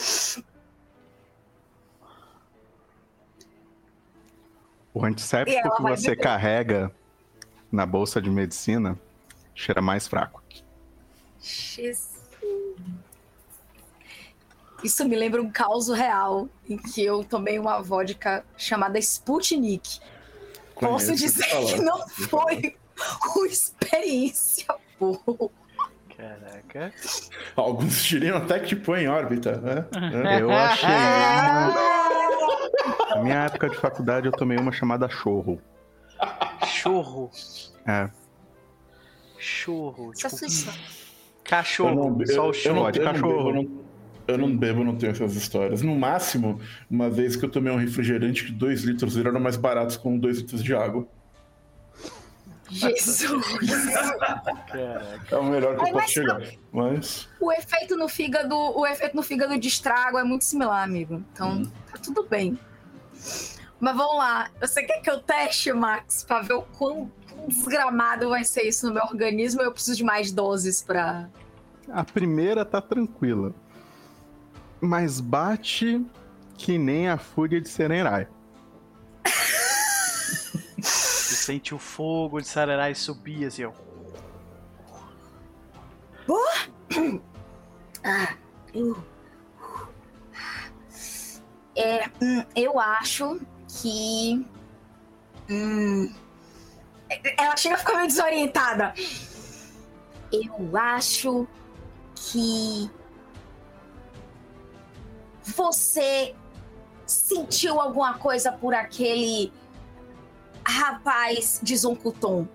Speaker 4: O antisséptico
Speaker 3: ela
Speaker 4: que você
Speaker 3: beber.
Speaker 4: carrega na bolsa de medicina cheira mais fraco.
Speaker 3: Jesus. Isso me lembra um caos real em que eu tomei uma vodka chamada Sputnik. Posso
Speaker 2: Conheço,
Speaker 3: dizer
Speaker 2: falar.
Speaker 3: que não foi uma experiência boa.
Speaker 1: Caraca.
Speaker 2: Alguns diriam até que te põe em órbita, né? É.
Speaker 4: Eu achei uma... Na minha época de faculdade eu tomei uma chamada chorro.
Speaker 1: Churro.
Speaker 4: É,
Speaker 1: Churro.
Speaker 3: Essa
Speaker 1: Tipo, cachorro. só o
Speaker 2: não-
Speaker 4: de
Speaker 2: eu não
Speaker 4: cachorro.
Speaker 2: bebo, eu não- bebo, não tenho essas histórias. No máximo, uma vez que eu tomei um refrigerante que 2 litros eram mais baratos com 2 litros de água.
Speaker 3: Jesus.
Speaker 2: É o melhor que eu
Speaker 3: Ai,
Speaker 2: posso chegar. Mas.
Speaker 3: O efeito no fígado, o efeito no fígado de estrago é muito similar, amigo. Então, tá tudo bem. Mas vamos lá. Você quer que eu teste, Max, pra ver o quão desgramado vai ser isso no meu organismo? Eu preciso de mais doses pra.
Speaker 4: a primeira tá tranquila. Mas bate que nem a fúria de Serenai.
Speaker 1: Isso sente o fogo de Sararai subir assim, ó.
Speaker 3: Ah, eu. É, hum, eu acho que. Hum, ela chega a ficar meio desorientada. Eu acho que. Você sentiu alguma coisa por aquele rapaz de Zonkuton?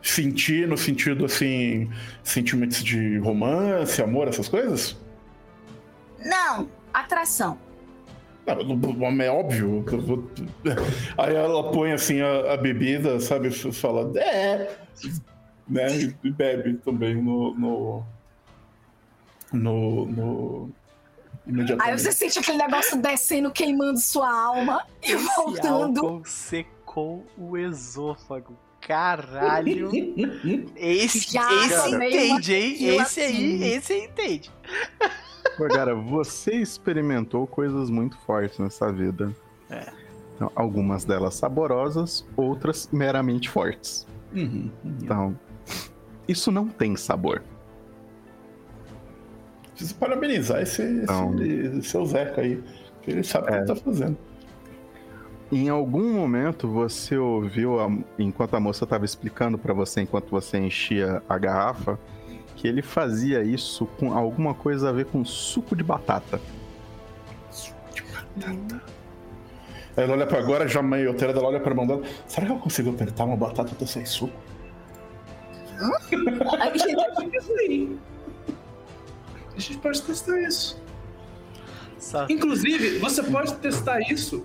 Speaker 2: Sentir no sentido assim, sentimentos de romance, amor, essas coisas?
Speaker 3: Não, atração.
Speaker 2: Não, é óbvio. Aí ela põe assim a, a bebida, sabe? Fala, é. Né? E bebe também no. no. no. no...
Speaker 3: Aí você sente aquele negócio descendo, queimando sua alma e
Speaker 1: Esse
Speaker 3: voltando.
Speaker 1: álcool secou o esôfago. Caralho. Esse,
Speaker 3: Já
Speaker 1: esse entende, hein? Esse aí, esse aí entende.
Speaker 4: Agora, você experimentou coisas muito fortes nessa vida.
Speaker 1: É.
Speaker 4: Então, algumas delas saborosas, outras meramente fortes.
Speaker 2: Uhum, uhum.
Speaker 4: Então, isso não tem sabor.
Speaker 2: Preciso parabenizar esse,
Speaker 4: Não.
Speaker 2: esse seu Zeca aí. Ele sabe o que
Speaker 4: É.
Speaker 2: ele tá fazendo.
Speaker 4: Em algum momento você ouviu, a- enquanto a moça estava explicando para você, enquanto você enchia a garrafa, que ele fazia isso com alguma coisa a ver com suco de batata.
Speaker 2: Aí ela olha pra agora, já meio alterada, ela olha pra mão dela. Será que eu consigo apertar uma batata até sair suco?
Speaker 3: Aí, gente, [LAUGHS]
Speaker 5: A gente pode testar isso. Inclusive, você pode testar isso.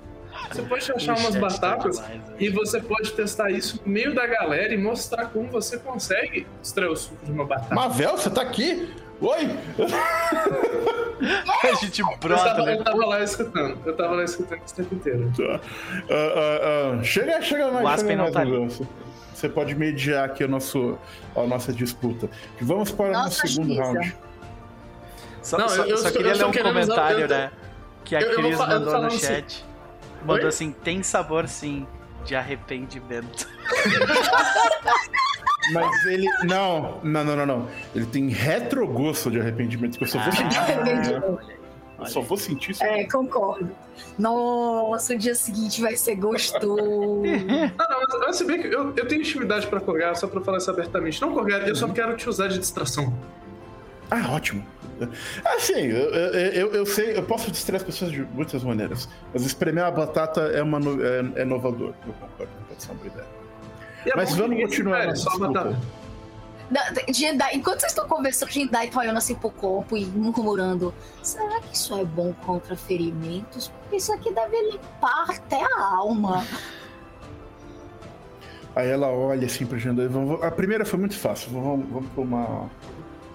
Speaker 5: Você pode achar umas
Speaker 1: tá
Speaker 5: batatas
Speaker 1: velho.
Speaker 5: e você pode testar isso no meio da galera e mostrar como você consegue extrair o suco de uma batata.
Speaker 2: Mavel, você tá aqui? Oi! [LAUGHS]
Speaker 1: A gente
Speaker 5: eu,
Speaker 1: brota,
Speaker 5: tava,
Speaker 1: né?
Speaker 5: eu tava lá escutando. Eu tava lá escutando esse tempo inteiro.
Speaker 2: Tá. Ah, ah, ah, chega, chega mais,
Speaker 1: O Aspen não
Speaker 2: mais,
Speaker 1: tá.
Speaker 2: Você- pode mediar aqui o nosso, a nossa disputa. Vamos para o segundo
Speaker 3: Giza.
Speaker 2: round.
Speaker 1: Só,
Speaker 5: Não,
Speaker 1: só-
Speaker 5: eu- eu
Speaker 1: só
Speaker 5: só-
Speaker 1: queria
Speaker 5: eu
Speaker 1: ler
Speaker 5: só
Speaker 1: um comentário,
Speaker 5: eu
Speaker 1: né? Que a
Speaker 5: eu- eu
Speaker 1: Cris
Speaker 5: eu
Speaker 1: mandou no
Speaker 5: assim-
Speaker 1: chat. Mandou
Speaker 5: Oi?
Speaker 1: assim: tem sabor sim de arrependimento. [LAUGHS]
Speaker 2: Mas ele. Não, não, não, não, não. Ele tem retrogosto de arrependimento, que eu só vou sentir. [LAUGHS] Eu só vou sentir isso.
Speaker 3: É, concordo. Nossa, o dia seguinte vai ser gostoso. [LAUGHS]
Speaker 5: Ah, não, mas, mas se bem que eu, eu tenho intimidade pra Corgar, só pra falar isso abertamente. Não, Corgar, eu só quero te usar de distração.
Speaker 2: Ah, ótimo. [LAUGHS] Ah, sim, eu, eu, eu, sei, eu posso distrair as pessoas de muitas maneiras. Mas espremer a batata é, uma, é, é inovador. Eu concordo, pode ser uma boa ideia.
Speaker 5: É
Speaker 2: Mas vamos continuar
Speaker 5: espere,
Speaker 2: nossa
Speaker 5: só batata.
Speaker 3: Jendai, enquanto vocês estão conversando, Jendai tá olhando assim pro corpo e murmurando: será que isso é bom contra ferimentos? Porque isso aqui deve limpar até a alma.
Speaker 2: Aí ela olha assim pra Jandai. Vamos- A primeira foi muito fácil. Vamos, vamos pra uma.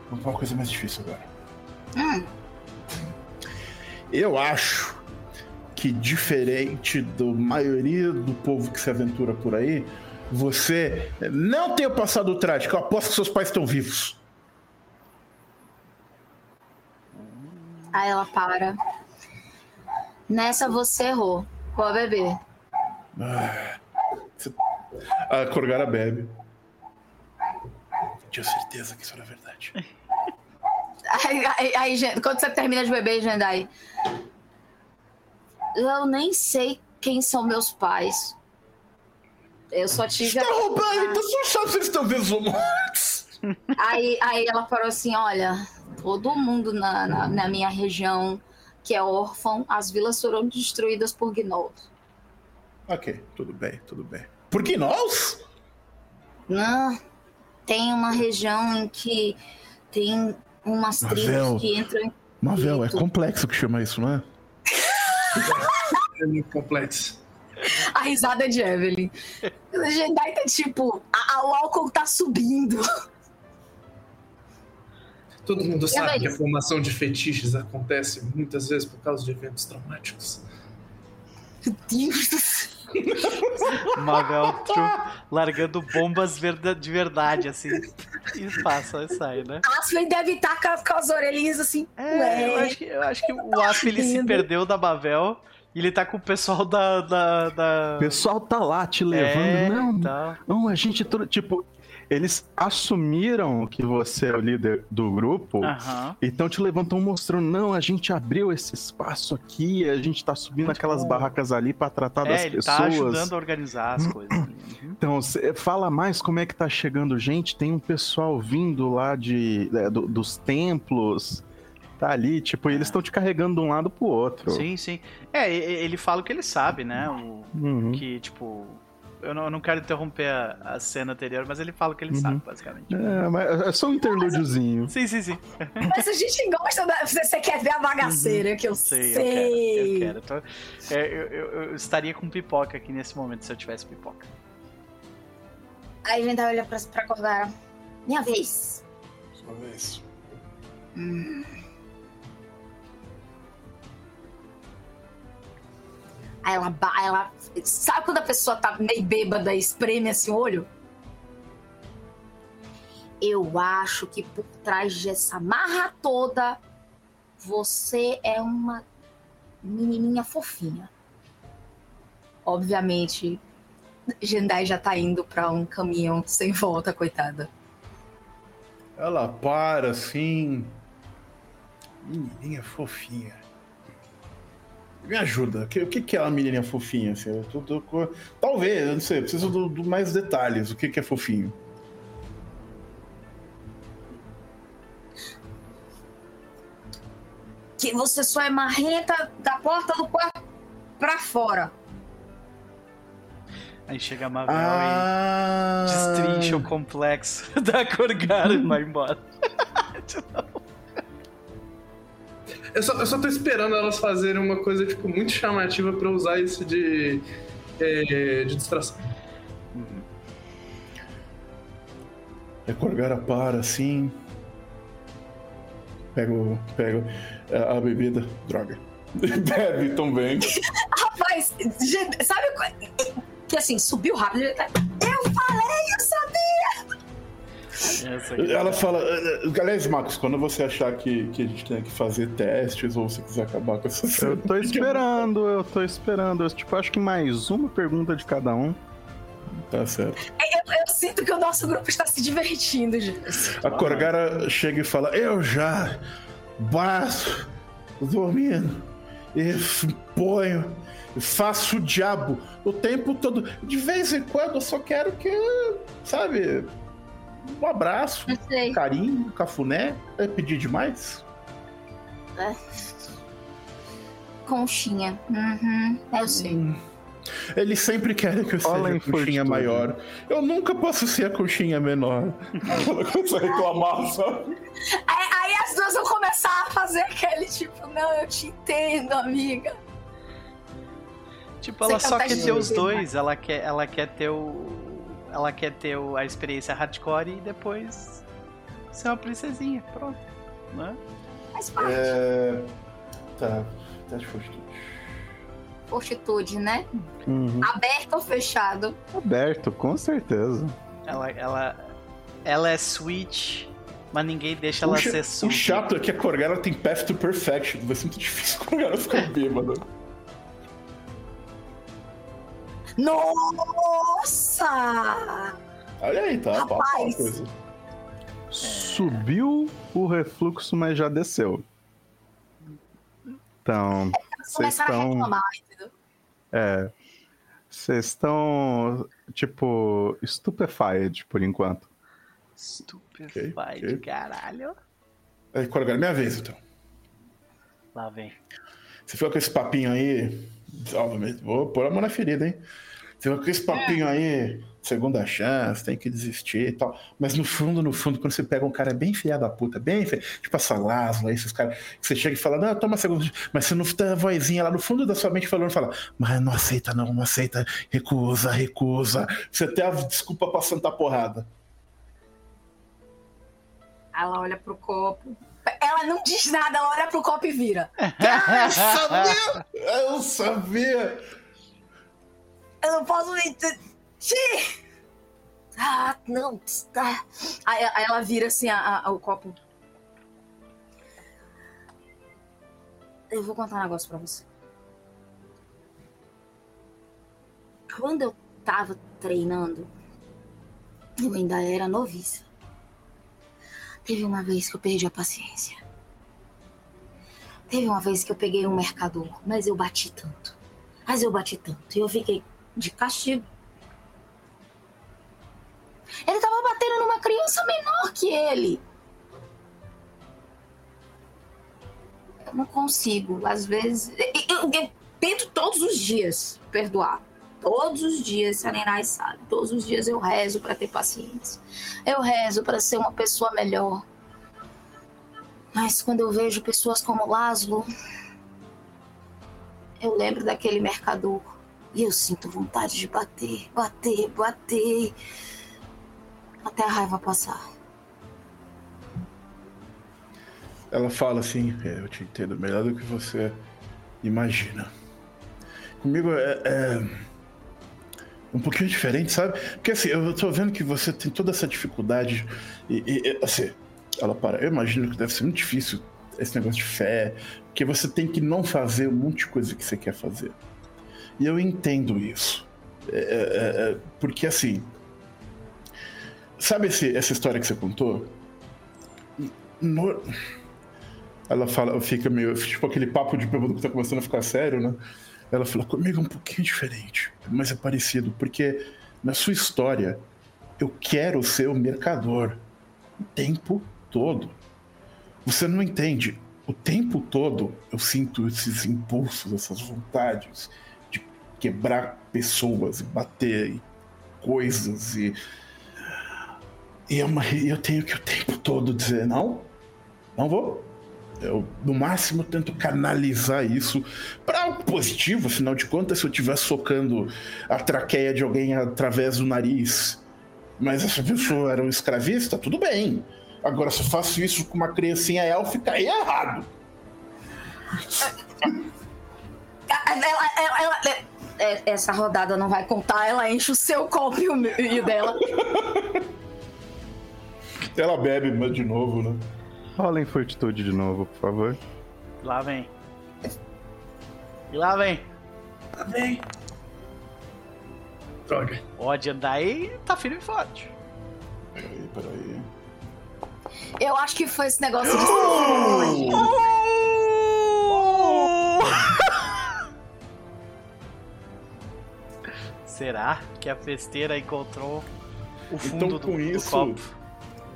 Speaker 2: Vamos pra uma coisa mais difícil agora.
Speaker 3: Hum,
Speaker 2: Eu acho que, diferente da maioria do povo que se aventura por aí, você não tem o passado trágico. Eu aposto que seus pais estão vivos.
Speaker 3: Aí ela para. Nessa você errou. Vou beber.
Speaker 2: A Corgara bebe. Tinha certeza que isso era verdade. [LAUGHS]
Speaker 3: Aí, aí, aí, quando você termina de beber, Jendai. Eu nem sei quem são meus pais. Eu só tive.
Speaker 2: Você tá roubando, então você não sabe se eles estão vivos ou mortos.
Speaker 3: Aí, aí ela falou assim: olha, todo mundo na, na, na minha região que é órfão, as vilas foram destruídas por gnolls.
Speaker 2: Ok, tudo bem, tudo bem. Por nós?
Speaker 3: Não, tem uma região em que tem umas
Speaker 2: Mas,
Speaker 3: tribos
Speaker 2: Vel,
Speaker 3: que entram em.
Speaker 2: Mavel, é complexo que chama isso, não é? [LAUGHS]
Speaker 5: É muito complexo.
Speaker 3: A risada de Evelyn. O Jedi tá tipo, a, a- o álcool tá subindo.
Speaker 5: Todo mundo sabe que a formação de fetiches acontece muitas vezes por causa de eventos traumáticos.
Speaker 3: Meu Deus do céu.
Speaker 1: Maveltro largando bombas de verdade, assim. E passa e sai, né?
Speaker 3: Aspen deve estar com, as- com as orelhinhas assim.
Speaker 1: É, eu
Speaker 3: Ué.
Speaker 1: acho que, eu acho que o Asp ele se perdeu da Mavel E ele tá com o pessoal da. da, da...
Speaker 4: O pessoal tá lá te levando.
Speaker 1: É,
Speaker 4: não,
Speaker 1: tá.
Speaker 4: não, a gente. Tipo, eles assumiram que você é o líder do grupo.
Speaker 1: Aham.
Speaker 4: Então te levantam mostrando, não, a gente abriu esse espaço aqui, a gente tá subindo aquelas
Speaker 1: bom.
Speaker 4: barracas ali pra tratar das
Speaker 1: É, ele
Speaker 4: pessoas.
Speaker 1: tá ajudando a organizar as coisas. [CLEARS THROAT] Uhum.
Speaker 4: Então, fala mais como é que tá chegando gente. Tem um pessoal vindo lá de, é, do- dos templos. Tá ali, tipo, e eles estão te carregando de um lado pro outro.
Speaker 1: Sim, sim. É, ele fala o que ele sabe, né? O,
Speaker 4: Uhum.
Speaker 1: que, tipo. Eu não, eu não quero interromper a, a cena anterior, mas ele fala o que ele
Speaker 4: Uhum.
Speaker 1: sabe, basicamente.
Speaker 4: É, mas é só um interlúdiozinho.
Speaker 1: Sim, sim, sim.
Speaker 3: Mas a gente gosta da. Você quer ver a bagaceira, que eu
Speaker 1: Sei,
Speaker 3: sei.
Speaker 1: eu quero. Eu, quero. Tô- é, eu, eu- eu estaria com pipoca aqui nesse momento se eu tivesse pipoca.
Speaker 3: Aí a gente olha pra, pra acordar. Minha vez.
Speaker 2: Sua vez.
Speaker 3: Aí ela, ela. Sabe quando a pessoa tá meio bêbada e espreme assim o olho? Eu acho que por trás dessa marra toda, você é uma menininha fofinha. Obviamente, Jendai já tá indo pra um caminhão sem volta, coitada.
Speaker 2: Ela para assim. Menininha fofinha. Me ajuda. O que, o que que é uma menininha fofinha? Assim? Eu tô- tô com- Talvez, eu não sei, eu preciso do, do mais detalhes. O que, que é fofinho?
Speaker 3: Que você só é marrenta da porta do quarto pra fora.
Speaker 1: Aí chega a Mavel
Speaker 2: Ah!
Speaker 1: e destrincha o complexo [LAUGHS] da Corgara e vai embora. [LAUGHS]
Speaker 5: Eu só, eu só tô esperando elas fazerem uma coisa, tipo, muito chamativa pra usar isso de, é, de distração.
Speaker 2: E a Corgara para assim. Pego, pego a, a bebida. Droga. [LAUGHS] Bebe também.
Speaker 3: Rapaz, sabe qual- que assim, subiu rápido. Eu falei, eu sabia!
Speaker 1: Essa aqui.
Speaker 2: Ela fala. "Eh, Aliás, Marcos, quando você achar que, que a gente tem que fazer testes ou você quiser acabar com essa
Speaker 4: Eu
Speaker 2: cena.
Speaker 4: tô [LAUGHS] esperando, eu tô esperando. Eu, tipo, acho que mais uma pergunta de cada um.
Speaker 2: Tá certo.
Speaker 3: Eu, eu sinto que o nosso grupo está se divertindo, gente.
Speaker 2: A Corgara chega e fala: Eu já bato dormindo e ponho, faço o diabo o tempo todo. De vez em quando eu só quero que, sabe, um abraço, um carinho, um cafuné. É pedir demais?
Speaker 3: Conchinha. Uhum, eu sei.
Speaker 2: Hum. Eles sempre querem que eu
Speaker 4: Fala
Speaker 2: seja a conchinha maior. Eu nunca posso ser a conchinha menor. Ela começa a reclamar, sabe?
Speaker 3: Aí, aí as duas vão começar a fazer aquele tipo, não, eu te entendo, amiga.
Speaker 1: Tipo, ela
Speaker 3: Você
Speaker 1: só quer ter os dois. Ela quer, ela quer ter o. Ela quer ter o- a experiência hardcore e depois ser uma princesinha. Pronto. Né?
Speaker 3: Faz parte.
Speaker 2: É. Tá. Tá de fortitude.
Speaker 3: Fortitude, né?
Speaker 4: Uhum.
Speaker 3: Aberto ou fechado?
Speaker 4: Aberto, com certeza.
Speaker 1: Ela, ela, ela é sweet, mas ninguém deixa ela
Speaker 2: o, cha-
Speaker 1: ser
Speaker 2: o
Speaker 1: sweet.
Speaker 2: chato é que a Corgara tem Path to Perfection. Vai ser muito difícil a Corgara ficar bêbada.
Speaker 3: Nossa!
Speaker 2: Olha aí, tá? Passa uma
Speaker 3: Rapaz.
Speaker 2: coisa.
Speaker 4: Subiu o refluxo, mas já desceu. Então, vocês
Speaker 3: Começaram a
Speaker 4: estão.
Speaker 3: reclamar?
Speaker 4: É. Vocês estão, tipo, stupefied por enquanto.
Speaker 1: Stupefied,
Speaker 2: Ok, ok.
Speaker 1: caralho.
Speaker 2: Aí, Corgara, minha vez então.
Speaker 1: Lá vem.
Speaker 2: Você fica com esse papinho aí. Obviamente, vou pôr a mão na ferida, hein? Com esse papinho aí, segunda chance, tem que desistir e tal. Mas no fundo, no fundo, quando você pega um cara bem filha da puta, bem feio, tipo a Salazzo, esses caras, que você chega e fala, não, toma segunda chance. Mas você não tem a vozinha lá no fundo da sua mente falando, fala, mas não aceita não, não aceita, recusa, recusa. Você tem a desculpa pra sentar porrada.
Speaker 3: Ela olha pro copo. Ela não diz nada, ela olha pro copo e vira. [LAUGHS]
Speaker 2: Eu sabia! [LAUGHS] Eu sabia!
Speaker 3: Eu não posso mentir. Ah, não. Ah. Aí, aí ela vira assim a- a- o copo. Eu vou contar um negócio pra você. quando eu tava treinando, eu ainda era noviça. Teve uma vez que eu perdi a paciência. Teve uma vez que eu peguei um mercador, mas eu bati tanto. Mas eu bati tanto. E eu fiquei de castigo. Ele tava batendo numa criança menor que ele. Eu não consigo. Às vezes. Eu, eu tento todos os dias perdoar. Todos os dias, Nenai sabe. Todos os dias eu rezo para ter paciência. Eu rezo para ser uma pessoa melhor. Mas quando eu vejo pessoas como Laszlo, eu lembro daquele mercador e eu sinto vontade de bater, bater, bater, até a raiva passar.
Speaker 2: Ela fala assim: é, Eu te entendo melhor do que você imagina. Comigo é, é um pouquinho diferente, sabe? Porque assim, eu tô vendo que você tem toda essa dificuldade e, e assim, ela para. Eu imagino que deve ser muito difícil esse negócio de fé, porque você tem que não fazer um monte de coisa que você quer fazer. E eu entendo isso. É, é, é, porque assim. Sabe esse, essa história que você contou? No... Ela fala, fica meio. Tipo aquele papo de bêbado que tá começando a ficar sério, né? Ela fala, comigo é um pouquinho diferente, mas é parecido, porque na sua história eu quero ser o mercador o tempo todo. Você não entende. O tempo todo eu sinto esses impulsos, essas vontades de quebrar pessoas e bater em coisas e. E é uma, eu tenho que o tempo todo dizer: não, não vou. Eu, no máximo, tento canalizar isso para algo positivo, afinal de contas, se eu estiver socando a traqueia de alguém através do nariz, mas essa pessoa era um escravista, tudo bem. Agora, se eu faço isso com uma criancinha élfica, aí é errado. [LAUGHS]
Speaker 3: Ela, ela, ela, essa rodada não vai contar, ela enche o seu copo e o, meu- e o dela.
Speaker 2: Ela bebe mas de novo, né?
Speaker 4: Rola em fortitude de novo, por favor.
Speaker 1: Lá vem. E lá vem.
Speaker 5: Tá bem. Droga.
Speaker 1: Ó, Jedi tá firme e forte.
Speaker 2: Peraí, peraí.
Speaker 3: Eu acho que foi esse negócio de. [LAUGHS]
Speaker 1: Será que a festeira encontrou o fundo
Speaker 2: Então,
Speaker 1: do,
Speaker 2: com
Speaker 1: do
Speaker 2: isso,
Speaker 1: copo?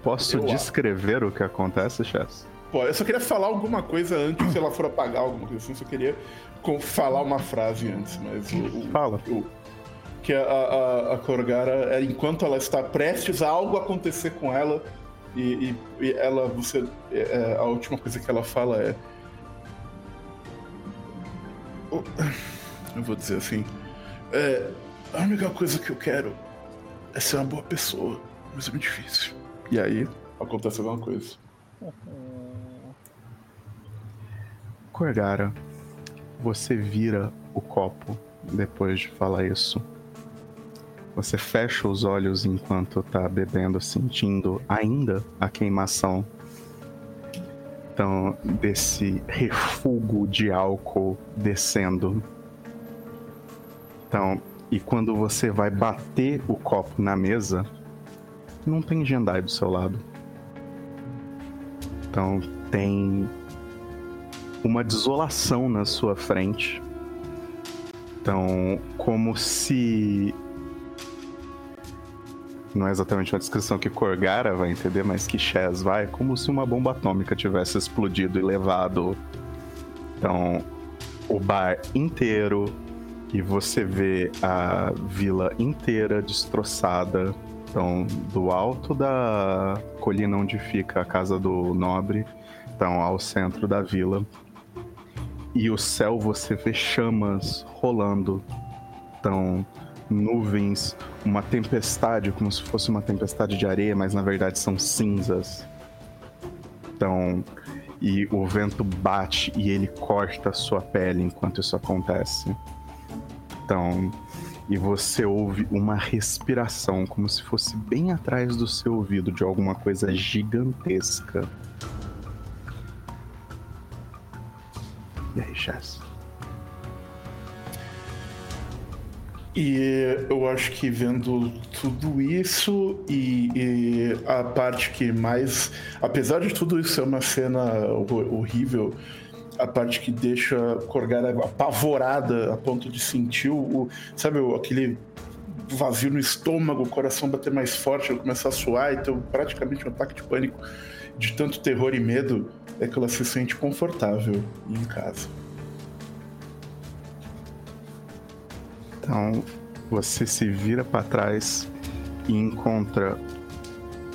Speaker 4: Posso descrever o que acontece, Chess?
Speaker 2: Pô, eu só queria falar alguma coisa antes, se ela for apagar alguma coisa assim, só queria falar uma frase antes, mas o, o-
Speaker 4: Fala.
Speaker 2: o- que a, a, a Korgara, é, enquanto ela está prestes a algo acontecer com ela, e, e- e ela, você, é, é, a última coisa que ela fala é, O- eu vou dizer assim, é, a única coisa que eu quero é ser uma boa pessoa, mas é muito difícil. E aí acontece alguma coisa.
Speaker 4: Corgara, você vira o copo depois de falar isso. Você fecha os olhos enquanto tá bebendo, sentindo ainda a queimação. Então, desse refúgio de álcool descendo. Então, e quando você vai bater o copo na mesa, não tem Jendai do seu lado. Então, tem uma desolação na sua frente. Então, como se. Não é exatamente uma descrição que Korgara vai entender, mas que Chaz vai, como se uma bomba atômica tivesse explodido e levado. Então, o bar inteiro, e você vê a vila inteira destroçada. Então, do alto da colina onde fica a casa do nobre, então ao centro da vila. E o céu você vê chamas rolando. Então, nuvens, uma tempestade, como se fosse uma tempestade de areia, mas na verdade são cinzas. Então, e o vento bate e ele corta a sua pele enquanto isso acontece. Então, e você ouve uma respiração como se fosse bem atrás do seu ouvido de alguma coisa gigantesca. E aí, Chess?
Speaker 2: E eu acho que vendo tudo isso e, e, a parte que mais. Apesar de tudo isso ser uma cena horrível, a parte que deixa Corgara apavorada a ponto de sentir o. Sabe, aquele vazio no estômago, o coração bater mais forte, ela começar a suar e ter praticamente um ataque de pânico de tanto terror e medo, é que ela se sente confortável em casa.
Speaker 4: Então, você se vira para trás e encontra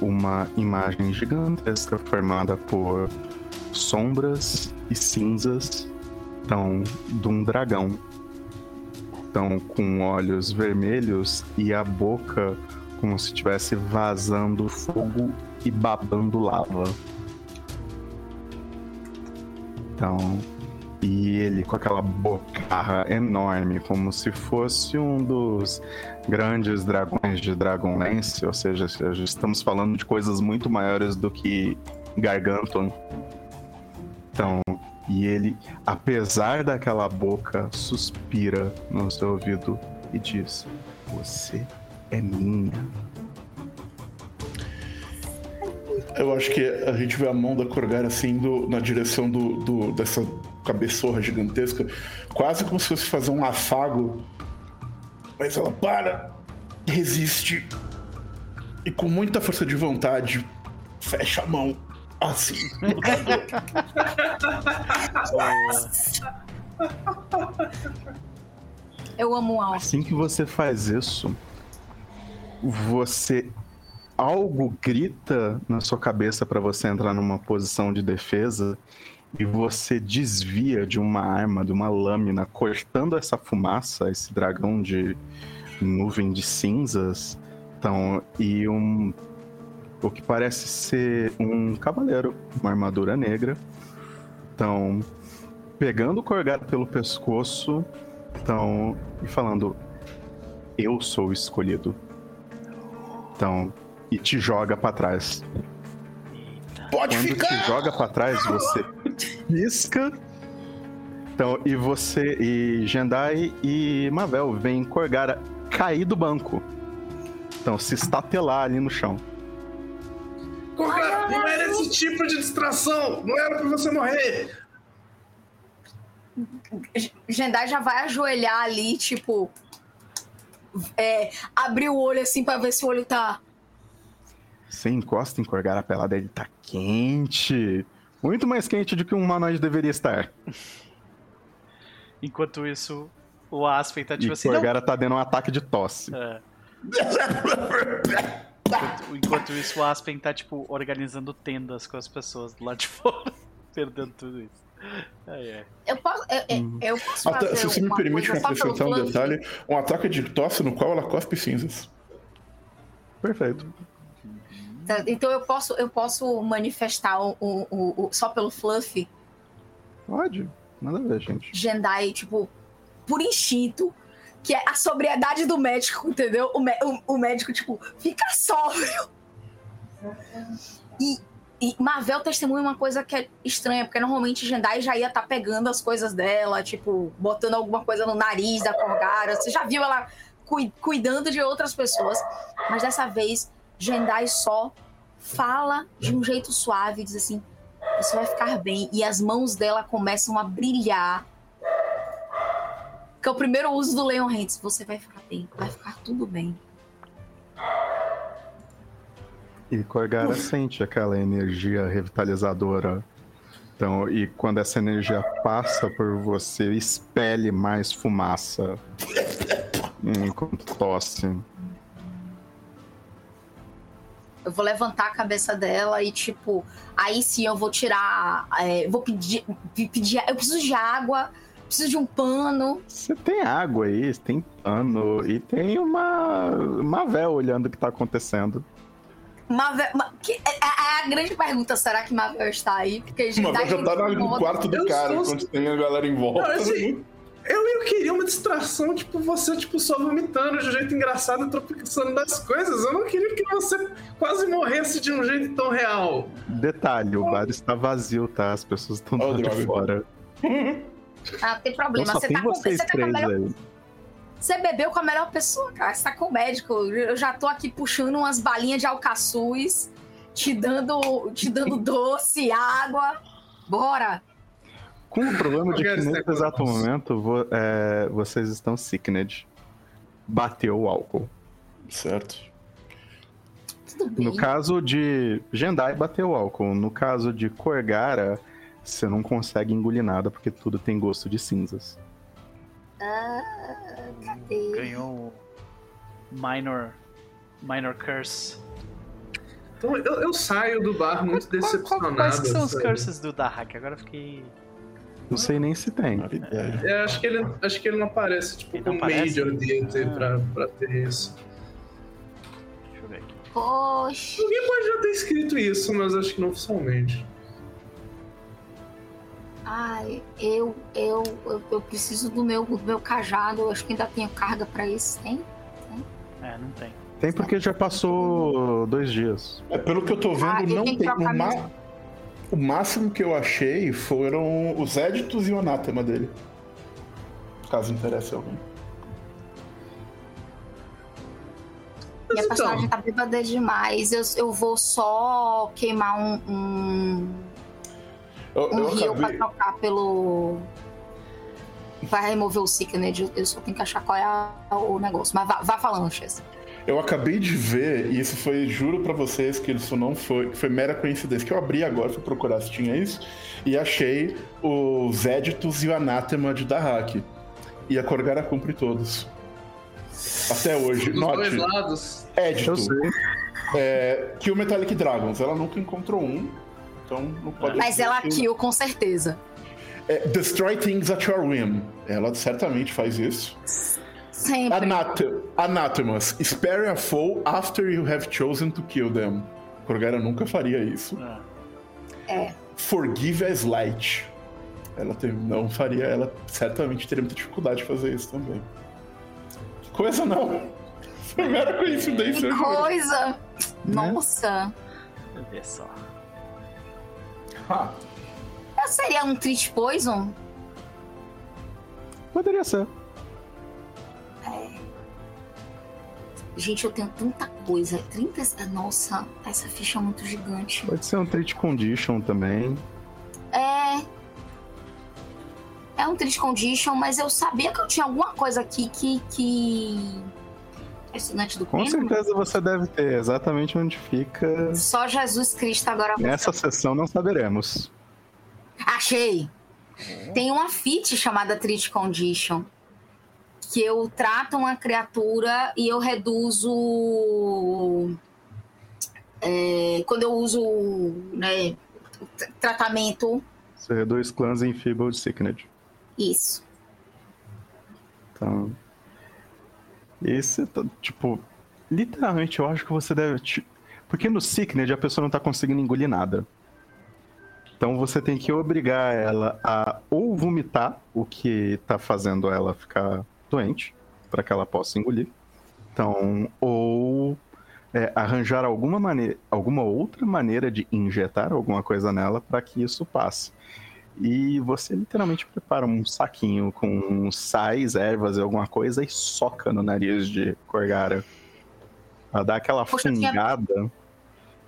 Speaker 4: uma imagem gigantesca formada por sombras e cinzas, então, de um dragão estão com olhos vermelhos e a boca como se estivesse vazando fogo e babando lava. Então, e ele com aquela boca enorme, como se fosse um dos grandes dragões de Dragonlance, ou seja, estamos falando de coisas muito maiores do que Gargantuan. Então, e ele, apesar daquela boca, suspira no seu ouvido e diz: Você é minha.
Speaker 2: Eu acho que a gente vê a mão da Corgara assim indo na direção do, do, dessa cabeçorra gigantesca, quase como se fosse fazer um afago. Mas ela para, resiste e com muita força de vontade fecha a mão assim. [LAUGHS]
Speaker 3: Eu amo algo.
Speaker 4: Assim que você faz isso, você algo grita na sua cabeça para você entrar numa posição de defesa e você desvia de uma arma, de uma lâmina, cortando essa fumaça, esse dragão de nuvem de cinzas. Então, e um o que parece ser um cavaleiro, uma armadura negra. Então, pegando o Corgado pelo pescoço, então, e falando: Eu sou o escolhido. Então, e te joga para trás.
Speaker 2: Pode
Speaker 4: Quando
Speaker 2: ficar!
Speaker 4: te joga para trás, você pisca. Então, e você, e Jendai e Mavel vem Corgara cair do banco. Então, se estatelar ali no chão.
Speaker 5: Corgara, não era esse tipo de distração! Não era pra você morrer!
Speaker 3: Jendai já vai ajoelhar ali, tipo. É, abrir o olho assim pra ver se o olho tá.
Speaker 4: Você encosta em Corgara pelada, ele tá quente. Muito mais quente do que um humanoide deveria estar.
Speaker 1: Enquanto isso, o Aspen tá tipo
Speaker 4: e
Speaker 1: assim.
Speaker 4: Corgara tá dando um ataque de tosse.
Speaker 1: Não... É. [LAUGHS] [LAUGHS] enquanto, enquanto, isso, o Aspen tá, tipo, organizando tendas com as pessoas do lado de [LAUGHS] fora, perdendo tudo isso.
Speaker 3: Ai, ai. Eu posso, eu,
Speaker 2: hum.
Speaker 3: eu posso
Speaker 2: fazer Se você me permite acrescentar um detalhe, um ataque de tosse no qual ela cospe cinzas.
Speaker 4: Perfeito.
Speaker 3: Tá, então eu posso, eu posso manifestar o, o, o, só pelo fluff?
Speaker 4: Pode, nada a ver, gente.
Speaker 3: Jendai, tipo, por instinto, que é a sobriedade do médico, entendeu? O, o, o médico, tipo, fica sóbrio. E, e Marvel testemunha uma coisa que é estranha, porque normalmente Jendai já ia estar tá pegando as coisas dela, tipo, botando alguma coisa no nariz da Corgara. Você já viu ela cu cuidando de outras pessoas, mas dessa vez Jendai só fala de um jeito suave, diz assim: Você vai ficar bem. E as mãos dela começam a brilhar que é o primeiro uso do Leon Hands. Você vai ficar bem, vai ficar tudo bem.
Speaker 4: E Corgara sente aquela energia revitalizadora. Então, e quando essa energia passa por você, expele mais fumaça enquanto tosse.
Speaker 3: Eu vou levantar a cabeça dela e, tipo, aí sim eu vou tirar. É, vou pedir, pedir. Eu preciso de água preciso de um pano.
Speaker 4: Você tem água aí, tem pano e tem uma Mavel olhando o que tá acontecendo.
Speaker 3: Mavel, que, é, é, é, a grande pergunta, será que Mavel está aí?
Speaker 2: Porque a Mavel já tá no quarto do cara, enquanto tem a galera em volta. Não,
Speaker 5: assim, eu, eu queria uma distração, tipo, você, tipo, só vomitando de um jeito engraçado e tropeçando das coisas. Eu não queria que você quase morresse de um jeito tão real.
Speaker 4: Detalhe, o bar está vazio, tá? As pessoas estão oh, de fora. [LAUGHS]
Speaker 3: Ah, tem problema.
Speaker 4: Então, você, tá com, você tá com melhor...
Speaker 3: Você bebeu com a melhor pessoa, cara. Você tá com o médico. Eu já tô aqui puxando umas balinhas de alcaçuz, te dando, te dando [LAUGHS] doce, água. Bora!
Speaker 4: Com o problema de que nesse exato momento vo- é, vocês estão sickned. Bateu o álcool.
Speaker 2: Certo.
Speaker 3: Tudo bem.
Speaker 4: No caso de Jendai, bateu o álcool. No caso de Korgara, você não consegue engolir nada porque tudo tem gosto de cinzas.
Speaker 3: Cadê?
Speaker 1: Ganhou o Minor, minor Curse.
Speaker 5: Então eu, eu saio do bar muito
Speaker 1: Qual- qual-
Speaker 5: decepcionado.
Speaker 1: quais que são os curses do Dahak? Agora eu fiquei.
Speaker 4: Não sei nem se tem.
Speaker 5: É, acho, que ele, acho que ele não aparece, tipo,
Speaker 1: Ele não
Speaker 5: com
Speaker 1: aparece?
Speaker 5: Major Theater
Speaker 1: Ah.
Speaker 5: pra, pra ter isso.
Speaker 1: Deixa eu ver aqui.
Speaker 3: Poxa.
Speaker 5: Alguém pode já ter escrito isso, mas acho que não oficialmente.
Speaker 3: Ai, eu, eu, eu, eu preciso do meu, do meu cajado. Eu acho que ainda tenho carga pra isso. Tem?
Speaker 1: É, não tem.
Speaker 4: Tem porque já passou dois dias.
Speaker 2: É, pelo que eu tô vendo,
Speaker 3: Ah,
Speaker 2: não
Speaker 3: tem
Speaker 2: tem. O, ma- o máximo que eu achei foram os éditos e o anátema dele. Caso interesse alguém.
Speaker 3: Minha
Speaker 5: Mas
Speaker 3: personagem
Speaker 5: então,
Speaker 3: tá bêbada demais. Eu, eu vou só queimar um, um,
Speaker 2: Eu,
Speaker 3: um
Speaker 2: eu
Speaker 3: rio pra
Speaker 2: acabei,
Speaker 3: trocar pelo. Pra remover o Sickness. Eu- Eu só tenho que achar qual é a- o negócio. Mas vá, vá falando, Chess.
Speaker 2: eu acabei de ver, e isso foi, juro pra vocês que isso não foi, foi mera coincidência, que eu abri agora, fui procurar se tinha isso, e achei os éditos e o anátema de Dahak. E a Korgara cumpre todos. Até hoje.
Speaker 5: dos dois
Speaker 2: Note,
Speaker 5: lados.
Speaker 2: édito.
Speaker 4: Eu sei.
Speaker 2: É, Kill Metallic Dragons. Ela nunca encontrou um, então não pode.
Speaker 3: Mas ela
Speaker 2: que-
Speaker 3: kill, com certeza.
Speaker 2: É, Destroy things at your whim. Ela certamente faz isso.
Speaker 3: Sempre.
Speaker 2: Anat Anathemas. Spare a foe after you have chosen to kill them. Korgara nunca faria isso.
Speaker 1: Ah,
Speaker 2: Forgive a slight. Ela tem- não faria, ela certamente teria muita dificuldade de fazer isso também. Que coisa não. Foi mera coincidência.
Speaker 3: Que coisa! Nossa!
Speaker 1: deixa eu ver só.
Speaker 2: Ah,
Speaker 3: Eu seria um Treat Poison?
Speaker 4: Poderia ser.
Speaker 3: Gente, eu tenho tanta coisa. 30. Nossa, essa ficha é muito gigante.
Speaker 4: Pode ser um treat condition também.
Speaker 3: É. É um Treat Condition, mas eu sabia que eu tinha alguma coisa aqui que. que... Estudante do
Speaker 4: Com certeza você deve ter exatamente onde fica.
Speaker 3: Só Jesus Cristo agora.
Speaker 4: Nessa sessão não saberemos.
Speaker 3: Achei! Tem uma feat chamada Treat Condition. Que eu trato uma criatura e eu reduzo. é, quando eu uso né, tratamento.
Speaker 4: Você reduz clãs em Feeble Sickness.
Speaker 3: Isso.
Speaker 4: Então. Esse, tá, tipo, literalmente eu acho que você deve. Porque no Sickness a pessoa não tá conseguindo engolir nada. Então você tem que obrigar ela a ou vomitar o que tá fazendo ela ficar doente, para que ela possa engolir. Então, ou é, arranjar alguma maneira, alguma outra maneira de injetar alguma coisa nela para que isso passe. E você literalmente prepara um saquinho com sais, ervas e alguma coisa e soca no nariz de Korgara. Pra dar aquela
Speaker 3: Poxa, eu tinha-
Speaker 4: fungada.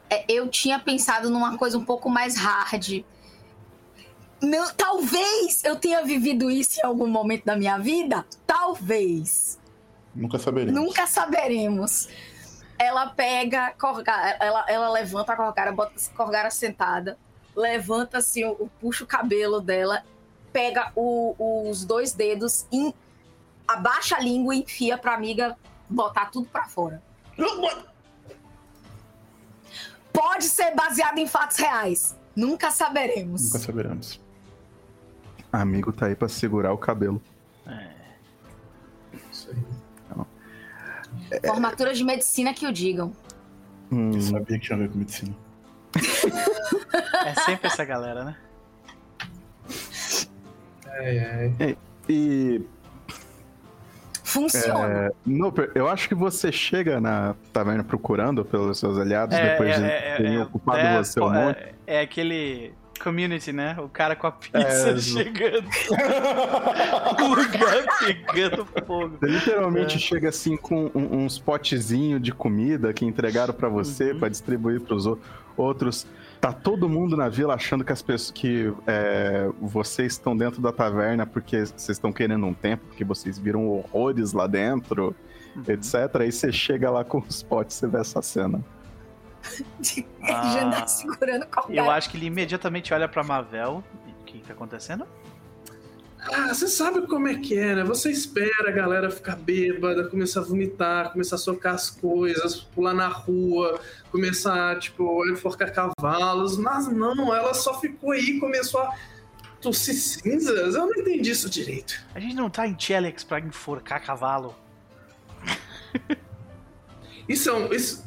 Speaker 3: É, eu tinha pensado numa coisa um pouco mais hard. Não, talvez eu tenha vivido isso em algum momento da minha vida. Talvez.
Speaker 2: nunca saberemos.
Speaker 3: Nunca saberemos. Ela pega, Corgara, ela, ela levanta a Corgara, bota a Corgara sentada, levanta assim, o, puxa o cabelo dela, pega o- os dois dedos, em- abaixa a língua e enfia pra amiga botar tudo pra fora. Pode ser baseado em fatos reais. Nunca saberemos.
Speaker 2: Nunca saberemos.
Speaker 4: Amigo tá aí pra segurar o cabelo.
Speaker 5: Isso aí.
Speaker 3: Formatura de medicina que o digam.
Speaker 4: Hum,
Speaker 2: Eu sabia que tinha a ver com medicina.
Speaker 1: É sempre essa galera, né?
Speaker 5: Ai, ai.
Speaker 4: e
Speaker 3: Funciona.
Speaker 4: Noper, eu acho que você chega na taverna procurando pelos seus aliados depois de terem ocupado
Speaker 1: é,
Speaker 4: você um monte.
Speaker 1: é, é aquele community, né? O cara com a pizza
Speaker 4: É,
Speaker 1: chegando. [LAUGHS] o lugar pegando fogo.
Speaker 4: Você literalmente
Speaker 1: É.
Speaker 4: chega assim com um- uns potezinhos de comida que entregaram pra você
Speaker 1: Uhum.
Speaker 4: pra distribuir pros o- outros. Tá todo mundo na vila achando que as pessoas que é, vocês estão dentro da taverna porque vocês estão querendo um tempo, porque vocês viram horrores lá dentro,
Speaker 1: Uhum.
Speaker 4: etc. Aí você chega lá com os potes e vê essa cena. [LAUGHS]
Speaker 1: Ah.
Speaker 3: Jandai segurando o copo.
Speaker 1: Eu acho que ele imediatamente olha pra Mavel. E O que tá acontecendo?
Speaker 5: Ah, você sabe como é que é, né? Você espera a galera ficar bêbada, começar a vomitar, começar a socar as coisas, pular na rua, começar, tipo, a enforcar cavalos. Mas não, ela só ficou aí e começou a tossir cinzas. Eu não entendi isso direito.
Speaker 1: A gente não tá em Telex pra enforcar cavalo. [LAUGHS]
Speaker 5: Isso é um. Isso...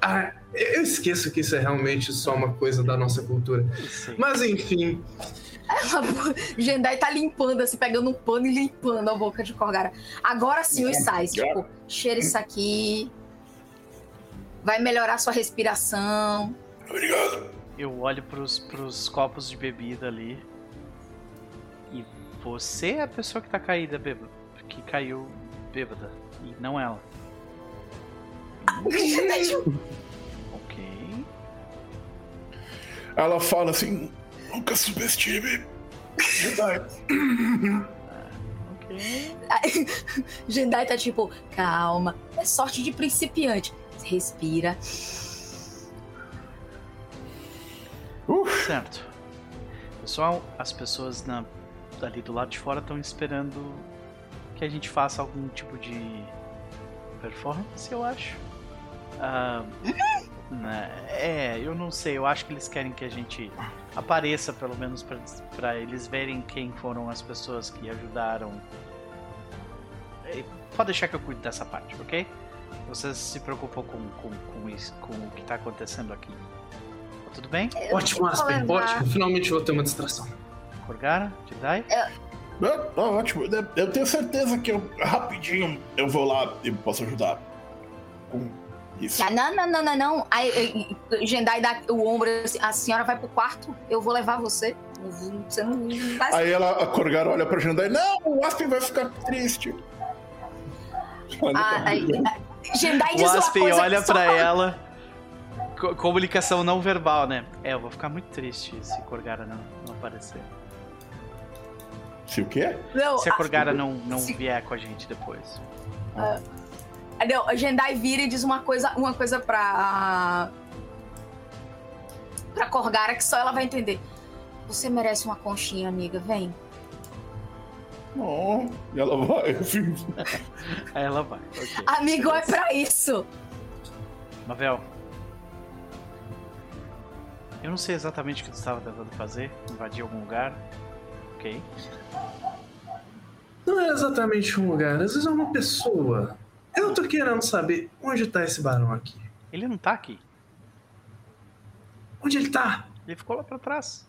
Speaker 5: Ah, eu esqueço que isso é realmente só uma coisa da nossa cultura. Mas enfim, [LAUGHS]
Speaker 3: Jendai tá limpando, assim, pegando um pano e limpando a boca de Corgara. Agora sim os sais, tipo, cheira isso aqui. Vai melhorar sua respiração.
Speaker 1: Eu olho pros, pros copos de bebida ali. E você é a pessoa que tá caída bêbada. Que caiu bêbada. E não ela. Ok.
Speaker 2: Ela fala assim: nunca subestime. Jedi.
Speaker 1: Ok. [LAUGHS]
Speaker 3: Jendai tá tipo, calma, é sorte de principiante. Respira.
Speaker 1: Certo. Pessoal, as pessoas na, ali do lado de fora estão esperando que a gente faça algum tipo de performance, eu acho. Né, é, eu não sei. Eu acho que eles querem que a gente apareça, pelo menos, pra- pra eles verem quem foram as pessoas que ajudaram. Pode deixar que eu cuide dessa parte, ok? Vocês se preocupam com, com, com isso, com o que tá acontecendo aqui. Tá tudo bem?
Speaker 5: ótimo, Aspen, ótimo. Finalmente vou ter uma distração.
Speaker 1: Korgara? Jedi?
Speaker 2: Ah, ah, ótimo. Eu- Eu tenho certeza que eu rapidinho eu vou lá e posso ajudar. Com isso.
Speaker 3: Ah, não, não, não, não, não. Aí, Jendai dá o ombro assim, a senhora vai pro quarto, eu vou levar você. Você não vai
Speaker 2: Aí ela, a Corgar olha pra Jandai, não, o Aspen vai ficar triste.
Speaker 3: Ah, aí, Jendai
Speaker 1: O
Speaker 3: diz uma
Speaker 1: Aspen
Speaker 3: coisa
Speaker 1: olha pra
Speaker 3: fala-
Speaker 1: ela. Co- comunicação não verbal, né? É, eu vou ficar muito triste se Korgara não, não aparecer.
Speaker 2: Se o quê?
Speaker 3: Não,
Speaker 1: Se a
Speaker 3: a-
Speaker 1: Korgara não, não
Speaker 3: se-
Speaker 1: vier com a gente depois.
Speaker 3: Ah, Não, a Jendai vira e diz uma coisa, uma coisa pra. pra Corgara que só ela vai entender. Você merece uma conchinha, amiga, vem.
Speaker 2: Oh, e ela vai.
Speaker 1: Aí ela vai. ok.
Speaker 3: Amigo é pra isso.
Speaker 1: Mavel. Eu não sei exatamente o que tu estava tentando fazer. Invadir algum lugar. Ok.
Speaker 5: Não é exatamente um lugar, às vezes é uma pessoa. Eu tô querendo saber onde tá esse barão aqui.
Speaker 1: Ele não tá aqui.
Speaker 5: Onde ele tá?
Speaker 1: Ele ficou lá pra trás.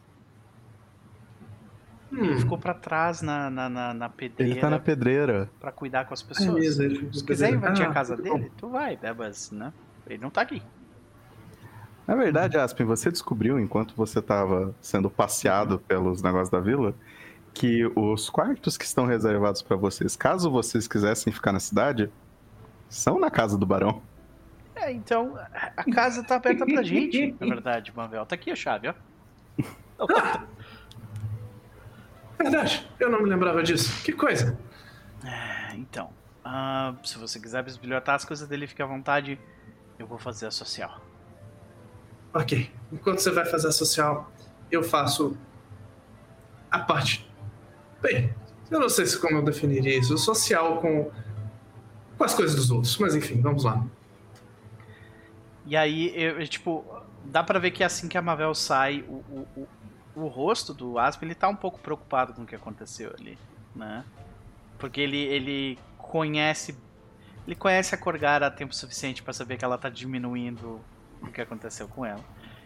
Speaker 5: Hum,
Speaker 1: Ficou pra trás na, na, na, na pedreira
Speaker 4: Ele tá na pedreira.
Speaker 1: pra cuidar com as
Speaker 5: é
Speaker 1: pessoas.
Speaker 5: mesmo, ele-
Speaker 1: Se quiser invadir
Speaker 5: Ah,
Speaker 1: a casa
Speaker 5: bom.
Speaker 1: dele, tu vai? Mas, né? Ele não tá aqui.
Speaker 4: Na verdade, Aspen, você descobriu, enquanto você tava sendo passeado pelos negócios da vila, que os quartos que estão reservados pra vocês, caso vocês quisessem ficar na cidade, são na casa do barão.
Speaker 1: É, então, a- casa tá aberta pra gente, na [LAUGHS] verdade, Mavel. Tá aqui a chave, ó. [LAUGHS]
Speaker 5: Verdade, eu não me lembrava disso. Que coisa.
Speaker 1: É, Então, ah, se você quiser bisbilhotar as coisas dele, fique à vontade. Eu vou fazer a social.
Speaker 5: Ok, enquanto você vai fazer a social, eu faço a parte. Bem, eu não sei se como eu definiria isso. Social com, com as coisas dos outros, mas enfim, vamos lá.
Speaker 1: E aí, eu, eu, tipo, dá pra ver que assim que a Mavel sai, o, o, o, o rosto do Aspen, ele tá um pouco preocupado com o que aconteceu ali, né? Porque ele, ele conhece. Ele conhece a Corgara há tempo suficiente pra saber que ela tá diminuindo o que aconteceu com ela.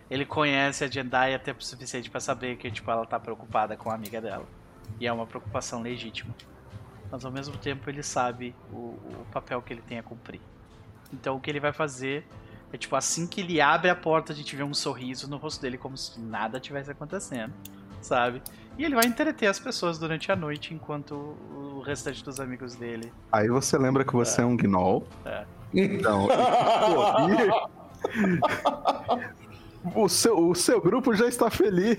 Speaker 1: Ele conhece a Jendai há tempo suficiente pra saber que, tipo, ela tá preocupada com a amiga dela. E é uma preocupação legítima. Mas ao mesmo tempo ele sabe o, o papel que ele tem a cumprir. Então o que ele vai fazer É tipo, assim que ele abre a porta, a gente vê um sorriso no rosto dele, como se nada tivesse acontecendo, sabe? E ele vai entreter as pessoas durante a noite, enquanto o restante dos amigos dele.
Speaker 4: Aí você lembra que você é, um gnoll.
Speaker 1: É.
Speaker 4: Então, [LAUGHS] [LAUGHS] o seu, o seu grupo já está feliz,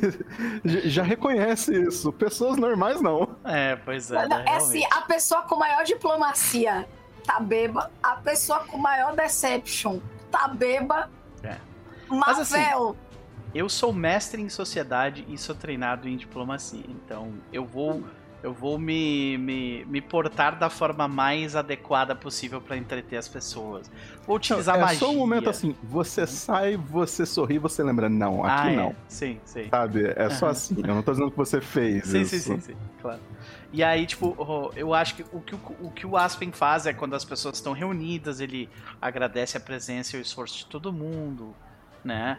Speaker 4: já reconhece isso. Pessoas normais não.
Speaker 1: É, pois é.
Speaker 3: Não, é assim, a pessoa com maior diplomacia tá beba, a pessoa com maior deception tá beba.
Speaker 1: É.
Speaker 3: Mas assim,
Speaker 1: eu sou mestre em sociedade e sou treinado em diplomacia. Então eu vou eu vou me, me, me portar da forma mais adequada possível para entreter as pessoas. Vou utilizar
Speaker 4: é
Speaker 1: magia. É
Speaker 4: só um momento assim, você sai, você sorri, você lembra, não, aqui
Speaker 1: ah,
Speaker 4: não.
Speaker 1: É. Sim, sim.
Speaker 4: Sabe? É só assim, eu não tô dizendo que você fez
Speaker 1: sim,
Speaker 4: isso.
Speaker 1: Sim, sim, sim, claro. E aí, tipo, eu acho que o que o, que o Aspen faz é quando as pessoas estão reunidas, ele agradece a presença e o esforço de todo mundo, né?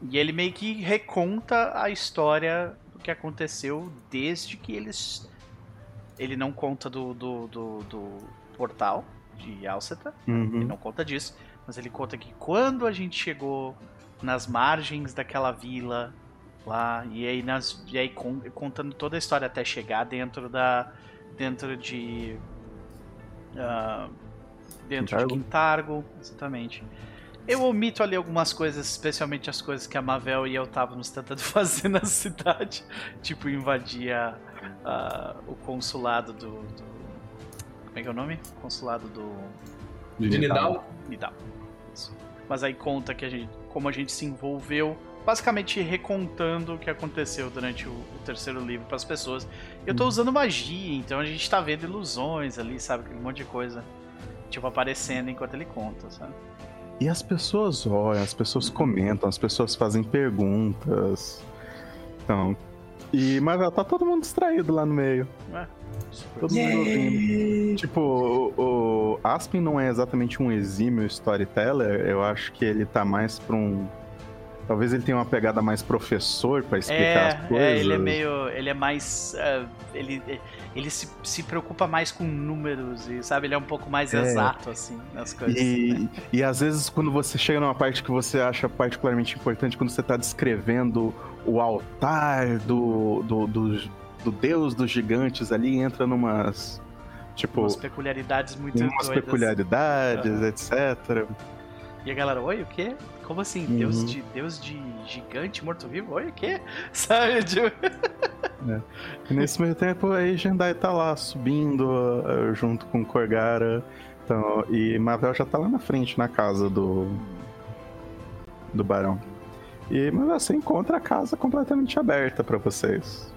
Speaker 1: E ele meio que reconta a história do que aconteceu desde que eles ele não conta do, do, do, do portal de Alceta,
Speaker 4: uhum.
Speaker 1: ele não conta disso, mas ele conta que quando a gente chegou nas margens daquela vila lá, e aí, nas, e aí contando toda a história até chegar dentro da. dentro de. Uh, dentro Quintargo. de Quintargo, exatamente. Eu omito ali algumas coisas, especialmente as coisas que a Mavel e eu estávamos tentando [LAUGHS] fazer na cidade, tipo invadir a, uh, o consulado do, do, Como é que é o nome? Consulado do.
Speaker 5: De Nidal?
Speaker 1: Nidal. Isso. Mas aí conta que a gente, como a gente se envolveu, basicamente recontando o que aconteceu durante o, o terceiro livro para as pessoas. Eu tô uhum. usando magia, então a gente tá vendo ilusões ali, sabe? Um monte de coisa, tipo, aparecendo enquanto ele conta, sabe?
Speaker 4: E as pessoas olham, as pessoas comentam, as pessoas fazem perguntas. Então, e, mas tá todo mundo distraído lá no meio. É, todo mundo ouvindo. Tipo, o, o Aspen não é exatamente um exímio storyteller, eu acho que ele tá mais pra um. Talvez ele tenha uma pegada mais professor para explicar
Speaker 1: é,
Speaker 4: as coisas.
Speaker 1: É, ele é meio. Ele é mais. Uh, ele ele se, se preocupa mais com números e, sabe, ele é um pouco mais é. exato, assim, nas coisas.
Speaker 4: E,
Speaker 1: né?
Speaker 4: e às vezes, quando você chega numa parte que você acha particularmente importante, quando você tá descrevendo o altar do, do, do, do deus dos gigantes ali, entra numas. Tipo.
Speaker 1: Umas peculiaridades muito
Speaker 4: Umas doidas. peculiaridades, uhum. etc.
Speaker 1: E a galera, oi, o quê? Como assim? Uhum. Deus de Deus de gigante morto-vivo? Oi, o quê? [LAUGHS] Sabe? Tipo...
Speaker 4: É. Nesse meio tempo, aí Jendai tá lá subindo uh, junto com Korgara. Então, e Mavel já tá lá na frente, na casa do. do Barão. E mas você encontra a casa completamente aberta para vocês.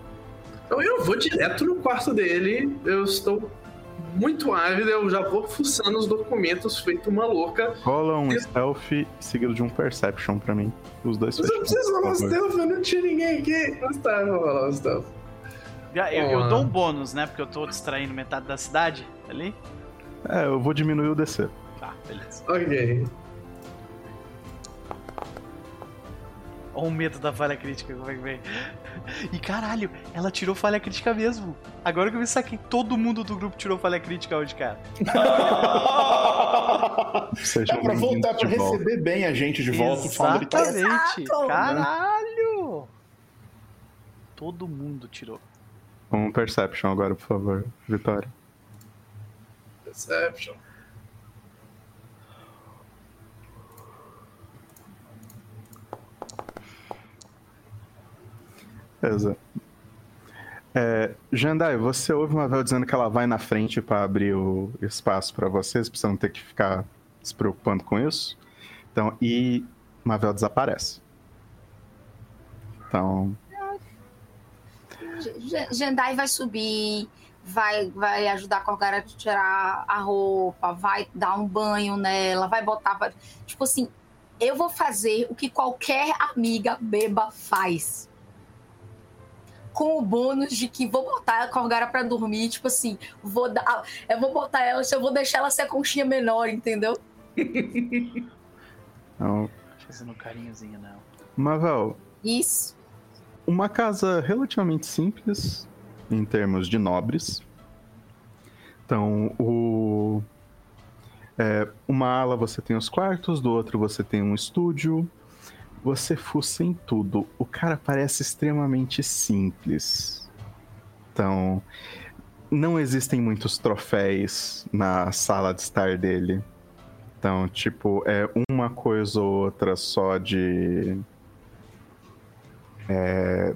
Speaker 5: Então eu vou direto no quarto dele. Eu estou muito ávido, eu já vou fuçando os documentos feito uma louca.
Speaker 4: Rola um e... stealth seguido de um perception pra mim. Os dois
Speaker 5: Mas eu preciso rolar um stealth, eu não tinha ninguém aqui. Mas tá, eu vou rolar um stealth.
Speaker 1: Eu, eu, dou um bônus, né? Porque eu tô distraindo metade da cidade ali.
Speaker 4: É, eu vou diminuir o DC.
Speaker 1: Tá, beleza.
Speaker 5: Ok.
Speaker 1: Olha o medo da falha crítica, como é que vem. E caralho, ela tirou falha crítica mesmo. Agora que eu me saquei, todo mundo do grupo tirou falha crítica hoje, cara. [LAUGHS]
Speaker 2: é pra voltar, pra receber bem a gente de volta.
Speaker 1: Exatamente. Caralho! Todo mundo tirou.
Speaker 4: Um Perception agora, por favor, Vitória.
Speaker 5: Perception.
Speaker 4: Beleza. É, Jandai, você ouve uma Vel dizendo que ela vai na frente para abrir o espaço para vocês, você não ter que ficar se preocupando com isso. Então, e Mavel desaparece. Então.
Speaker 3: Jandai vai subir, vai, vai ajudar a Corgara a tirar a roupa, vai dar um banho nela, vai botar. Vai... Tipo assim, eu vou fazer o que qualquer amiga beba faz com o bônus de que vou botar a Corgara pra dormir, tipo assim, vou dar. Eu vou botar ela, eu vou deixar ela ser a conchinha menor, entendeu? [LAUGHS]
Speaker 4: Não.
Speaker 1: Fazendo um carinhozinho, não.
Speaker 4: Mavel.
Speaker 3: Isso.
Speaker 4: Uma casa relativamente simples em termos de nobres. Então, o. É, uma ala você tem os quartos, do outro você tem um estúdio. Você fuça em tudo. O cara parece extremamente simples. Então, não existem muitos troféus na sala de estar dele. Então, tipo, é uma coisa ou outra só de. É,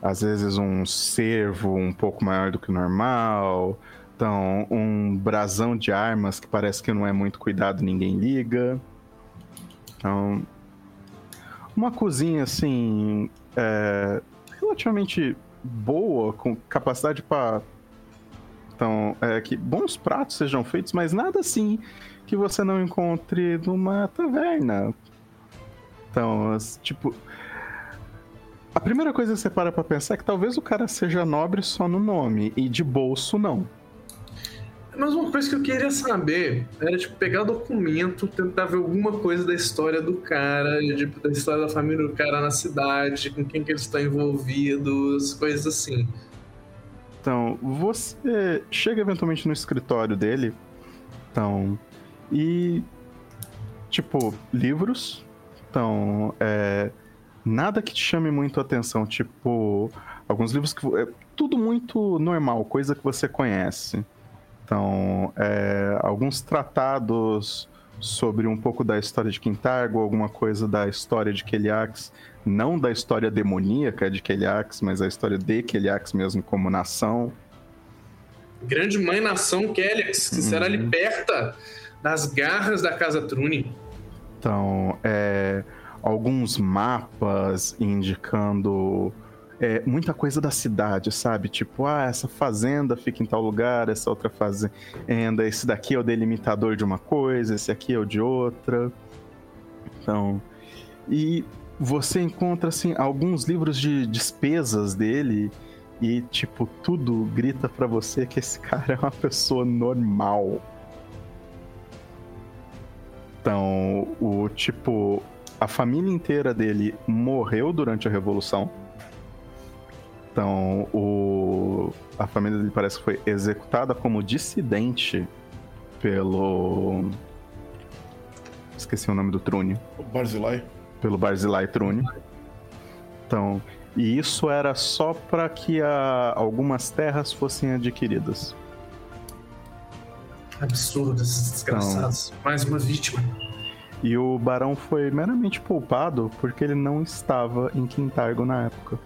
Speaker 4: às vezes um cervo um pouco maior do que o normal. Então, um brasão de armas que parece que não é muito cuidado, ninguém liga. Então, uma cozinha assim. É, relativamente boa, com capacidade para. Então, é, que bons pratos sejam feitos, mas nada assim que você não encontre numa taverna. Então, tipo. A primeira coisa que você para pra pensar é que talvez o cara seja nobre só no nome e de bolso não.
Speaker 5: Mas uma coisa que eu queria saber era, tipo, pegar documento, tentar ver alguma coisa da história do cara, tipo, da história da família do cara na cidade, com quem que eles estão envolvidos, coisas assim.
Speaker 4: Então, você chega eventualmente no escritório dele, então, e, tipo, livros, então, é, nada que te chame muito a atenção, tipo, alguns livros que, é tudo muito normal, coisa que você conhece. Então, é, alguns tratados sobre um pouco da história de Quintargo, alguma coisa da história de Keliax, não da história demoníaca de Keliax, mas a história de Keliax mesmo como nação.
Speaker 5: Grande mãe nação Keliax, que uhum. será liberta das garras da Casa Trune.
Speaker 4: Então, é, alguns mapas indicando é, muita coisa da cidade, sabe? Tipo, ah, essa fazenda fica em tal lugar, essa outra fazenda, esse daqui é o delimitador de uma coisa, esse aqui é o de outra. Então, e você encontra assim alguns livros de despesas dele e tipo tudo grita para você que esse [LAUGHS] cara é uma pessoa normal. Então, o tipo a família inteira dele morreu durante a revolução então, o... a família dele parece que foi executada como dissidente pelo. Esqueci o nome do Trune.
Speaker 2: O Barzilai.
Speaker 4: Pelo Barzilai Trune. Então, e isso era só para que a... algumas terras fossem adquiridas.
Speaker 5: Absurdo, esses desgraçados. Então, Mais uma vítima.
Speaker 4: E o barão foi meramente poupado porque ele não estava em Quintargo na época.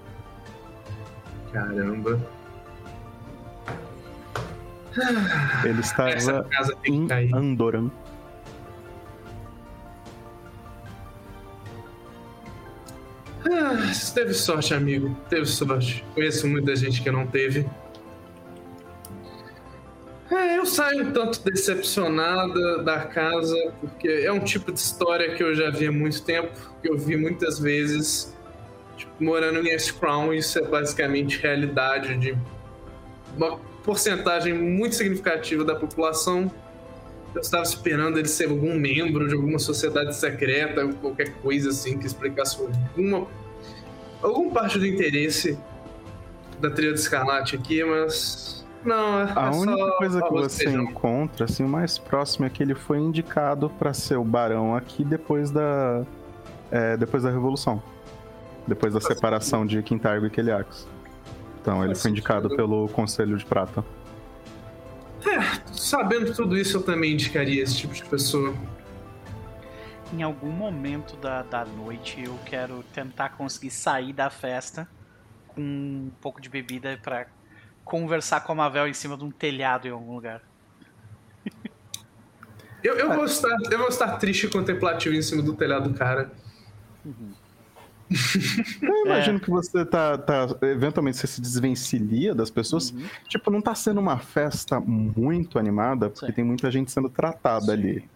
Speaker 5: Caramba.
Speaker 4: Ele estava em Andoran.
Speaker 5: Ah, teve sorte, amigo. Teve sorte. Conheço muita gente que não teve. É, eu saio um tanto decepcionada da casa, porque é um tipo de história que eu já vi há muito tempo, que eu vi muitas vezes morando em East Crown, isso é basicamente realidade de uma porcentagem muito significativa da população. Eu estava esperando ele ser algum membro de alguma sociedade secreta, qualquer coisa assim que explicasse alguma algum parte do interesse da trilha de Escarlate aqui, mas não, é
Speaker 4: A única coisa que você encontra, assim, o mais próximo é que ele foi indicado para ser o barão aqui depois da é, depois da revolução depois da separação de Quintargo e Keliax. Então ele foi indicado pelo Conselho de Prata.
Speaker 5: É, sabendo tudo isso, eu também indicaria esse tipo de pessoa.
Speaker 1: Em algum momento da, da noite, eu quero tentar conseguir sair da festa com um pouco de bebida para conversar com a Mavel em cima de um telhado em algum lugar.
Speaker 5: Eu, eu, vou estar, eu vou estar triste e contemplativo em cima do telhado do cara. Uhum.
Speaker 4: Eu imagino é. que você tá, tá. Eventualmente você se desvencilia das pessoas. Uhum. Tipo, não tá sendo uma festa muito animada, porque Sim. tem muita gente sendo tratada Sim. ali.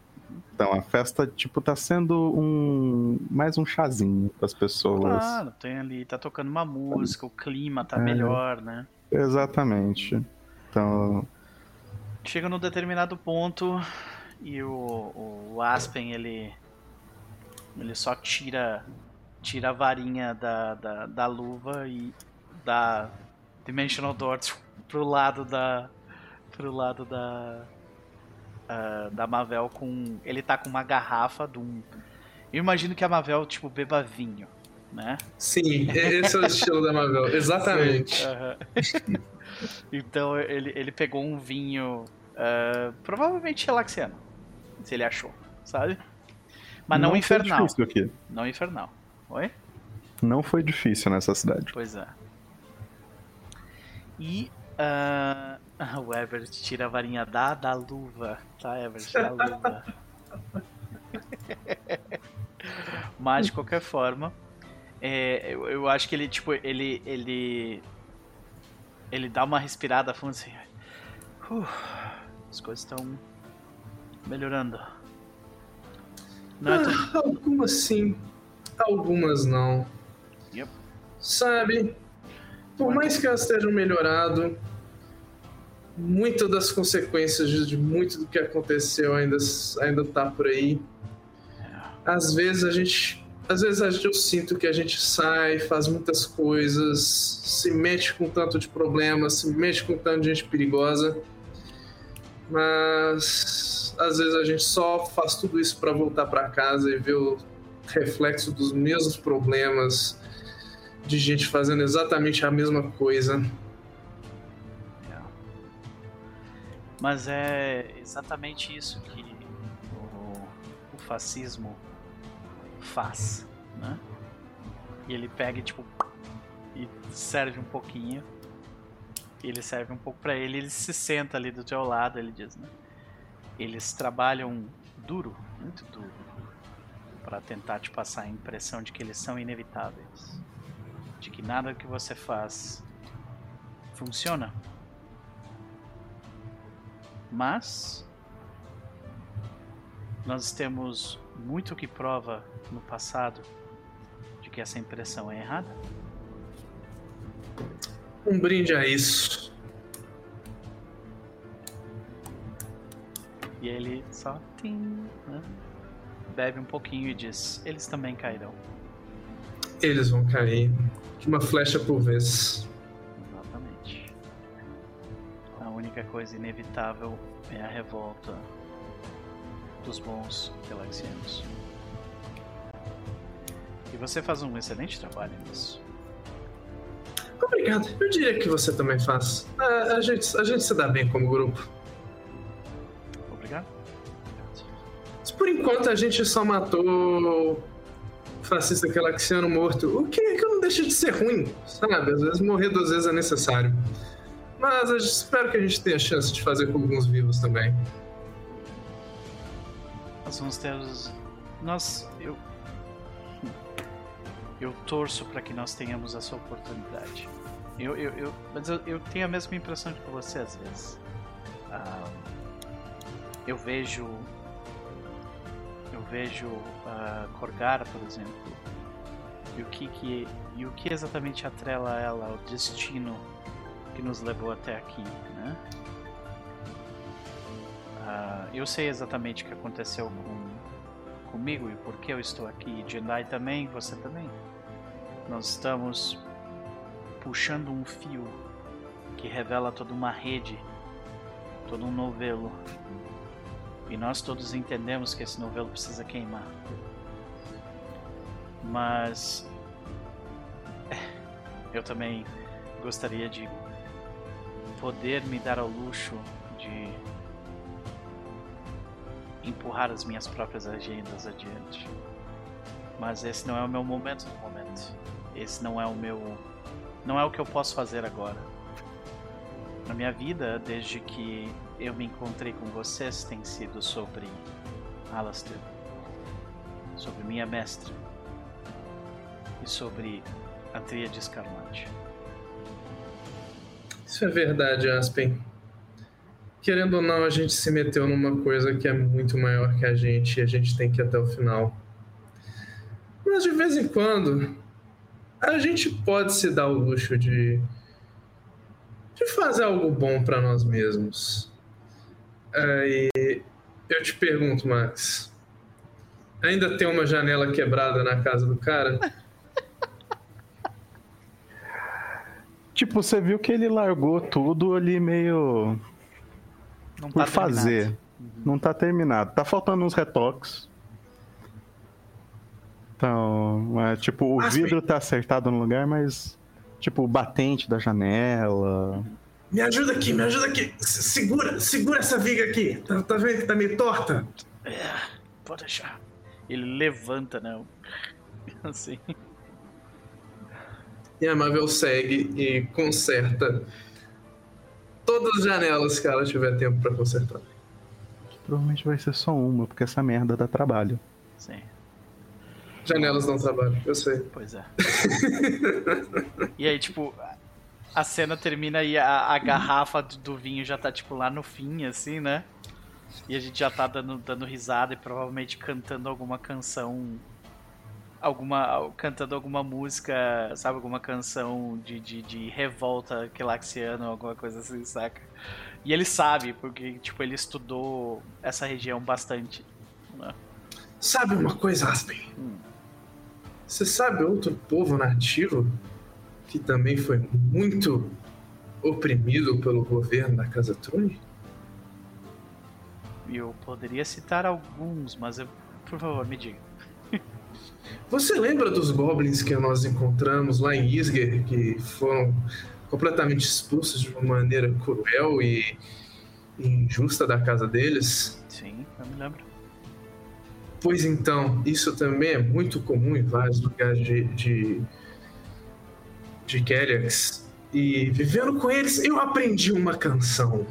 Speaker 4: Então a festa, tipo, tá sendo um. mais um chazinho pras pessoas.
Speaker 1: Claro, tem ali, tá tocando uma música, o clima tá é. melhor, né?
Speaker 4: Exatamente. Então.
Speaker 1: Chega num determinado ponto e o, o Aspen, ele. Ele só tira tira a varinha da, da, da luva e dá Dimensional Door pro lado da. pro lado da. ah, da Mavel com. Ele tá com uma garrafa de um. Eu imagino que a Mavel, tipo, beba vinho, né?
Speaker 5: Sim, esse é o estilo da Marvel, [LAUGHS] exatamente. [LAUGHS]
Speaker 1: Então ele, ele pegou um vinho. ah, provavelmente relaxiano. Se ele achou, sabe? Mas não,
Speaker 4: foi
Speaker 1: infernal.
Speaker 4: difícil aqui.
Speaker 1: Não infernal. Oi?
Speaker 4: Não foi difícil nessa cidade.
Speaker 1: Pois é. E ah, [LAUGHS] o Everett tira a varinha da, da luva. Tá, Everett, da luva. [LAUGHS] Mas de qualquer forma, é, eu, eu acho que ele, tipo, ele. ele. ele dá uma respirada fundo assim. "Uh, as coisas estão melhorando. Não é tão-
Speaker 5: Ah, algumas sim, algumas não.
Speaker 1: Yep.
Speaker 5: Sabe, por mais que elas estejam melhorado, muitas das consequências de muito do que aconteceu ainda ainda tá por aí. Às vezes a gente, às vezes eu sinto que a gente sai, faz muitas coisas, se mete com tanto de problemas, se mete com tanto de gente perigosa, mas às vezes a gente só faz tudo isso para voltar para casa e ver o reflexo dos mesmos problemas de gente fazendo exatamente a mesma coisa.
Speaker 1: Mas é exatamente isso que o, o fascismo faz, né? E ele pega e, tipo e serve um pouquinho. E ele serve um pouco pra ele, ele se senta ali do teu lado, ele diz, né? Eles trabalham duro, muito duro, pra tentar te passar a impressão de que eles são inevitáveis, de que nada que você faz funciona. Mas nós temos muito que prova no passado de que essa impressão é errada.
Speaker 5: Um brinde a isso.
Speaker 1: E ele só tim, né? Bebe um pouquinho e diz: eles também cairão.
Speaker 5: Eles vão cair. Uma flecha por vez.
Speaker 1: Exatamente. A única coisa inevitável é a revolta dos bons galaxianos. E você faz um excelente trabalho nisso.
Speaker 5: Obrigado. Eu diria que você também faz. A, a gente, a gente se dá bem como grupo. Mas por enquanto a gente só matou o fascista galaxiano morto. O que, que não deixa de ser ruim, sabe? Às vezes morrer duas vezes é necessário. Mas eu espero que a gente tenha chance de fazer com alguns vivos também.
Speaker 1: Nós vamos ter os. Nós. Eu. Eu torço para que nós tenhamos essa oportunidade. Eu, eu, eu, mas eu, eu tenho a mesma impressão que você às vezes. Ah, eu vejo. Eu vejo a Corgara, por exemplo. E o que, que, e o que exatamente atrela ela ao destino que nos levou até aqui, né? Ah, eu sei exatamente o que aconteceu com, comigo e por que eu estou aqui. Jedi também, você também. Nós estamos puxando um fio que revela toda uma rede, todo um novelo. E nós todos entendemos que esse novelo precisa queimar. Mas [LAUGHS] eu também gostaria de poder me dar ao luxo de empurrar as minhas próprias agendas adiante. Mas esse não é o meu momento no momento. Esse não é o meu. Não é o que eu posso fazer agora. Na minha vida, desde que eu me encontrei com vocês, tem sido sobre Alastair, sobre minha mestra e sobre a Tríade Escarlate.
Speaker 5: Isso é verdade, Aspen. Querendo ou não, a gente se meteu numa coisa que é muito maior que a gente e a gente tem que ir até o final. Mas de vez em quando, a gente pode se dar o luxo de, de fazer algo bom para nós mesmos. Aí eu te pergunto, Max, ainda tem uma janela quebrada na casa do cara? [LAUGHS]
Speaker 4: Tipo, você viu que ele largou tudo ali meio
Speaker 1: Não
Speaker 4: por
Speaker 1: tá
Speaker 4: fazer.
Speaker 1: terminado.
Speaker 4: Não tá terminado. Tá faltando uns retoques. Então, é, tipo, o
Speaker 5: Mas,
Speaker 4: vidro tá acertado no lugar, mas. Tipo, batente da janela.
Speaker 5: Me ajuda aqui, me ajuda aqui. Se- Segura, segura essa viga aqui. Tá, tá vendo que tá meio torta?
Speaker 1: Pode deixar. Ele levanta, né? [LAUGHS] Assim.
Speaker 5: E a Marvel segue e conserta todas as janelas que ela tiver tempo pra consertar.
Speaker 4: Provavelmente vai ser só uma, porque essa merda dá trabalho.
Speaker 1: Sim,
Speaker 5: Janelas não trabalham, eu sei.
Speaker 1: pois é. [LAUGHS] e aí, tipo, a cena termina e a, a garrafa do, do vinho já tá, tipo, lá no fim, assim, né? E a gente já tá dando, dando risada e provavelmente cantando alguma canção. Alguma. cantando alguma música, sabe? Alguma canção de, de, de revolta quelaxiana, alguma coisa assim, saca? E ele sabe, porque, tipo, ele estudou essa região bastante. Né?
Speaker 5: Sabe uma coisa, Aspen? Você sabe outro povo nativo que também foi muito oprimido pelo governo da Casa Trune?
Speaker 1: Eu poderia citar alguns, mas eu, por favor, me diga. [LAUGHS]
Speaker 5: Você lembra dos goblins que nós encontramos lá em Isger, que foram completamente expulsos de uma maneira cruel e injusta da casa deles?
Speaker 1: Sim, eu me lembro.
Speaker 5: Pois então, isso também é muito comum em vários lugares de, de, de Kellex. E vivendo com eles, eu aprendi uma canção.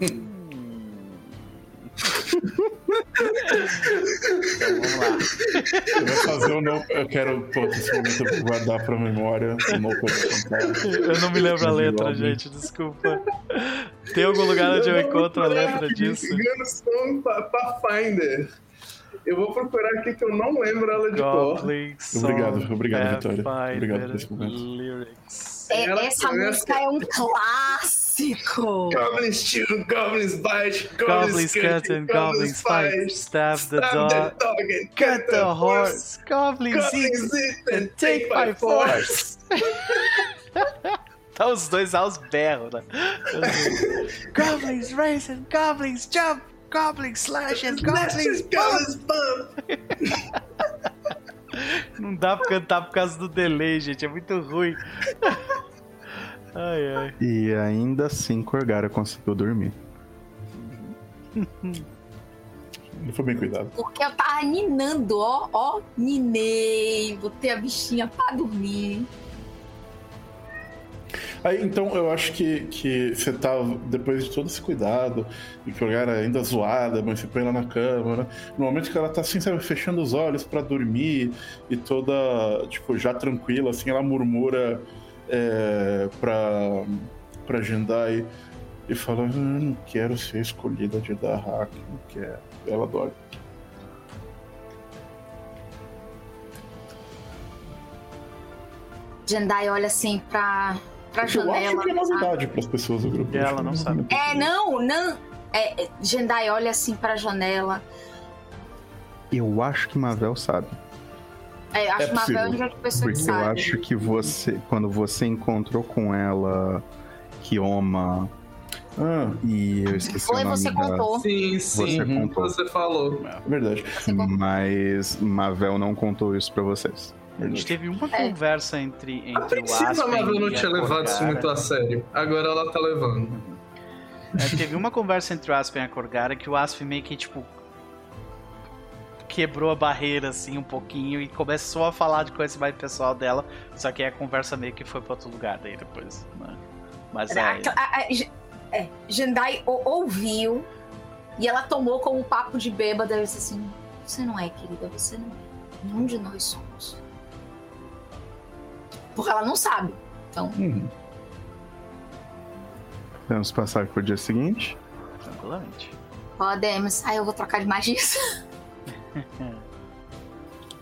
Speaker 1: Então vamos lá.
Speaker 2: Eu vou fazer um no... Eu quero, pô, esse momento eu vou guardar pra memória. Um no...
Speaker 1: Eu não me lembro a letra, gente, desculpa. Tem algum lugar onde eu encontro a letra disso?
Speaker 5: Pathfinder. Eu vou procurar aqui que eu não lembro ela de cor.
Speaker 2: Obrigado, obrigado, Vitória. Obrigado por esse momento.
Speaker 3: É- essa
Speaker 5: começa-
Speaker 3: música é um clássico.
Speaker 5: Goblins tiro, goblins bite,
Speaker 1: Goblins cut and goblins fight, stab the dog,
Speaker 5: dog and
Speaker 1: cut the horse, goblins eat
Speaker 5: Goblins eat
Speaker 1: and take by force. [LAUGHS] Tá os dois aos berros, né? [LAUGHS] goblins race and goblins jump, goblins slash and goblins. [LAUGHS] Não dá pra cantar por causa do delay, gente. É muito ruim. [LAUGHS] Ai, ai.
Speaker 4: E ainda assim, Corgara conseguiu dormir.
Speaker 2: Ele foi bem cuidado.
Speaker 3: Porque eu tava ninando, ó, ó, ninei, botei a bichinha pra dormir.
Speaker 2: Aí, então, eu acho que, que você tá, depois de todo esse cuidado, e que o lugar é ainda zoada, mas você põe ela na cama, né? No momento que ela tá assim, sabe, fechando os olhos pra dormir e toda, tipo, já tranquila, assim, ela murmura é, pra, pra Jendai e fala: "Eu não quero ser escolhida de Dahak, não quero. Ela dorme.
Speaker 3: Jendai olha assim pra, pra
Speaker 2: Eu acho
Speaker 3: janela.
Speaker 2: que é novidade pras pessoas do grupo.
Speaker 1: E
Speaker 2: Eu acho
Speaker 1: ela
Speaker 2: que
Speaker 1: não
Speaker 2: é
Speaker 1: sabe.
Speaker 3: É, não, não. É, é, Jendai olha assim pra janela.
Speaker 4: Eu acho que Mavel sabe.
Speaker 3: É, acho
Speaker 2: É
Speaker 3: que Mavel é a
Speaker 2: possível.
Speaker 3: única pessoa que
Speaker 4: Porque eu
Speaker 3: sabe.
Speaker 4: acho que você, quando você encontrou com ela, Kioma,
Speaker 2: Ah,
Speaker 4: e eu esqueci
Speaker 3: Foi,
Speaker 4: o nome
Speaker 3: você
Speaker 4: da...
Speaker 3: contou.
Speaker 5: Sim, sim,
Speaker 4: Você contou.
Speaker 5: você falou.
Speaker 2: é verdade.
Speaker 3: Você.
Speaker 4: Mas Mavel não contou isso pra vocês.
Speaker 1: A gente teve uma
Speaker 3: É.
Speaker 1: conversa entre,
Speaker 5: A
Speaker 1: entre o
Speaker 5: princípio a
Speaker 1: Aspen
Speaker 5: Marvel não
Speaker 1: e a
Speaker 5: tinha levado isso muito a sério. Agora ela tá levando.
Speaker 1: É, teve uma conversa entre o Aspen e a Corgara que o Aspen meio que, tipo, quebrou a barreira, assim, um pouquinho e começou a falar de coisa mais pessoal dela, só que aí a conversa meio que foi pra outro lugar daí depois, né? Mas
Speaker 3: A-
Speaker 1: é...
Speaker 3: a- a- é, Jendai o- ouviu e ela tomou como papo de bêbada e disse assim: Você não é, querida, você não é. Nenhum de nós somos. Porque ela não sabe. Então,
Speaker 2: Uhum.
Speaker 4: Vamos passar pro dia seguinte.
Speaker 1: Tranquilamente.
Speaker 3: podemos. Aí eu vou trocar de magia.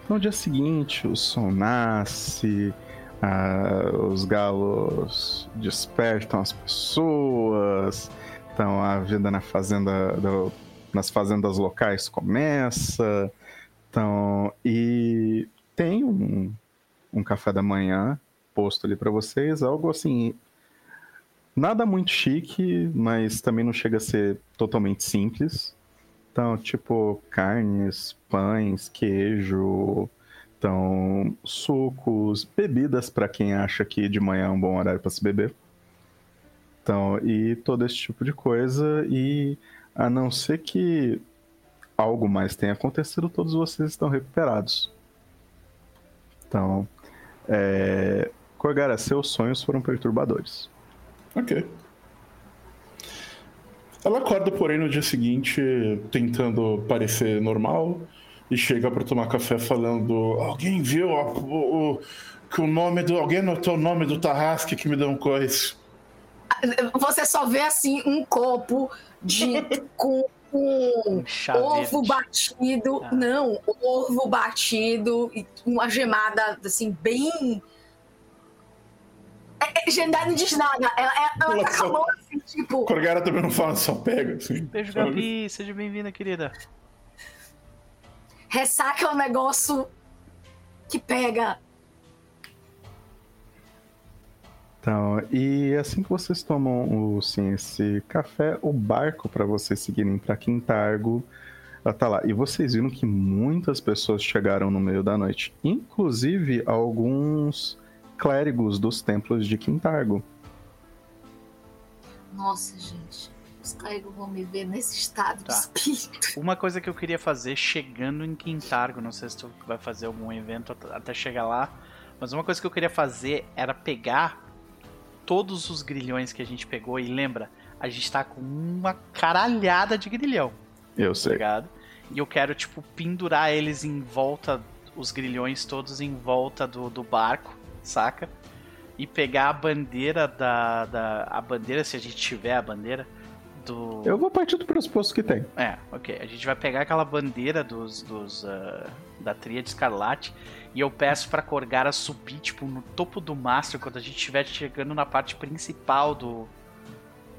Speaker 4: No dia seguinte, o sol nasce, ah, os galos despertam as pessoas, então a vida na fazenda, do- nas fazendas locais começa, então, um café da manhã posto ali para vocês, algo assim, nada muito chique, mas também não chega a ser totalmente simples. Então, tipo, carnes, pães, queijo, então, sucos, bebidas para quem acha que de manhã é um bom horário para se beber. Então, e todo esse tipo de coisa. E a não ser que algo mais tenha acontecido, todos vocês estão recuperados. Então, é... Corgara, seus sonhos foram perturbadores.
Speaker 2: Ok. Ela acorda, porém, no dia seguinte, tentando parecer normal, e chega para tomar café falando: Alguém viu o, o, que o nome do. Alguém anotou o nome do Tarrasque que me deu um coice?
Speaker 3: Você só vê assim um copo de [LAUGHS] com um ovo batido, ah. não, ovo batido e uma gemada assim bem é, Gendai não diz nada. Ela, ela, ela tá só... assim, tipo.
Speaker 2: Corgara também não fala, só pega. Assim,
Speaker 1: Beijo, Gabi. Seja bem-vinda, querida.
Speaker 3: Ressaca é um negócio que pega.
Speaker 4: Então, e assim que vocês tomam o, sim, esse café, o barco para vocês seguirem para Quintargo tá lá. E vocês viram que muitas pessoas chegaram no meio da noite, inclusive alguns clérigos dos templos de Quintargo.
Speaker 3: Nossa, gente. Os clérigos vão me ver nesse estado tá. de espírito.
Speaker 1: Uma coisa que eu queria fazer chegando em Quintargo, não sei se tu vai fazer algum evento até chegar lá, mas uma coisa que eu queria fazer era pegar todos os grilhões que a gente pegou e lembra, a gente tá com uma caralhada de grilhão.
Speaker 4: Eu sei.
Speaker 1: Ligado? E eu quero, tipo, pendurar eles em volta, os grilhões todos em volta do, do barco saca? E pegar a bandeira da, da. A bandeira, se a gente tiver a bandeira. Do...
Speaker 4: Eu vou partir do pressuposto que tem.
Speaker 1: É, ok. A gente vai pegar aquela bandeira dos. dos uh, da Tríade Escarlate. E eu peço pra Corgara subir, tipo, no topo do mastro quando a gente estiver chegando na parte principal do,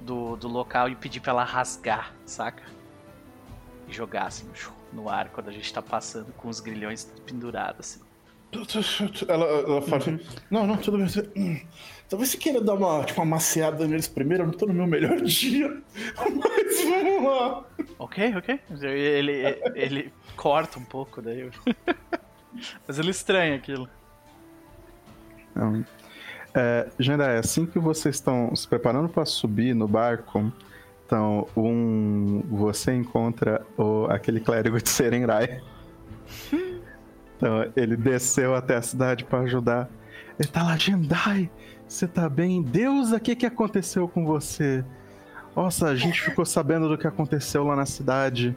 Speaker 1: do, do local e pedir pra ela rasgar, saca? E jogar assim no ar quando a gente tá passando com os grilhões pendurados, assim.
Speaker 2: Ela, ela fala assim, não, não, tudo bem. Talvez você queira dar uma, tipo, uma maciada neles primeiro, eu não tô no meu melhor [LAUGHS] dia. Mas vamos lá.
Speaker 1: Ok, ok. Ele, ele corta um pouco daí. [LAUGHS] Mas ele estranha aquilo.
Speaker 4: Não. É, Jandai, assim que vocês estão se preparando para subir no barco, então um, você encontra o, aquele clérigo de Serenrai. Então, ele desceu até a cidade para ajudar. Ele tá lá, Jendai, você tá bem? Deus, o que que aconteceu com você? Nossa, a gente ficou sabendo do que aconteceu lá na cidade.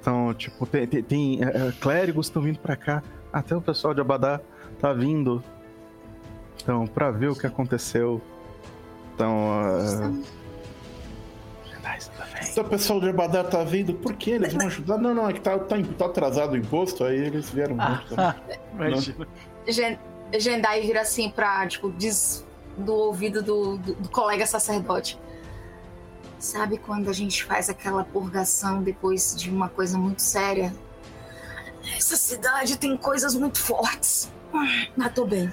Speaker 4: Então, tipo, tem, tem, tem é, é clérigos estão vindo para cá. Até o pessoal de Abadá tá vindo. Então, para ver o que aconteceu. Então, uh,
Speaker 2: se o pessoal de Abadá tá vindo, por que eles vão ajudar? Não, não, é que tá, tá, tá atrasado o imposto, aí eles vieram ah. [LAUGHS]
Speaker 3: Imagina. Gendai vira assim pra, tipo, diz do ouvido do, do, do colega sacerdote. Sabe quando a gente faz aquela purgação depois de uma coisa muito séria? Essa cidade tem coisas muito fortes. Mas tô bem.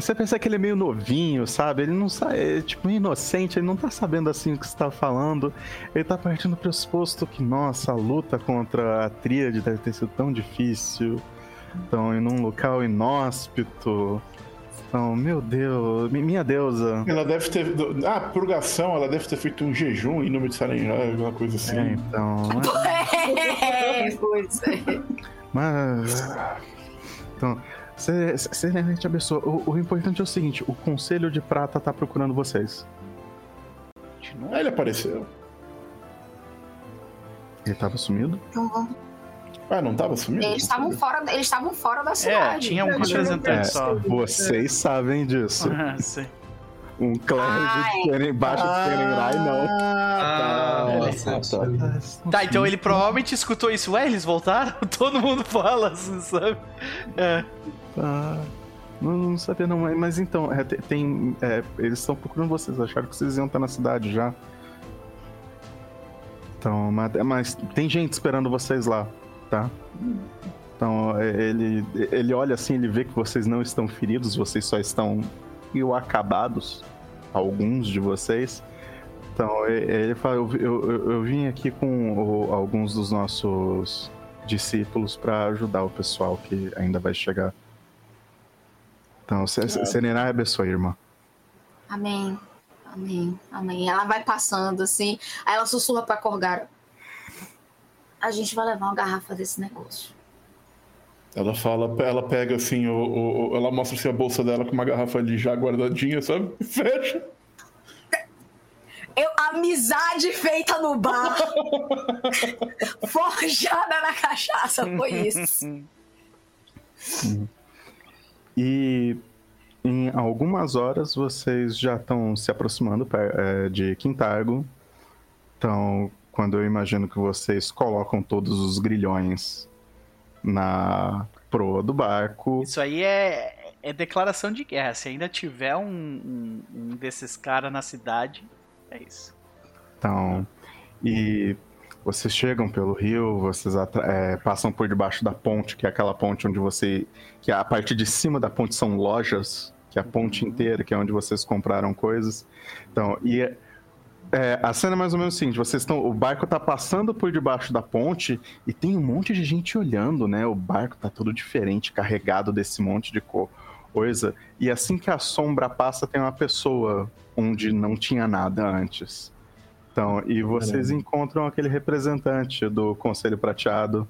Speaker 4: E você pensa que ele é meio novinho, sabe? Ele não sabe, é tipo inocente, ele não tá sabendo assim o que você tá falando. Ele tá partindo do pressuposto que, nossa, a luta contra a tríade deve ter sido tão difícil. Então, em um local inóspito. Então, meu Deus, minha deusa.
Speaker 2: Ela deve ter. Ah, purgação, ela deve ter feito um jejum em nome de Sarenjá, alguma coisa assim.
Speaker 4: É, então.
Speaker 3: É, pois é.
Speaker 4: Mas. Então, Serena te abençoa. O, o, importante é o seguinte: o Conselho de Prata tá procurando vocês.
Speaker 2: Ah, ele apareceu.
Speaker 4: Ele tava sumido?
Speaker 3: Então vamos.
Speaker 2: Ah, não tava sumido?
Speaker 3: Eles estavam fora, eles estavam fora da é, cidade.
Speaker 1: É, tinha um representante é, só.
Speaker 4: Vocês sabem disso. [LAUGHS]
Speaker 1: Ah, sim.
Speaker 4: Um clã de embaixo ah, de Terenrai, não.
Speaker 1: Ah, tá. tá. tá, então ele provavelmente escutou isso. Ué, eles voltaram? [LAUGHS] Todo mundo fala assim, sabe? É.
Speaker 4: Ah, não, não, sabia não, mas então, é, tem. É, eles estão procurando vocês, acharam que vocês iam estar na cidade já. Então, mas, mas tem gente esperando vocês lá, tá? Então, é, ele, ele olha assim, ele vê que vocês não estão feridos, vocês só estão meio acabados, alguns de vocês. Então, e- ele fala, eu, eu, eu- eu vim aqui com o- alguns dos nossos discípulos para ajudar o pessoal que ainda vai chegar. Então, Se- Se- Serenai abençoe, irmã.
Speaker 3: Amém. Amém. Amém. Ela vai passando assim. Aí ela sussurra pra Corgara. A gente vai levar uma garrafa desse negócio.
Speaker 2: Ela fala, ela pega assim, o, o- o- ela mostra assim a bolsa dela com uma garrafa ali já guardadinha, sabe? [LAUGHS] Fecha.
Speaker 3: Eu, amizade feita no bar. [LAUGHS] Forjada na cachaça, foi isso.
Speaker 4: E em algumas horas vocês já estão se aproximando eh, de Quintargo. Então, quando eu imagino que vocês colocam todos os grilhões na proa do barco,
Speaker 1: Isso aí é, é declaração de guerra. Se ainda tiver um, um- um desses caras na cidade, é isso.
Speaker 4: Então, e vocês chegam pelo rio, vocês é, passam por debaixo da ponte, que é aquela ponte onde você. que a parte de cima da ponte são lojas, que é a ponte inteira, que é onde vocês compraram coisas. Então, e é- a cena é mais ou menos assim: vocês estão. O barco tá passando por debaixo da ponte e tem um monte de gente olhando, né? O barco tá todo diferente, carregado desse monte de co- coisa. E assim que a sombra passa, tem uma pessoa onde não tinha nada antes. Então, e vocês encontram aquele representante do Conselho Prateado.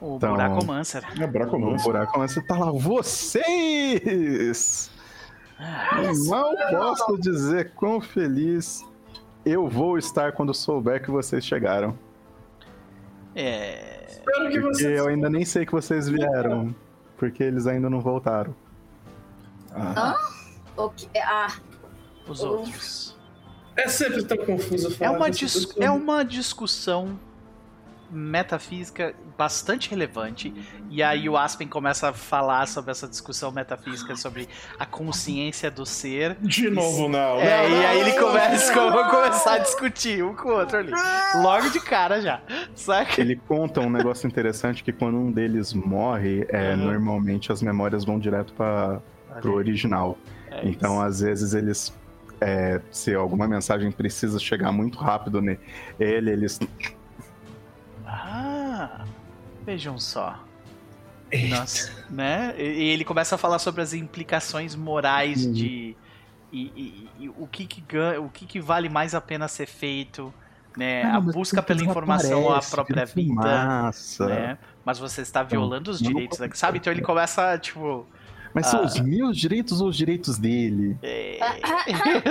Speaker 1: O
Speaker 4: Então-
Speaker 1: Buracomancer.
Speaker 2: É
Speaker 4: No
Speaker 2: Bracomancer.
Speaker 4: buraco, mas você tá lá, vocês! Não posso dizer quão feliz eu vou estar quando souber que vocês chegaram.
Speaker 1: É.
Speaker 5: Espero que
Speaker 4: Porque
Speaker 5: você.
Speaker 4: eu ainda nem sei que vocês vieram. Porque eles ainda não voltaram.
Speaker 2: Ah,
Speaker 3: O que- Ah,
Speaker 1: Os outros.
Speaker 5: É sempre tão confuso
Speaker 1: É
Speaker 5: falar
Speaker 1: uma,
Speaker 5: dessa
Speaker 1: dis- é uma discussão metafísica bastante relevante. E aí o Aspen começa a falar sobre essa discussão metafísica, sobre a consciência do ser.
Speaker 2: de novo, não.
Speaker 1: É,
Speaker 2: não,
Speaker 1: e aí ele começa [LAUGHS]
Speaker 2: não.
Speaker 1: começar a discutir um com o outro ali. Logo de cara já. Saca?
Speaker 4: Ele conta um negócio interessante que quando um deles morre, é,
Speaker 1: Uhum.
Speaker 4: normalmente as memórias vão direto para pro original.
Speaker 1: É
Speaker 4: Então,
Speaker 1: isso.
Speaker 4: às vezes, eles. é, se alguma mensagem precisa chegar muito rápido nele, eles.
Speaker 1: Ah, vejam só. Nossa, né? E ele começa a falar sobre as implicações morais
Speaker 4: Uhum.
Speaker 1: de e, e- e o que que ganha, o que que vale mais a pena ser feito, né?
Speaker 4: Ah,
Speaker 1: a busca pela informação à própria vida,
Speaker 4: Massa.
Speaker 1: né? Mas você está violando os
Speaker 4: não
Speaker 1: direitos,
Speaker 4: pode
Speaker 1: né? sabe? Então ele começa tipo,
Speaker 4: Mas são
Speaker 1: Ah.
Speaker 4: os meus direitos ou os direitos dele?
Speaker 1: é,
Speaker 3: é, é,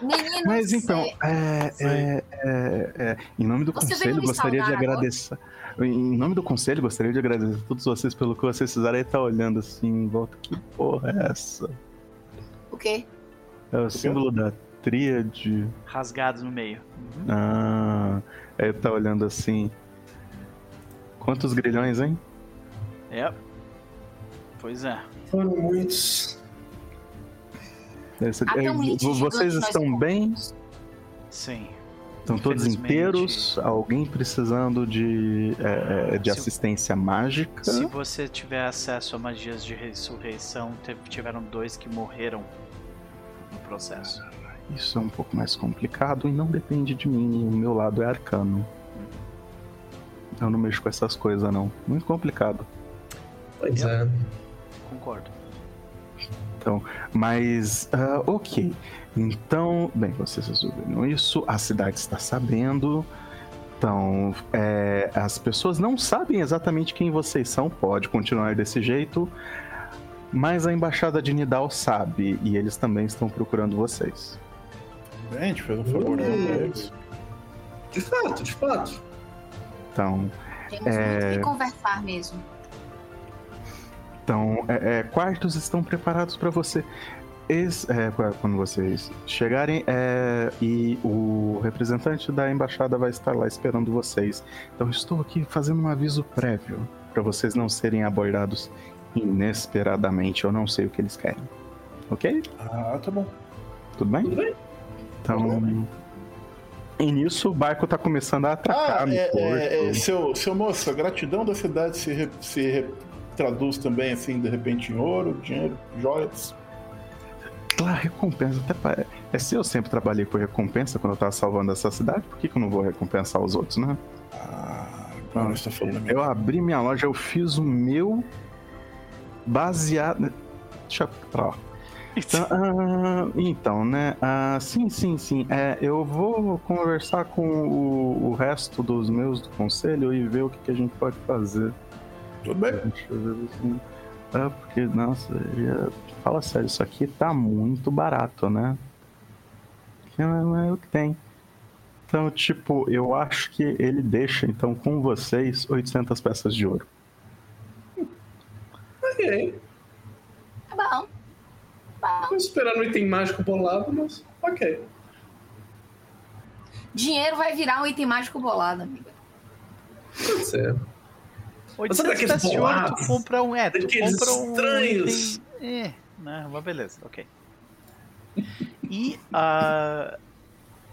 Speaker 3: meninos,
Speaker 4: Mas então,
Speaker 3: é,
Speaker 4: é, é, é, é, em nome do
Speaker 3: Você
Speaker 4: conselho, gostaria de agradecer. Em nome do conselho, gostaria de agradecer a todos vocês pelo que vocês fizeram. Aí tá olhando assim em volta. Que porra é essa?
Speaker 3: o quê?
Speaker 4: É o símbolo da tríade.
Speaker 1: rasgado no meio. Uhum.
Speaker 4: Ah, aí tá olhando assim. Quantos grilhões, hein?
Speaker 1: É. Pois é.
Speaker 5: Foram muitos.
Speaker 3: Até
Speaker 4: é,
Speaker 3: um
Speaker 4: vo- vocês estão bem?
Speaker 1: Sim.
Speaker 4: Estão todos inteiros? Alguém precisando de, é, é, de
Speaker 1: Se-
Speaker 4: assistência mágica?
Speaker 1: Se você tiver acesso a magias de ressurreição, tiveram dois que morreram no processo.
Speaker 4: Isso é um pouco mais complicado e não depende de mim. O meu lado é arcano. Eu não mexo com essas coisas, não. Muito complicado.
Speaker 5: Pois é.
Speaker 1: Concordo.
Speaker 4: Mas, ah, ok. Então, bem, vocês resolveram isso. A cidade está sabendo. Então, é, as pessoas não sabem exatamente quem vocês são. Pode continuar desse jeito. Mas a embaixada de Nidal sabe. E eles também estão procurando vocês.
Speaker 2: Bem, a gente fez um favor pra eles.
Speaker 5: De fato, de fato.
Speaker 4: Então,
Speaker 3: Temos
Speaker 4: É.
Speaker 3: muito que conversar mesmo.
Speaker 4: Então, é, é, quartos estão preparados para você. Esse- é, quando vocês chegarem, é, e o representante da embaixada vai estar lá esperando vocês. Então, estou aqui fazendo um aviso prévio para vocês não serem abordados inesperadamente. Eu não sei o que eles querem. Ok?
Speaker 2: Ah, tá bom.
Speaker 4: Tudo bem?
Speaker 5: Tudo bem?
Speaker 4: Então. E nisso, o barco tá começando a atracar
Speaker 2: Ah,
Speaker 4: no
Speaker 2: é,
Speaker 4: porto.
Speaker 2: é, é, seu, seu moço, a gratidão da cidade se, re- se re- traduz também, assim, de repente, em ouro, dinheiro, joias.
Speaker 4: Lá, recompensa. Até pa- É se eu sempre trabalhei por recompensa quando eu tava salvando essa cidade, por que, que eu não vou recompensar os outros, né?
Speaker 2: Ah, agora você tá falando.
Speaker 4: Eu abri minha loja, eu fiz o meu baseado. Deixa eu. Pra lá. Então, [LAUGHS] ah, então, né? ah, sim, sim, sim. É, eu vou conversar com o, o resto dos meus do conselho e ver o que, que a gente pode fazer.
Speaker 2: Tudo bem.
Speaker 4: Assim. É, porque, nossa, já- fala sério, isso aqui tá muito barato, né? Que não é o que tem. Então, tipo, eu acho que ele deixa, então, com vocês, 800 peças de ouro.
Speaker 5: Ok.
Speaker 3: Tá bom. Tá bom.
Speaker 5: Tô esperando um item mágico bolado, mas ok.
Speaker 3: Dinheiro vai virar um item mágico bolado, amiga.
Speaker 5: Pode ser.
Speaker 1: 800
Speaker 5: daqueles
Speaker 1: peças de ouro, tu compra um. É, tu compra um.
Speaker 5: estranhos.
Speaker 1: item- É, né, mas beleza, ok. E ah,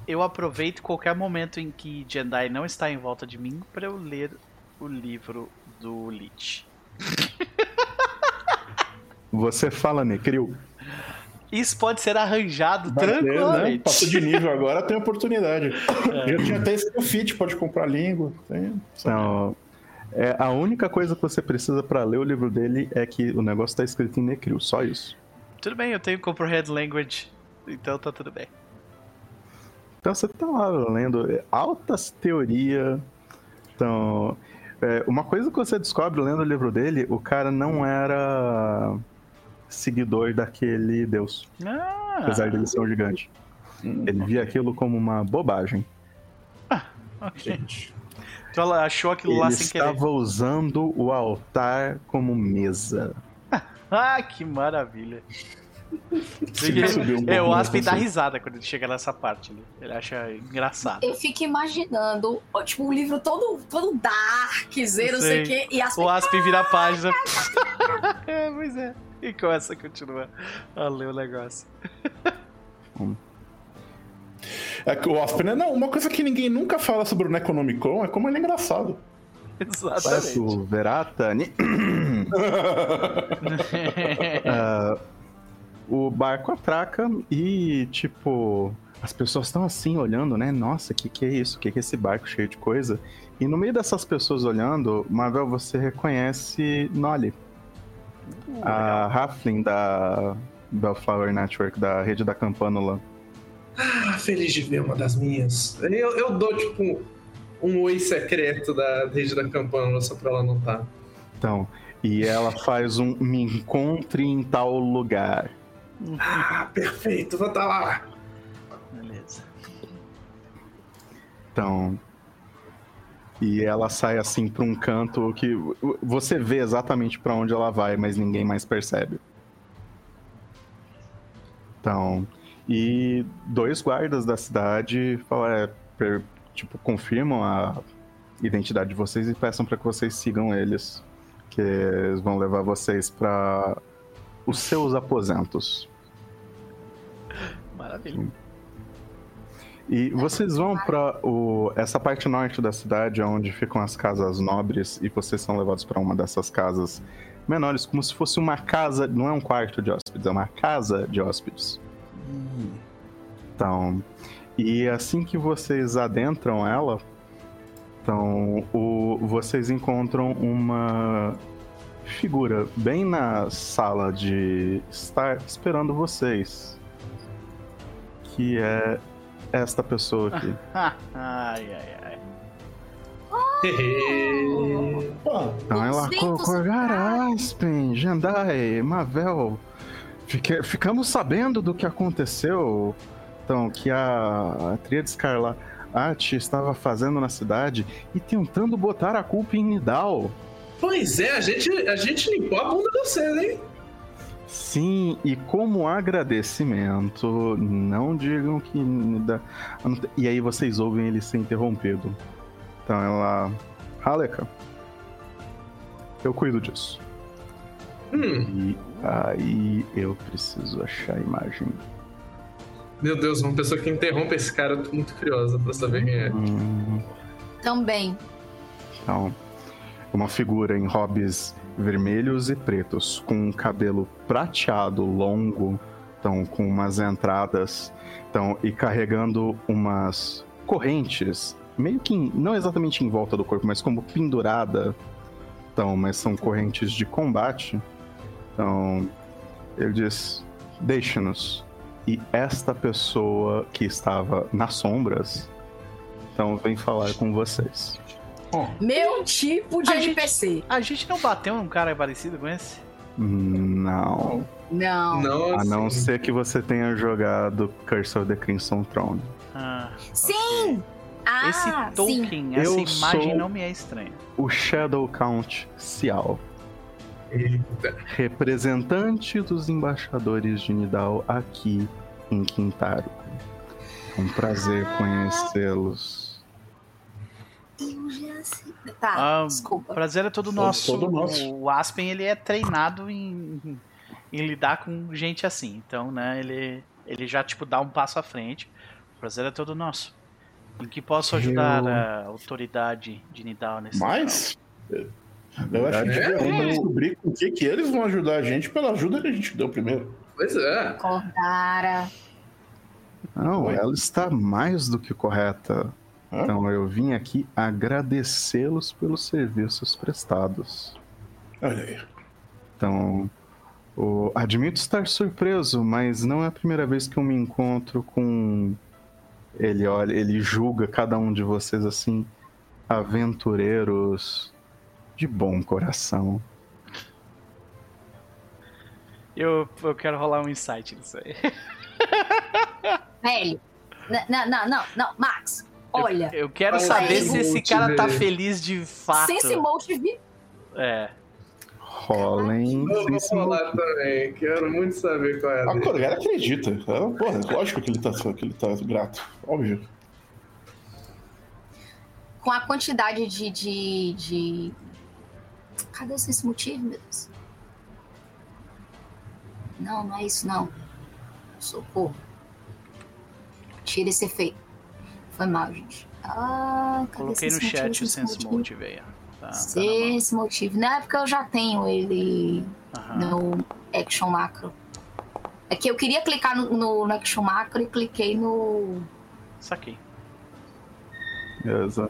Speaker 1: eu aproveito qualquer momento em que Jendai não está em volta de mim para eu ler o livro do Lich.
Speaker 4: Você fala, Necril.
Speaker 1: Isso pode ser arranjado
Speaker 2: Vai ter, né?
Speaker 1: tranquilamente.
Speaker 2: Passou de nível agora, tem oportunidade. [LAUGHS]
Speaker 1: É.
Speaker 2: Já tinha até esse fit, pode comprar língua. Tem...
Speaker 4: Então, é, a única coisa que você precisa pra ler o livro dele é que o negócio tá escrito em Necril, só isso.
Speaker 1: Tudo bem, eu tenho Comprehend Language, então tá tudo bem.
Speaker 4: Então você tá lá lendo é, altas teorias. Então, é, uma coisa que você descobre lendo o livro dele, o cara não era seguidor daquele deus,
Speaker 1: Ah,
Speaker 4: apesar dele ser um gigante. Ele via aquilo como uma bobagem.
Speaker 1: ok.
Speaker 2: Gente.
Speaker 1: Então ela achou aquilo
Speaker 4: Ele
Speaker 1: lá sem querer.
Speaker 4: estava usando o altar como mesa. [LAUGHS]
Speaker 1: Ah, que maravilha.
Speaker 2: Um
Speaker 1: é,
Speaker 2: pouco
Speaker 1: o Aspen dá risada quando ele chega nessa parte ali. Ele acha engraçado.
Speaker 3: Eu fico imaginando, tipo, um livro todo, todo darkzeiro, não sei o quê, e as
Speaker 1: O Aspen vira a página. [LAUGHS] é, pois é. E começa a continuar a ler o negócio.
Speaker 2: Que o Aspen é. Não, uma coisa que ninguém nunca fala sobre o Necronomicon é como ele é engraçado.
Speaker 4: Parece
Speaker 1: Exatamente.
Speaker 4: o Verata. ni- [LAUGHS] Ah, o barco atraca e, tipo, as pessoas estão assim olhando, né? Nossa, que que é isso? Que que é esse barco cheio de coisa? E no meio dessas pessoas olhando, Marvel, você reconhece Nolly, a Halfling da Bellflower Network, da rede da Campânula.
Speaker 5: Ah, feliz de ver uma das minhas. Eu, eu dou, tipo, um oi secreto da rede da campana só pra ela não tá.
Speaker 4: Então, e ela faz um me encontre em tal lugar.
Speaker 5: Ah, perfeito, vou estar lá.
Speaker 1: Beleza.
Speaker 4: Então. E ela sai assim pra um canto que você vê exatamente pra onde ela vai, mas ninguém mais percebe. Então. E dois guardas da cidade falam, é, tipo, confirmam a identidade de vocês e peçam pra que vocês sigam eles. Que eles vão levar vocês pra os seus aposentos.
Speaker 1: Maravilha.
Speaker 4: E vocês vão pra o, essa parte norte da cidade, onde ficam as casas nobres, e vocês são levados pra uma dessas casas menores, como se fosse uma casa, não é um quarto de hóspedes, é uma casa de hóspedes. Então, e assim que vocês adentram ela, então, o, vocês encontram uma figura bem na sala de estar esperando vocês. Que é esta pessoa aqui. [LAUGHS]
Speaker 1: ai, ai, ai.
Speaker 4: Então ela
Speaker 3: Os ventos
Speaker 4: Corgara, Aspen, Jandai, Mavel. Fique- ficamos sabendo do que aconteceu. Então, que a, a Tríade Escarlate estava fazendo na cidade e tentando botar a culpa em Nidal.
Speaker 5: Pois é, a gente, a gente limpou a bunda de vocês, hein?
Speaker 4: Sim, e como agradecimento, não digam que. E aí vocês ouvem ele ser interrompido. Então ela. Haleka, eu cuido disso.
Speaker 5: Hum,
Speaker 4: E aí eu preciso achar a imagem.
Speaker 5: meu Deus, uma pessoa que interrompe esse cara, eu tô muito curiosa pra saber quem é.
Speaker 4: Hum,
Speaker 3: Também.
Speaker 4: então, uma figura em hobbies vermelhos e pretos, com um cabelo prateado longo, Estão com umas entradas. Estão e carregando umas correntes. Meio que em- não exatamente em volta do corpo, mas como pendurada. Então, mas são correntes de combate. Então, ele diz: Deixe-nos. E esta pessoa que estava nas sombras, então vem falar com vocês.
Speaker 3: Meu tipo de
Speaker 1: A gente-
Speaker 3: NPC.
Speaker 1: A gente não bateu num cara parecido com esse?
Speaker 4: Não.
Speaker 3: Não.
Speaker 5: Não,
Speaker 4: A não
Speaker 5: assim,
Speaker 4: ser que você tenha jogado Curse of the Crimson Throne.
Speaker 1: Ah,
Speaker 3: Sim! Ah,
Speaker 1: esse
Speaker 3: sim.
Speaker 1: token, essa
Speaker 4: Eu
Speaker 1: imagem
Speaker 4: sou-
Speaker 1: não me é estranha.
Speaker 4: O Shadow Count Cial,
Speaker 5: Eita.
Speaker 4: representante dos embaixadores de Nidal aqui em Quintaro. É um prazer
Speaker 3: Ah.
Speaker 4: conhecê-los.
Speaker 3: Eu já sei. Tá,
Speaker 1: Ah, O
Speaker 3: desculpa.
Speaker 1: prazer é todo
Speaker 2: Todo-
Speaker 1: nosso.
Speaker 2: todo nosso.
Speaker 1: O Aspen ele é treinado em, em lidar com gente assim. Então, né, ele, ele já tipo dá um passo à frente. O prazer é todo nosso. Em que posso ajudar
Speaker 4: Eu-
Speaker 1: a autoridade de Nidal nesse
Speaker 2: Mas. Eu acho que
Speaker 4: É?
Speaker 2: devemos descobrir com o que, que eles vão ajudar a gente pela ajuda que a gente deu primeiro.
Speaker 5: Pois é.
Speaker 3: Acordara.
Speaker 4: Não, ela está mais do que correta.
Speaker 2: Hã?
Speaker 4: Então eu vim aqui agradecê-los pelos serviços prestados.
Speaker 2: Olha aí.
Speaker 4: Então, o- admito estar surpreso, mas não é a primeira vez que eu me encontro com. Ele olha, ele julga cada um de vocês assim, aventureiros de bom coração.
Speaker 1: Eu, eu quero rolar um insight nisso aí. [LAUGHS]
Speaker 3: Velho. Não, não, não, não. Max, olha.
Speaker 1: Eu quero
Speaker 5: Fala
Speaker 1: saber se esse cara tá feliz de fato.
Speaker 3: Sense Motive.
Speaker 1: É.
Speaker 4: Rolem.
Speaker 5: Eu vou
Speaker 4: sem
Speaker 5: falar também. Quero muito saber qual é a
Speaker 2: A
Speaker 5: dele.
Speaker 2: Corgara acredita. É, porra, lógico que ele, tá, que ele tá grato. Óbvio.
Speaker 3: Com a quantidade de. de, de... Cadê o Sense Motive, meu Deus? Não, não é isso, não. Socorro. Tira esse efeito. Foi mal, gente. Ah, cadê
Speaker 1: Coloquei no chat o Sense Motive aí, ó. Tá, tá.
Speaker 3: Sense Motive. Não é porque eu já tenho ele
Speaker 1: Aham.
Speaker 3: no Action Macro. É que eu queria clicar no, no, no Action Macro e cliquei no.
Speaker 1: Saquei.
Speaker 4: Beleza.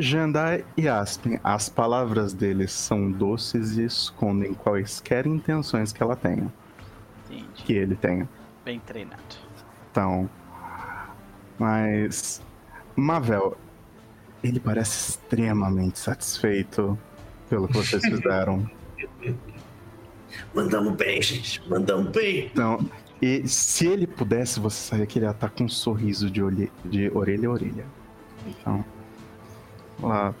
Speaker 4: Jandai e Aspen, as palavras deles são doces e escondem quaisquer intenções que ela tenha,
Speaker 1: Entendi.
Speaker 4: que ele tenha.
Speaker 1: Bem treinado.
Speaker 4: Então, mas Mavel, ele parece extremamente satisfeito pelo que vocês [LAUGHS] fizeram.
Speaker 6: Mandamos bem, gente. Mandamos bem.
Speaker 4: Então, e se ele pudesse, você sabia que ele ia estar com um sorriso de, olhe- de orelha a orelha. Então, lá.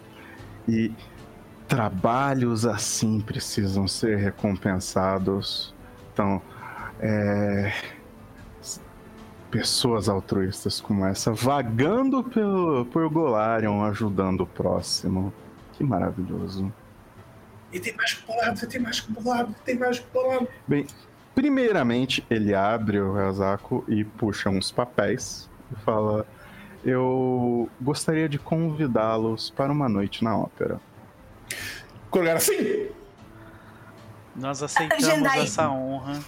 Speaker 4: E trabalhos assim precisam ser recompensados. Então, é, pessoas altruístas como essa vagando pelo, por Golarion, ajudando o próximo. Que maravilhoso.
Speaker 6: E tem mágico bolado, tem mágico bolado, tem mágico bolado.
Speaker 4: Bem, primeiramente ele abre o casaco e puxa uns papéis e fala: Eu gostaria de convidá-los para uma noite na ópera.
Speaker 2: Corgara, sim!
Speaker 1: Nós aceitamos
Speaker 3: Jandai.
Speaker 1: essa honra.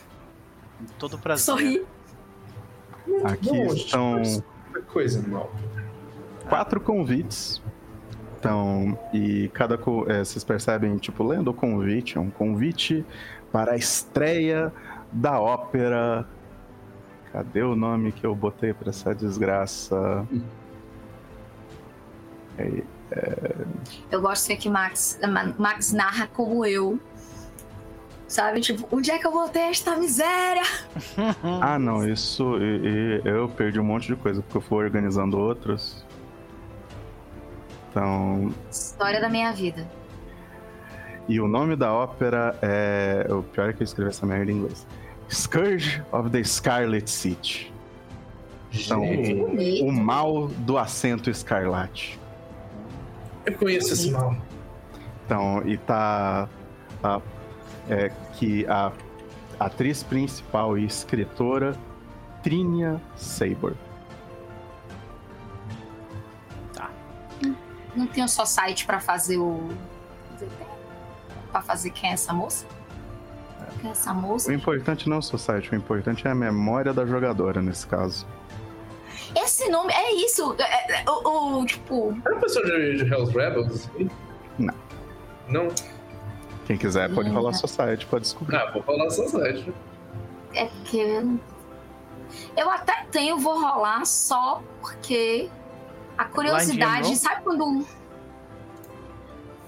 Speaker 1: Com todo prazer.
Speaker 3: Sorri.
Speaker 4: Aqui
Speaker 5: Bom,
Speaker 4: estão
Speaker 5: Coisa mal.
Speaker 4: quatro convites. Então, e cada. co- é, vocês percebem, tipo, lendo o convite, é um convite para a estreia da ópera. Cadê o nome que eu botei para essa desgraça? É,
Speaker 3: Eu gosto de ver que Max, Ma- Max narra como eu. Sabe? Tipo, onde é que eu vou ter esta miséria? [LAUGHS]
Speaker 4: Ah, não, isso. e- e eu perdi um monte de coisa porque eu fui organizando outros. Então.
Speaker 3: História da minha vida.
Speaker 4: E o nome da ópera é. O pior é que eu escrevi essa merda em inglês: Scourge of the Scarlet City. Então,
Speaker 5: Gente,
Speaker 4: o mal do assento escarlate.
Speaker 5: eu conheço esse mal.
Speaker 4: Então, e tá. tá, é, que a atriz principal e escritora Trinia Sabor.
Speaker 3: Não tenho só site pra fazer o. Pra fazer quem é essa moça? Que é essa moça.
Speaker 4: O importante não é o Society, o importante é a memória da jogadora nesse caso.
Speaker 3: Esse nome, é isso. é- é- o, o, tipo,
Speaker 5: Era uma pessoa de, de Hell's Rebels? assim?
Speaker 4: Não.
Speaker 5: Não?
Speaker 4: Quem quiser pode falar Society pra descobrir.
Speaker 5: Ah, vou falar só site.
Speaker 3: é que. eu- até tenho, vou rolar só porque. A curiosidade,
Speaker 1: roll?
Speaker 3: sabe quando.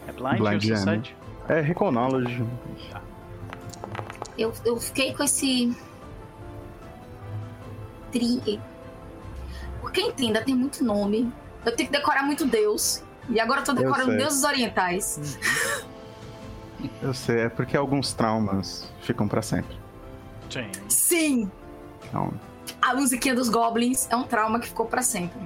Speaker 1: É blind,
Speaker 4: Blind é? É Recall Knowledge.
Speaker 3: Eu, eu fiquei com esse. Tri. Porque entenda, tem muito nome. Eu tenho que decorar muito Deus. E agora eu tô decorando
Speaker 4: sei.
Speaker 3: deuses orientais.
Speaker 4: Eu sei, é porque alguns traumas ficam pra sempre.
Speaker 1: Sim.
Speaker 3: Sim!
Speaker 4: Então,
Speaker 3: A musiquinha dos Goblins é um trauma que ficou pra sempre.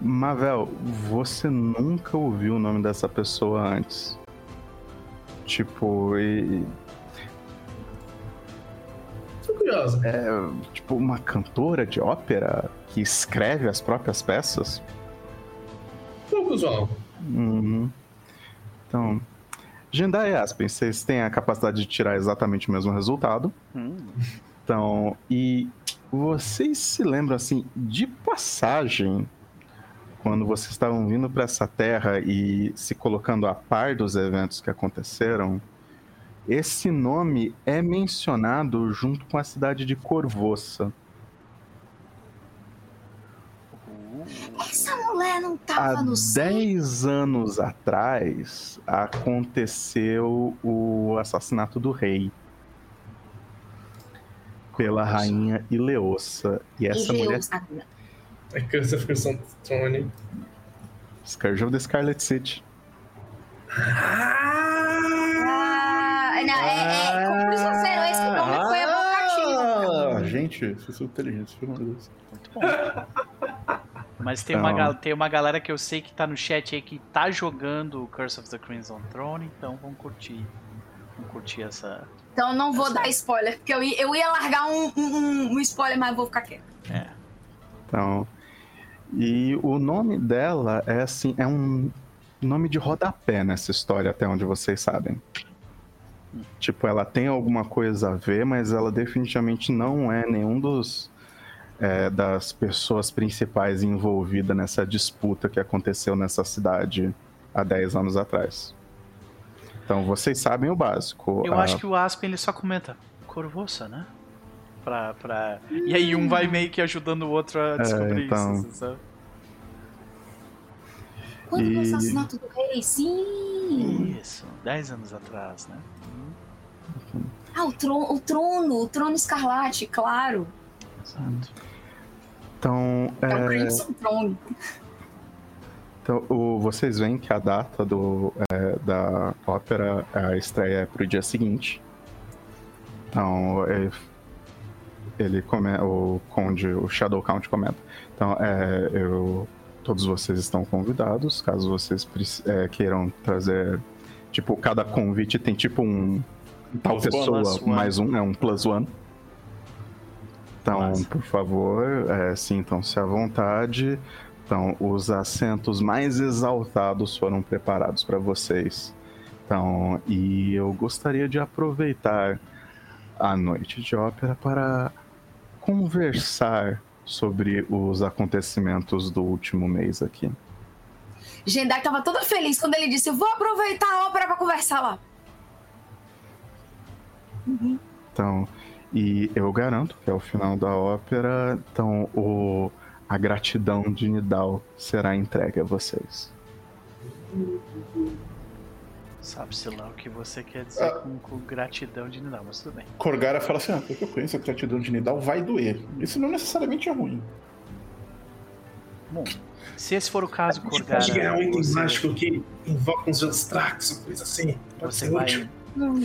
Speaker 4: Mavel, você nunca ouviu o nome dessa pessoa antes. Tipo, e,
Speaker 5: Tô curiosa.
Speaker 4: é tipo uma cantora de ópera que escreve as próprias peças?
Speaker 5: Pouco usual.
Speaker 4: Uhum. Então, Jendai e Aspen, vocês têm a capacidade de tirar exatamente o mesmo resultado.
Speaker 1: Hum.
Speaker 4: Então, e vocês se lembram assim de passagem quando vocês estavam vindo para essa terra e se colocando a par dos eventos que aconteceram? Esse nome é mencionado junto com a cidade de Corvoça.
Speaker 3: Essa mulher não tava
Speaker 4: Há
Speaker 3: no céu.
Speaker 4: 10 anos atrás aconteceu o assassinato do rei pela rainha Ileossa. E essa mulher
Speaker 3: Ah,
Speaker 5: É Curse of Crimson Throne.
Speaker 4: Scourge of the Scarlet City.
Speaker 3: Ah, não, é, é, por isso eu sei, esse nome foi evocativo.
Speaker 2: Ah, gente, vocês são inteligentes, pelo amor de Deus.
Speaker 1: Muito bom. [LAUGHS] Mas tem uma,
Speaker 4: Então.
Speaker 1: gal- tem uma galera que eu sei que tá no chat aí que tá jogando o Curse of the Crimson Throne, então vamos curtir. Vamos curtir essa.
Speaker 3: Então eu não vou dar spoiler, porque eu ia, eu ia largar um, um- um spoiler, mas eu vou ficar quieto.
Speaker 1: É.
Speaker 4: Então, e o nome dela é assim, é um nome de rodapé nessa história, até onde vocês sabem. Tipo, ela tem alguma coisa a ver, mas ela definitivamente não é nenhum dos é, das pessoas principais envolvidas nessa disputa que aconteceu nessa cidade há 10 anos atrás. Então vocês sabem o básico.
Speaker 1: Eu
Speaker 4: a-
Speaker 1: acho que o Aspen ele só comenta Corvoça, né? Pra, pra... E aí um vai meio que ajudando o outro a descobrir
Speaker 4: então.
Speaker 1: isso, sabe?
Speaker 3: Quando
Speaker 4: E-
Speaker 3: o assassinato do rei? Sim!
Speaker 1: Isso, 10 anos atrás, né?
Speaker 3: Ah, o trono, o trono, o trono escarlate, claro.
Speaker 1: Exato.
Speaker 4: Então,
Speaker 3: É, o
Speaker 4: é,
Speaker 3: Crimson Throne.
Speaker 4: Então, o- vocês veem que a data do, é, da ópera, a estreia é pro dia seguinte. Então, é, ele come, o Conde, o Shadow Count comenta. Então, é, eu, todos vocês estão convidados, caso vocês é, queiram trazer. Tipo, cada convite tem tipo um. Tal
Speaker 2: Plus
Speaker 4: pessoa
Speaker 1: one.
Speaker 4: mais um, é um plus one. Então, por favor, é, sintam-se à vontade. Então, os assentos mais exaltados foram preparados para vocês. Então, e eu gostaria de aproveitar a noite de ópera para conversar sobre os acontecimentos do último mês aqui.
Speaker 3: Jendai tava toda feliz quando ele disse: vou aproveitar a ópera pra conversar lá.
Speaker 4: Então, e eu garanto que ao final da ópera, então o, a gratidão de Nidal será entregue a vocês.
Speaker 1: Sabe-se lá o que você quer dizer
Speaker 2: Ah.
Speaker 1: com, com gratidão de Nidal, mas tudo bem.
Speaker 2: Corgara fala assim: ah, porque eu conheço a gratidão de Nidal, vai doer. Isso não necessariamente é ruim.
Speaker 1: Bom, se esse for o caso,
Speaker 6: A gente pode ganhar
Speaker 1: Corgara,
Speaker 6: um item
Speaker 1: você,
Speaker 6: mágico que invoca uns uma coisa assim. Pode
Speaker 1: você
Speaker 6: ser
Speaker 1: vai
Speaker 6: útil.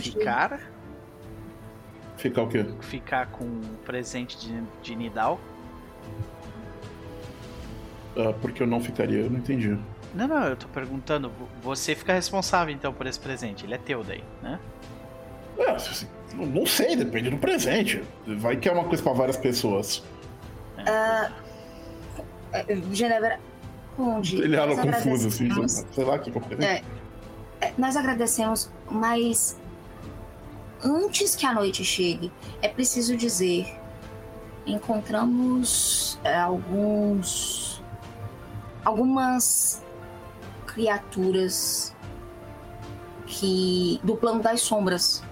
Speaker 1: ficar,
Speaker 2: Ficar o quê?
Speaker 1: ficar com o presente de, de Nidal?
Speaker 2: Ah, porque eu não ficaria, eu não entendi.
Speaker 1: Não, não, eu tô perguntando, vo- você fica responsável então por esse presente, ele é teu daí, né?
Speaker 2: É, assim, não- sei, depende do presente. Vai que é uma coisa pra várias pessoas.
Speaker 3: É, Genebra. Onde?
Speaker 2: Ele olha
Speaker 3: Nós
Speaker 2: confuso, assim, sei lá que é o presente.
Speaker 3: É, é, nós agradecemos, mas antes que a noite chegue, é preciso dizer, encontramos é, alguns algumas criaturas que do plano das sombras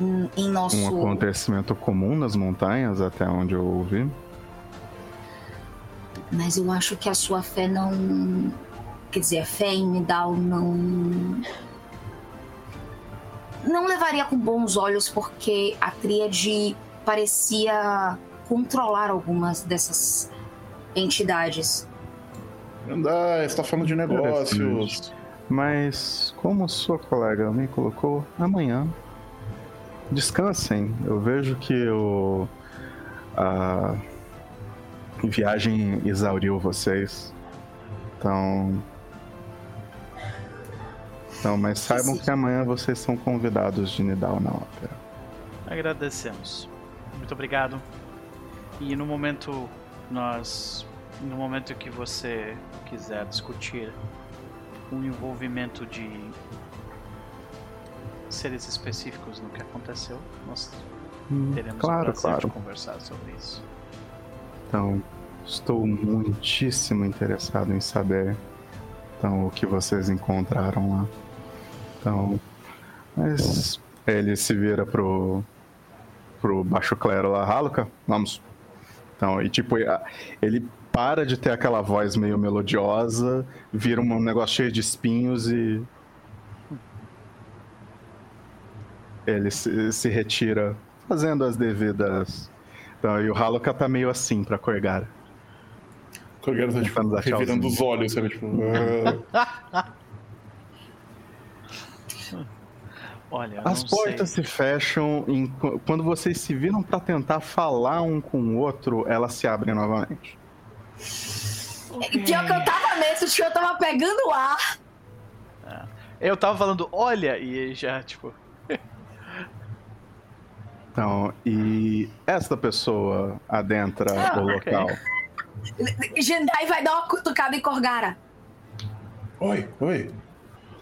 Speaker 3: em- em nosso
Speaker 4: Um acontecimento comum nas montanhas, até onde eu ouvi.
Speaker 3: Mas eu acho que a sua fé não. Quer dizer, a fé em Nidal não. Não levaria com bons olhos, porque a tríade parecia controlar algumas dessas entidades.
Speaker 2: Ah, você tá falando de negócios.
Speaker 4: Mas, como sua colega me colocou, amanhã. Descansem. Eu vejo que o. A viagem exauriu vocês. Então. Então, mas saibam que amanhã vocês são convidados de Nidal na ópera.
Speaker 1: Agradecemos. Muito obrigado. E no momento nós, no momento que você quiser discutir o envolvimento de seres específicos no que aconteceu, nós
Speaker 4: Hum,
Speaker 1: teremos
Speaker 4: claro,
Speaker 1: o prazer
Speaker 4: claro.
Speaker 1: de conversar sobre isso.
Speaker 4: Então, estou muitíssimo interessado em saber então, o que vocês encontraram lá. Então, mas ele se vira pro, pro baixo clero lá, Haluka, vamos. Então, e tipo, ele para de ter aquela voz meio melodiosa, vira um negócio cheio de espinhos e. Ele se, se retira fazendo as devidas. Então, e o Haluka tá meio assim pra Corgara.
Speaker 2: Corgara tá tipo, revirando os olhos, sabe? Tipo, [LAUGHS]
Speaker 1: Olha,
Speaker 4: As portas
Speaker 1: sei.
Speaker 4: se fecham em- quando vocês se viram pra tentar falar um com o outro, elas se abrem novamente.
Speaker 3: Pior que eu tava nesse, que eu tava pegando ar.
Speaker 1: Eu tava falando, olha, e já, tipo, [LAUGHS]
Speaker 4: Então, e essa pessoa adentra
Speaker 1: Ah,
Speaker 4: o
Speaker 1: ok.
Speaker 4: local.
Speaker 3: Jendai vai dar uma cutucada em Corgara.
Speaker 2: Oi, oi.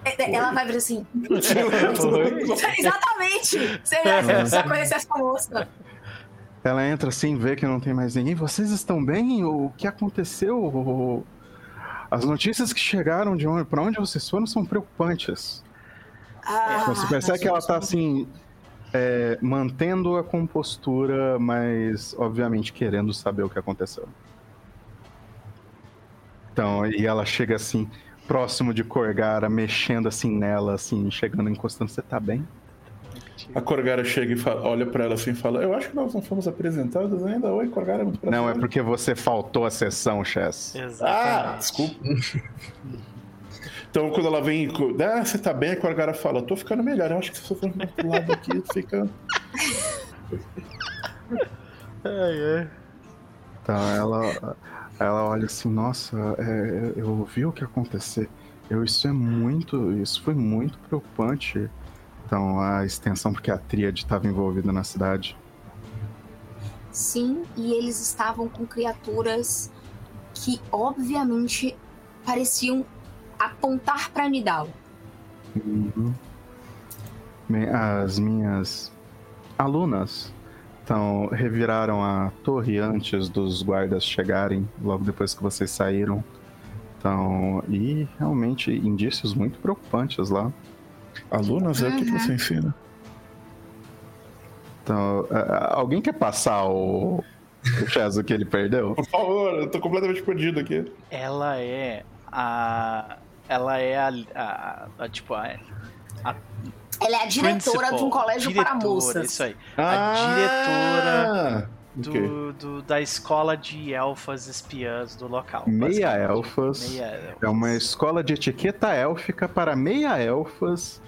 Speaker 3: É, Ela vai vir assim. [LAUGHS]
Speaker 1: Oi?
Speaker 3: Exatamente! Você precisa conhecer essa moça.
Speaker 4: Ela entra assim, vê que não tem mais ninguém. Vocês estão bem? O que aconteceu? As notícias que chegaram de onde, pra onde vocês foram são preocupantes.
Speaker 3: Ah,
Speaker 4: Você percebe que ela tá assim, é, mantendo a compostura, mas obviamente querendo saber o que aconteceu. Então, e ela chega assim, próximo de Corgara, mexendo assim nela, assim, chegando, encostando. Você tá bem?
Speaker 2: A Corgara chega e fala- olha pra ela assim e fala: Eu acho que nós não fomos apresentados ainda. Oi, Corgara, muito prazer.
Speaker 4: Não, é porque você faltou a sessão, Chess.
Speaker 2: Ah,
Speaker 1: exatamente.
Speaker 2: desculpa. Então, quando ela vem, ah, você tá bem? A Corgara fala: Tô ficando melhor. Eu acho que se você for pro outro lado aqui, fica.
Speaker 4: Então [LAUGHS] ela, ela olha assim, nossa, é, eu vi o que aconteceu. Eu, isso é muito, isso foi muito preocupante. Então a extensão, porque a tríade estava envolvida na cidade.
Speaker 3: Sim, e eles estavam com criaturas que obviamente pareciam apontar pra Nidal.
Speaker 4: Uhum. As minhas alunas então, reviraram a torre antes dos guardas chegarem, logo depois que vocês saíram. Então, e realmente indícios muito preocupantes lá.
Speaker 2: Alunas, é o que, que você ensina?
Speaker 4: Então, a- alguém quer passar o, o Chezo que ele perdeu?
Speaker 2: Por favor, eu tô completamente perdido aqui.
Speaker 1: Ela é a. Ela é a. a- a- tipo, a.
Speaker 3: Ela é a diretora
Speaker 1: principal,
Speaker 3: de um colégio para moças.
Speaker 1: Isso aí. A diretora do,
Speaker 2: Ok.
Speaker 1: do- da escola de elfas espiãs do local.
Speaker 4: Meia elfas.
Speaker 1: Meia elfas.
Speaker 4: É uma escola de etiqueta élfica para meia elfas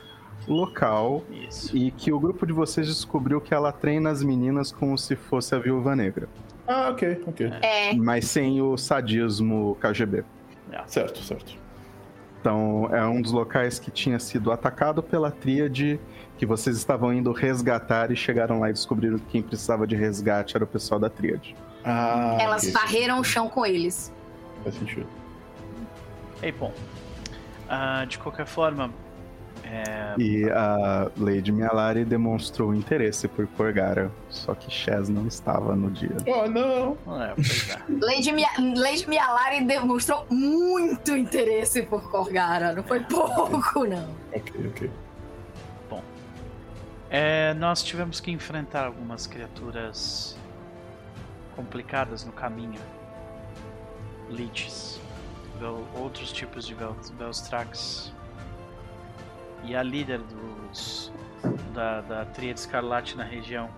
Speaker 4: local
Speaker 1: Isso.
Speaker 4: e que o grupo de vocês descobriu que ela treina as meninas como se fosse a viúva negra,
Speaker 2: Ah, ok, ok.
Speaker 3: É,
Speaker 4: mas sem o sadismo KGB.
Speaker 2: Certo, certo.
Speaker 4: Então, é um dos locais que tinha sido atacado pela tríade que vocês estavam indo resgatar e chegaram lá e descobriram que quem precisava de resgate era o pessoal da tríade.
Speaker 2: Ah,
Speaker 3: elas varreram o chão com eles.
Speaker 2: Faz sentido.
Speaker 1: E bom, ah, de qualquer forma, É,
Speaker 4: E a Lady Mialari demonstrou interesse por Korgara, só que Chaz não estava no dia.
Speaker 2: Oh, não.
Speaker 1: é, pois é.
Speaker 3: Lady, Mia, Lady Mialari demonstrou muito interesse por Korgara. Não foi pouco, não.
Speaker 2: Ok, ok.
Speaker 1: É, nós tivemos que enfrentar algumas criaturas complicadas no caminho. Leeches. Vel- outros tipos de Vel- Velstrax. E a líder dos, da, da Tríade Escarlate na região.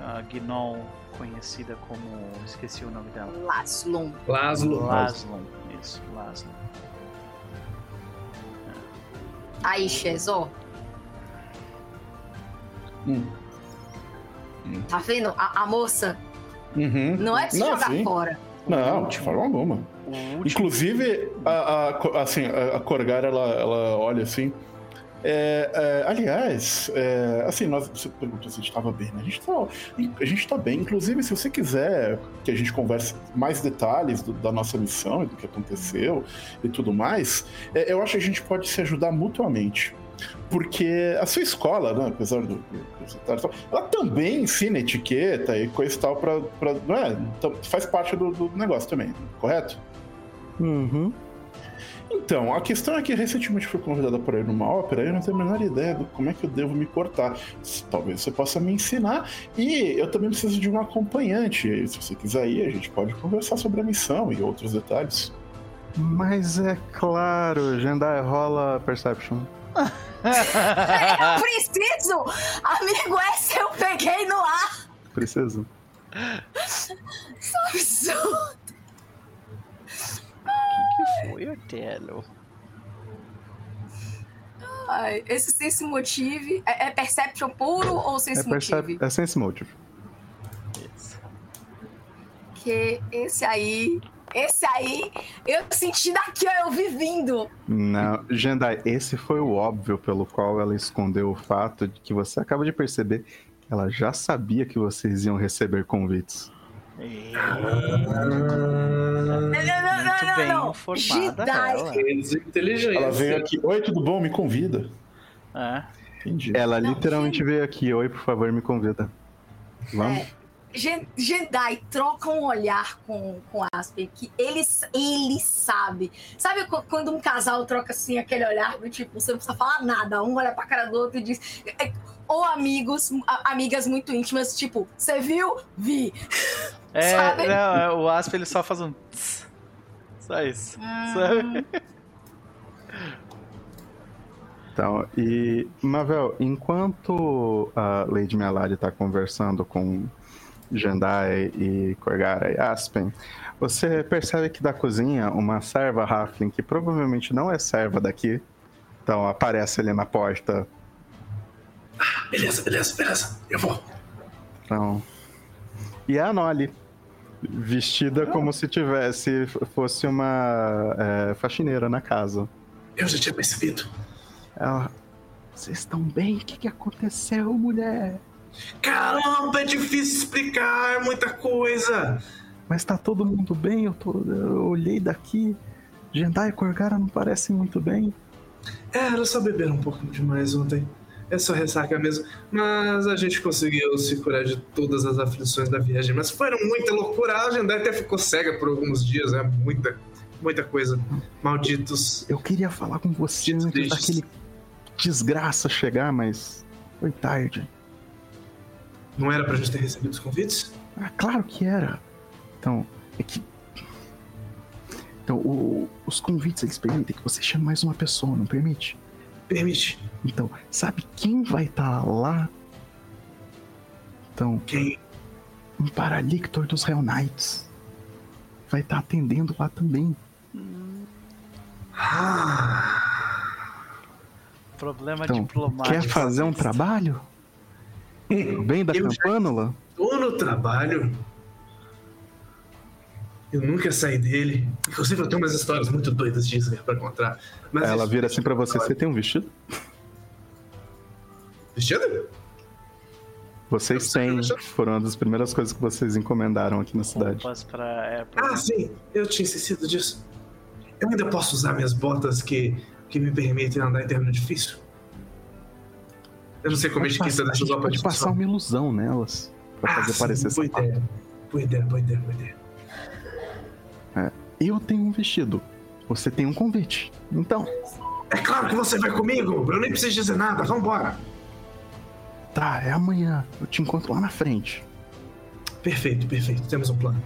Speaker 1: A Gnoll, conhecida como. esqueci o nome dela.
Speaker 3: Laslon.
Speaker 5: Laszlo.
Speaker 1: Laslon. Isso, Laslon.
Speaker 3: Aí, Chez,
Speaker 2: Hum.
Speaker 3: Tá vendo? A, a moça
Speaker 2: Uhum.
Speaker 3: não é de se
Speaker 2: Não,
Speaker 3: jogar
Speaker 2: sim.
Speaker 3: fora.
Speaker 2: Não, de forma alguma. Inclusive, a, a, assim, a, a Korgar, ela, ela olha assim. É, é, aliás, é, assim, nós, você perguntou se a gente estava bem, né? A gente tá, a gente tá bem. Inclusive, se você quiser que a gente converse mais detalhes do- da nossa missão e do que aconteceu e tudo mais, é, eu acho que a gente pode se ajudar mutuamente. Porque a sua escola, né, apesar do, do ela também ensina etiqueta e coisa e tal pra, pra não é? Então, faz parte do, do negócio também, correto?
Speaker 4: Uhum.
Speaker 2: Então, a questão é que recentemente fui convidada para ir numa ópera e eu não tenho a menor ideia de como é que eu devo me portar. Talvez você possa me ensinar. E eu também preciso de um acompanhante. E se você quiser ir, a gente pode conversar sobre a missão e outros detalhes.
Speaker 4: Mas é claro, Jendai rola Perception.
Speaker 3: Eu preciso! Amigo, essa eu peguei no ar!
Speaker 4: Precisa.
Speaker 3: Absurdo!
Speaker 1: que foi, Otelo?
Speaker 3: Ai, esse sense motive é, é perception puro ou
Speaker 4: É,
Speaker 3: sense
Speaker 4: percep
Speaker 3: motive?
Speaker 4: é Sense Motive.
Speaker 1: Isso.
Speaker 3: Porque esse aí, esse aí, eu senti daqui, ó, eu vi vindo.
Speaker 4: Não, Jendai, esse foi o óbvio pelo qual ela escondeu o fato de que você acaba de perceber que ela já sabia que vocês iam receber convites.
Speaker 1: E-
Speaker 3: Não, não, não,
Speaker 1: Muito
Speaker 3: não,
Speaker 1: bem
Speaker 3: não.
Speaker 1: informada
Speaker 3: Jedi.
Speaker 1: ela.
Speaker 2: Veio aqui. Oi, tudo bom? Me convida.
Speaker 1: É.
Speaker 2: Entendi.
Speaker 4: Ela
Speaker 3: Não,
Speaker 4: literalmente veio aqui, oi, por favor, me convida. Vamos?
Speaker 3: Gen- Jedi troca um olhar com, com Aspen que ele, ele sabe. Sabe qu- quando um casal troca assim aquele olhar do tipo, você não precisa falar nada, um olha pra cara do outro e diz. é, Ou amigos, amigas muito íntimas, tipo, você viu? Vi.
Speaker 1: É, [LAUGHS]
Speaker 3: Sabe?
Speaker 1: não, é, o Asp ele só faz um. tss. Só isso. Sabe?
Speaker 4: Então, e Mavel, enquanto a Lady Melari está conversando com Jendai e Korgara e Aspen, você percebe que da cozinha uma serva Halfling, que provavelmente não é serva daqui, então aparece ali na porta.
Speaker 6: Beleza, beleza, beleza. Eu vou.
Speaker 4: Então, e a Nolly, vestida como se tivesse fosse uma é, faxineira na casa.
Speaker 6: Eu já tinha percebido.
Speaker 4: Ela, vocês estão bem? O que, que aconteceu, mulher?
Speaker 6: Caramba, é difícil explicar muita coisa.
Speaker 4: Mas tá todo mundo bem? Eu, tô, eu olhei daqui. Jendai e Korgara não parecem muito bem.
Speaker 5: É, elas só beberam um pouco demais ontem. É só ressaca mesmo. Mas a gente conseguiu se curar de todas as aflições da viagem. Mas foram muita loucura. A Agendai até ficou cega por alguns dias, né? Muita, muita coisa. Malditos.
Speaker 4: Eu queria falar com você antes daquele desgraça chegar, mas foi tarde.
Speaker 5: Não era pra gente ter recebido os convites?
Speaker 4: Ah, claro que era. Então, é que. Então, o- os convites eles permitem que você chame mais uma pessoa, não permite?
Speaker 5: Permite.
Speaker 4: Então, sabe quem vai estar lá? Então,
Speaker 5: Quem?
Speaker 4: um Paralictor dos Hell Knights. Vai estar atendendo lá também.
Speaker 1: Problema
Speaker 4: Então,
Speaker 1: diplomático.
Speaker 4: Quer fazer um trabalho? Bem da
Speaker 5: Eu
Speaker 4: campânula?
Speaker 5: Tô no trabalho. Eu nunca saí dele. Inclusive, eu tenho umas histórias muito doidas de Isner pra contar. Mas
Speaker 4: Ela vira assim pra você: Você tem um vestido?
Speaker 5: Vestido?
Speaker 4: Vocês têm. Foram uma das primeiras coisas que vocês encomendaram aqui na cidade.
Speaker 1: Pra, é, pra-
Speaker 5: Ah, sim. Eu tinha esquecido disso. Eu ainda posso usar minhas botas que
Speaker 6: que me permitem andar em terreno difícil. Eu não sei como é
Speaker 4: a gente
Speaker 6: dessas
Speaker 4: pode passar uma ilusão nelas. Pra fazer parecer
Speaker 6: boa
Speaker 4: sapato.
Speaker 6: ideia. Boa ideia, boa ideia, boa ideia.
Speaker 4: Eu tenho um vestido. Você tem um convite. Então,
Speaker 6: É claro que você vai comigo! Eu nem preciso dizer nada, vambora!
Speaker 4: tá, é amanhã. Eu te encontro lá na frente.
Speaker 6: Perfeito, perfeito, temos um plano.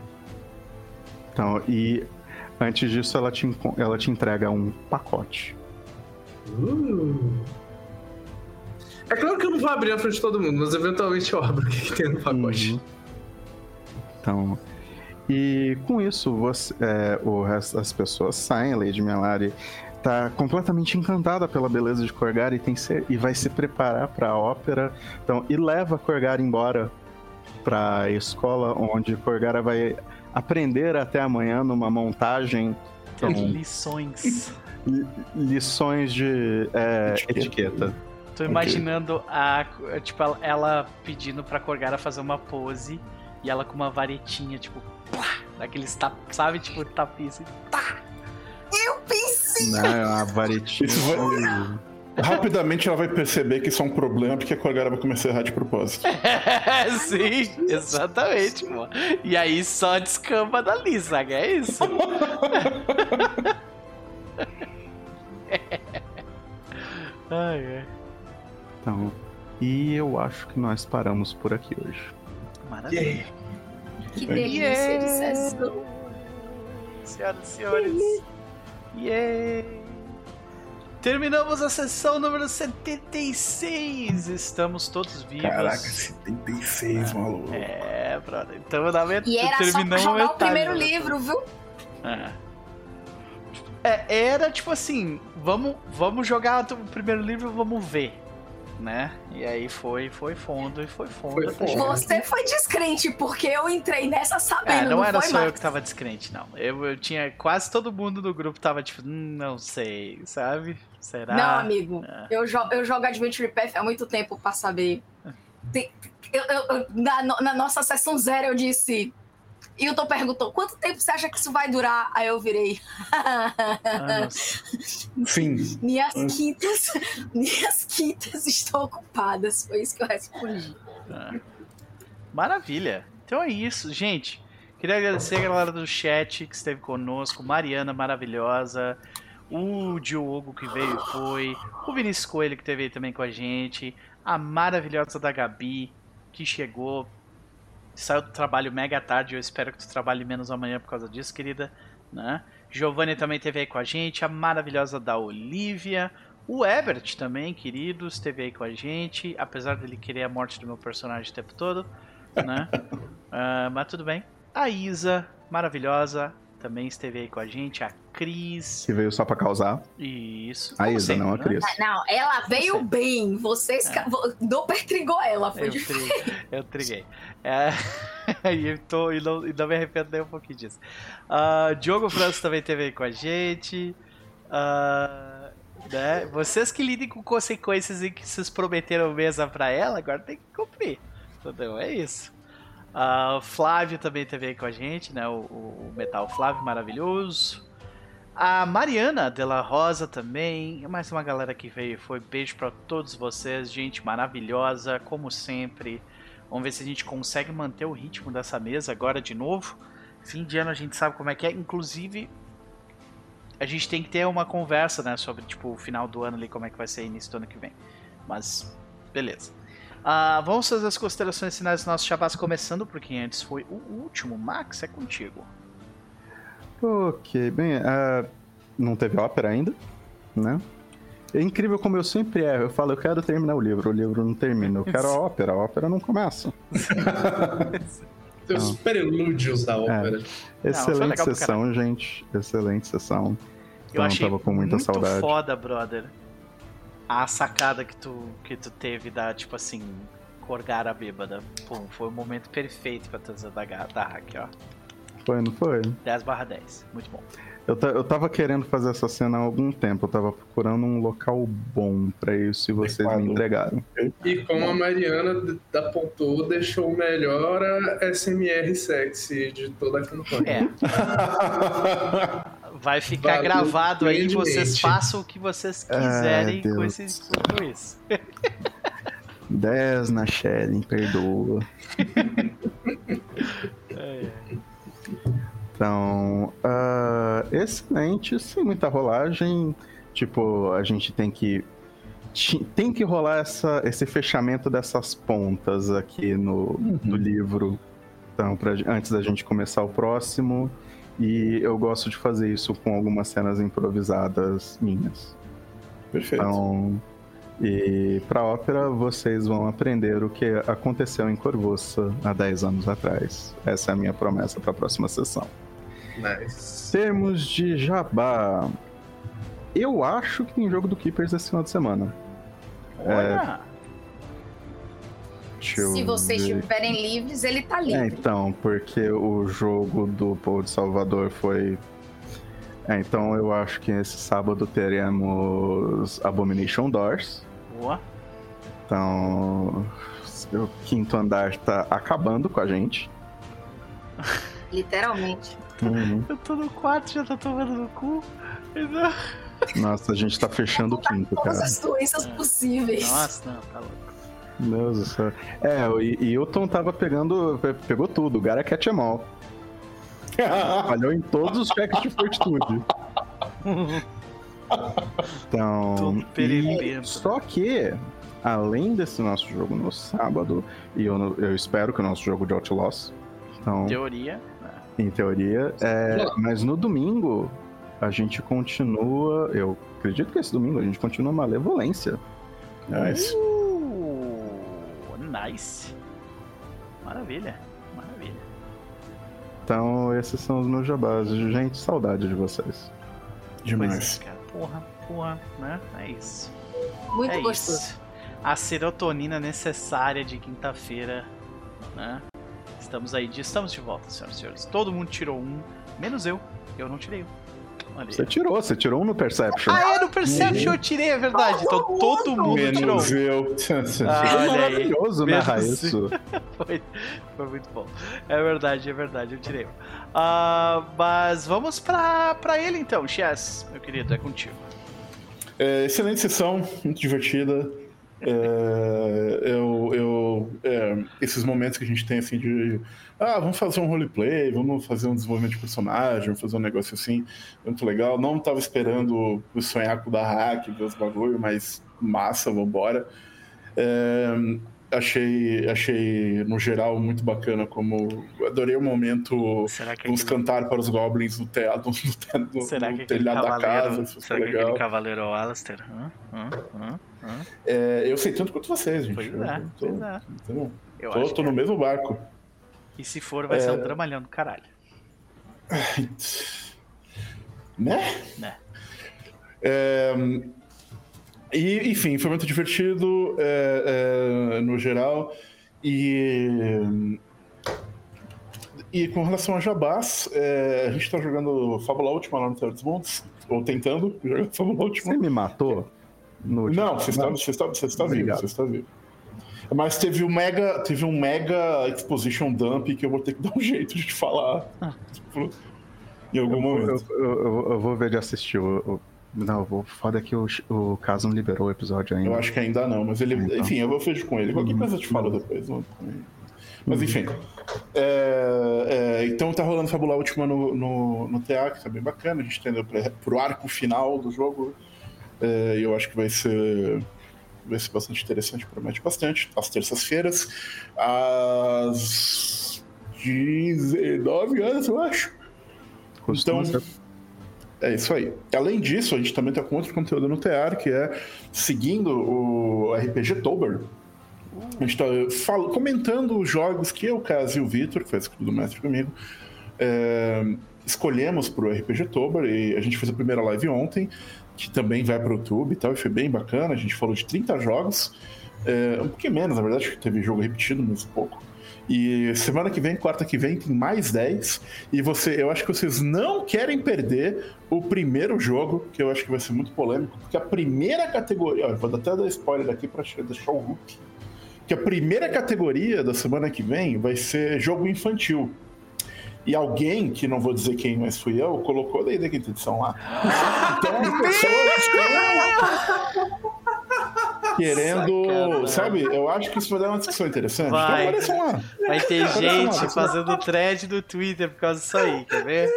Speaker 4: Então, e antes disso, ela te, ela te entrega um pacote.
Speaker 5: Uh. É claro que eu não vou abrir na frente de todo mundo, mas eventualmente eu abro o que, que tem no pacote.
Speaker 4: Uhum. Então, e com isso, você, é, o resto das pessoas saem. A Lady Melari tá completamente encantada pela beleza de Corgar e, tem ser, e vai se preparar para a ópera. Então, e leva Corgar embora para a escola, onde Corgara vai aprender até amanhã numa montagem. Então,
Speaker 1: Lições.
Speaker 4: li- lições de é,
Speaker 2: Etiqueta.
Speaker 4: etiqueta.
Speaker 1: Tô imaginando a. Tipo, ela- pedindo pra Corgara fazer uma pose e ela com uma varetinha, tipo, plá, daqueles tap, sabe? Tipo, tapinha assim.
Speaker 3: Eu pensei.
Speaker 4: Né, uma varetinha.
Speaker 2: Vai- [LAUGHS] Rapidamente ela vai perceber que isso é um problema porque a Corgara vai começar a errar de propósito. [LAUGHS]
Speaker 1: Sim, exatamente, pô. E aí só descamba dali, sabe? É isso. [LAUGHS] ai, ai.
Speaker 4: Então, e eu acho que nós paramos por aqui hoje.
Speaker 1: Maravilha.
Speaker 3: Que delícia de sessão.
Speaker 1: Senhoras e senhores. Yay! Terminamos a sessão número 76. Estamos todos vivos.
Speaker 2: Caraca, 76, maluco.
Speaker 1: É, brother. Então na met...
Speaker 3: E era só pra
Speaker 1: terminamos
Speaker 3: jogar o
Speaker 1: metade
Speaker 3: primeiro livro, viu?
Speaker 1: É. É, era tipo assim, vamos, vamos jogar o primeiro livro, vamos ver, né? E aí foi, foi fundo e foi fundo.
Speaker 5: Foi fundo.
Speaker 3: Você foi descrente, porque eu entrei nessa
Speaker 1: É,
Speaker 3: sabendo,
Speaker 1: não,
Speaker 3: não,
Speaker 1: era
Speaker 3: foi,
Speaker 1: só eu
Speaker 3: Max?
Speaker 1: que tava descrente, não. Eu, eu tinha. Quase todo mundo do grupo tava tipo, não sei, sabe? Será?
Speaker 3: Não, amigo.
Speaker 1: É.
Speaker 3: Eu, jogo, eu jogo Adventure Path há muito tempo pra saber. Tem- eu- eu- eu- na, na nossa sessão zero eu disse. E o Tom perguntou: quanto tempo você acha que isso vai durar? Aí eu virei.
Speaker 1: Anos. [LAUGHS]
Speaker 2: Fim.
Speaker 3: minhas quintas. Minhas quintas estão ocupadas. Foi isso que eu respondi.
Speaker 1: É. Maravilha. Então é isso, gente. Queria agradecer a galera do chat que esteve conosco, Mariana maravilhosa, o Diogo que veio e foi, o Vinícius Coelho que esteve aí também com a gente, a maravilhosa da Gabi que chegou, saiu do trabalho mega tarde, eu espero que tu trabalhe menos amanhã por causa disso, querida, né? Giovanni também esteve aí com a gente, a maravilhosa da Olivia, o Ebert também, querido, esteve aí com a gente, apesar dele querer a morte do meu personagem o tempo todo, né? [LAUGHS] Ah, mas tudo bem. A Isa, maravilhosa, também esteve aí com a gente. A Cris.
Speaker 4: Que veio só pra causar.
Speaker 1: Isso.
Speaker 4: A Isa,
Speaker 1: sempre,
Speaker 4: não a
Speaker 1: né?
Speaker 4: Cris.
Speaker 3: Não, ela veio
Speaker 1: sei.
Speaker 3: bem. Vocês.
Speaker 1: É.
Speaker 3: Doper trigou ela. Foi
Speaker 1: Eu,
Speaker 3: difícil.
Speaker 1: tri... eu triguei. É... [LAUGHS] e, tô... e, não... e não me arrependo nem um pouquinho disso. Ah, Diogo França também esteve aí com a gente. Ah, né? Vocês que lidem com consequências em que vocês prometeram mesa pra ela, agora tem que cumprir. Entendeu? É isso. Ah, o Flávio também esteve aí com a gente, né? O, o- o Metal Flávio, maravilhoso. A Mariana Della Rosa também. Mais uma galera que veio. Foi beijo pra todos vocês. Gente maravilhosa, como sempre. Vamos ver se a gente consegue manter o ritmo dessa mesa agora de novo. Fim de ano a gente sabe como é que é. Inclusive, a gente tem que ter uma conversa, né? Sobre, tipo, o final do ano ali, como é que vai ser início do ano que vem. Mas, beleza. Ah, vamos fazer as considerações finais do nosso chabás começando, porque antes foi o último. Max, é contigo.
Speaker 4: Ok, bem, ah, não teve ópera ainda, né? É incrível como eu sempre erro. Eu falo, eu quero terminar o livro, o livro não termina. Eu quero a ópera, a ópera não começa. [LAUGHS]
Speaker 5: Tem os prelúdios da ópera.
Speaker 1: foi
Speaker 4: Excelente
Speaker 1: pra
Speaker 4: sessão, gente. Excelente sessão.
Speaker 1: Eu
Speaker 4: Então,
Speaker 1: achei
Speaker 4: tava com muita
Speaker 1: muito
Speaker 4: saudade.
Speaker 1: foda, brother. A sacada que tu, que tu teve da, tipo assim, Corgara bêbada. Pum, foi o momento perfeito pra trazer da, da hack, ó.
Speaker 4: Foi, não foi?
Speaker 1: 10 barra 10. Muito bom.
Speaker 4: Eu, eu tava querendo fazer essa cena há algum tempo. Eu tava procurando um local bom pra isso e vocês me entregaram.
Speaker 5: E como a Mariana apontou, deixou o melhor a SMR sexy de toda a campanha.
Speaker 1: É, [LAUGHS] Vai ficar
Speaker 5: Valeu
Speaker 1: gravado aí, vocês façam o que vocês quiserem
Speaker 4: Ai,
Speaker 1: com,
Speaker 4: Deus.
Speaker 1: esse, com isso.
Speaker 4: 10 na Shelly, perdoa. [LAUGHS] Então, ah, excelente, sem muita rolagem. Tipo, a gente tem que. Tem que rolar essa, esse fechamento dessas pontas aqui no, no livro. Então, pra, antes da gente começar o próximo. E eu gosto de fazer isso com algumas cenas improvisadas minhas.
Speaker 2: Perfeito.
Speaker 4: Então, e pra ópera, vocês vão aprender o que aconteceu em Corvoça há 10 anos atrás. Essa é a minha promessa pra próxima sessão.
Speaker 5: Nice.
Speaker 4: Termos de jabá. Eu acho que tem jogo do Keepers esse final de semana.
Speaker 1: Olha!
Speaker 4: Deixa eu
Speaker 3: Se vocês
Speaker 4: ver.
Speaker 3: estiverem livres, ele tá
Speaker 4: É,
Speaker 3: livre.
Speaker 4: então, porque o jogo do Povo de Salvador foi. É, então eu acho que esse sábado teremos Abomination Doors.
Speaker 1: Boa.
Speaker 4: Então, o quinto andar tá acabando com a gente.
Speaker 3: Literalmente.
Speaker 4: Uhum.
Speaker 1: Eu tô no 4, já tô tomando no cu. Não.
Speaker 4: Nossa, a gente tá fechando o quinto,
Speaker 3: Todas
Speaker 4: cara.
Speaker 3: as doenças possíveis.
Speaker 1: Nossa, não, tá louco.
Speaker 4: Meu Deus do céu. É, o I- Hilton tava pegando. pe- Pegou tudo. O Gara Catch Em All. Falhou em todos os cheques de fortitude. Então. E-. Só que, além desse nosso jogo no sábado, e eu, eu espero que o nosso jogo de Outlaws. Então,
Speaker 1: Teoria.
Speaker 4: Em teoria. É, mas no domingo, a gente continua. Eu acredito que esse domingo a gente continua Malevolência.
Speaker 2: Nice.
Speaker 1: Uh, nice. Maravilha. Maravilha.
Speaker 4: Então, esses são os meus jabás. Gente, saudade de vocês.
Speaker 2: Demais.
Speaker 1: Pois é, cara. Porra, porra, né? É isso.
Speaker 3: Muito
Speaker 1: é
Speaker 3: gostoso.
Speaker 1: isso. A serotonina necessária de quinta-feira, né? Estamos aí, de- estamos de volta, senhoras e senhores. Todo mundo tirou um, menos eu. Eu não tirei um. Aí.
Speaker 4: Você tirou, você tirou um no Perception.
Speaker 1: Ah, é, no Perception eu tirei, é verdade. Então todo mundo tirou
Speaker 2: Menos
Speaker 1: um.
Speaker 2: eu. [LAUGHS]
Speaker 1: Ah,
Speaker 4: Foi
Speaker 1: olha aí.
Speaker 4: maravilhoso
Speaker 1: Menos
Speaker 4: narrar
Speaker 1: eu.
Speaker 4: isso. [LAUGHS]
Speaker 1: Foi, foi muito bom. É verdade, é verdade, eu tirei um. Ah, mas vamos pra, pra ele então, Chess, meu querido, é contigo.
Speaker 2: É, excelente sessão, muito divertida. É, eu, eu, é, esses momentos que a gente tem assim de ah, vamos fazer um roleplay, vamos fazer um desenvolvimento de personagem, vamos fazer um negócio assim, muito legal. Não tava esperando o sonhaco da hack, ver os bagulho, mas massa, vambora. É, achei, achei, no geral, muito bacana como. Adorei o momento.
Speaker 1: Será que
Speaker 2: Vamos
Speaker 1: aquele,
Speaker 2: cantar para os goblins no, teatro, [LAUGHS] no, no,
Speaker 1: será
Speaker 2: no
Speaker 1: que
Speaker 2: telhado da casa. Isso
Speaker 1: será que
Speaker 2: legal.
Speaker 1: aquele cavaleiro é Alastair? Hã? Hã? Hã?
Speaker 2: É, eu sei tanto quanto vocês, gente.
Speaker 1: Pois
Speaker 2: Eu
Speaker 1: é,
Speaker 2: tô,
Speaker 1: pois é. Eu
Speaker 2: Tô,
Speaker 1: acho
Speaker 2: tô
Speaker 1: que
Speaker 2: no
Speaker 1: é.
Speaker 2: mesmo barco.
Speaker 1: E se for, vai ser
Speaker 2: É.
Speaker 1: um dramalhão do caralho.
Speaker 2: Né?
Speaker 1: Né.
Speaker 2: É, e, enfim, foi muito divertido é, é, no geral. E. E com relação a Jabás, é, a gente tá jogando Fábula Última lá no Terra dos Montes, ou tentando jogar [LAUGHS] Fábula Última.
Speaker 4: Você me matou? No
Speaker 2: Não, você está, você está, você está vivo, você está vivo. Mas teve um mega, teve um mega exposition dump que eu vou ter que [LAUGHS] dar um jeito de falar tipo, em algum
Speaker 4: Eu,
Speaker 2: momento.
Speaker 4: eu, eu- eu vou ver de assistir. o- o- não, vou. Foda que o, o caso não liberou o episódio ainda.
Speaker 2: Eu acho que ainda não, mas ele,
Speaker 4: Então.
Speaker 2: enfim, eu vou vejo com ele. Qualquer coisa eu te falo depois. não- Mas enfim. É, é, então tá rolando Fábula Última no, no, no TA, que tá bem bacana. A gente tá indo pra, pro arco final do jogo. É, E eu acho que vai ser, vai ser bastante interessante, promete bastante. Às terças-feiras, às 19 horas, eu acho.
Speaker 4: Costuma
Speaker 2: então-
Speaker 4: ser-
Speaker 2: É isso aí. Além disso, a gente também tá com outro conteúdo no TR, que é seguindo o RPG Tober. A gente tá fal- comentando os jogos que eu, Caso e o Vitor, que faz do mestre comigo, é, escolhemos pro RPG Tober e a gente fez a primeira live ontem, que também vai pro YouTube e tal, e foi bem bacana. A gente falou de 30 jogos, é, um pouquinho menos, na verdade, teve jogo repetido, mas pouco. E semana que vem, quarta que vem, tem mais 10. E você, eu acho que vocês não querem perder o primeiro jogo, que eu acho que vai ser muito polêmico, porque a primeira categoria, ó, vou até dar spoiler aqui para deixar o Hulk, que a primeira categoria da semana que vem vai ser jogo infantil. E alguém, que não vou dizer quem, mas fui eu, colocou daí da quinta edição lá. [LAUGHS] Então as pessoas estão querendo.
Speaker 1: Sacanagem.
Speaker 2: Sabe? Eu acho que isso vai dar uma discussão interessante.
Speaker 1: Vai.
Speaker 2: Então lá.
Speaker 1: Vai ter gente
Speaker 2: lá.
Speaker 1: fazendo thread no Twitter por causa disso aí, quer ver?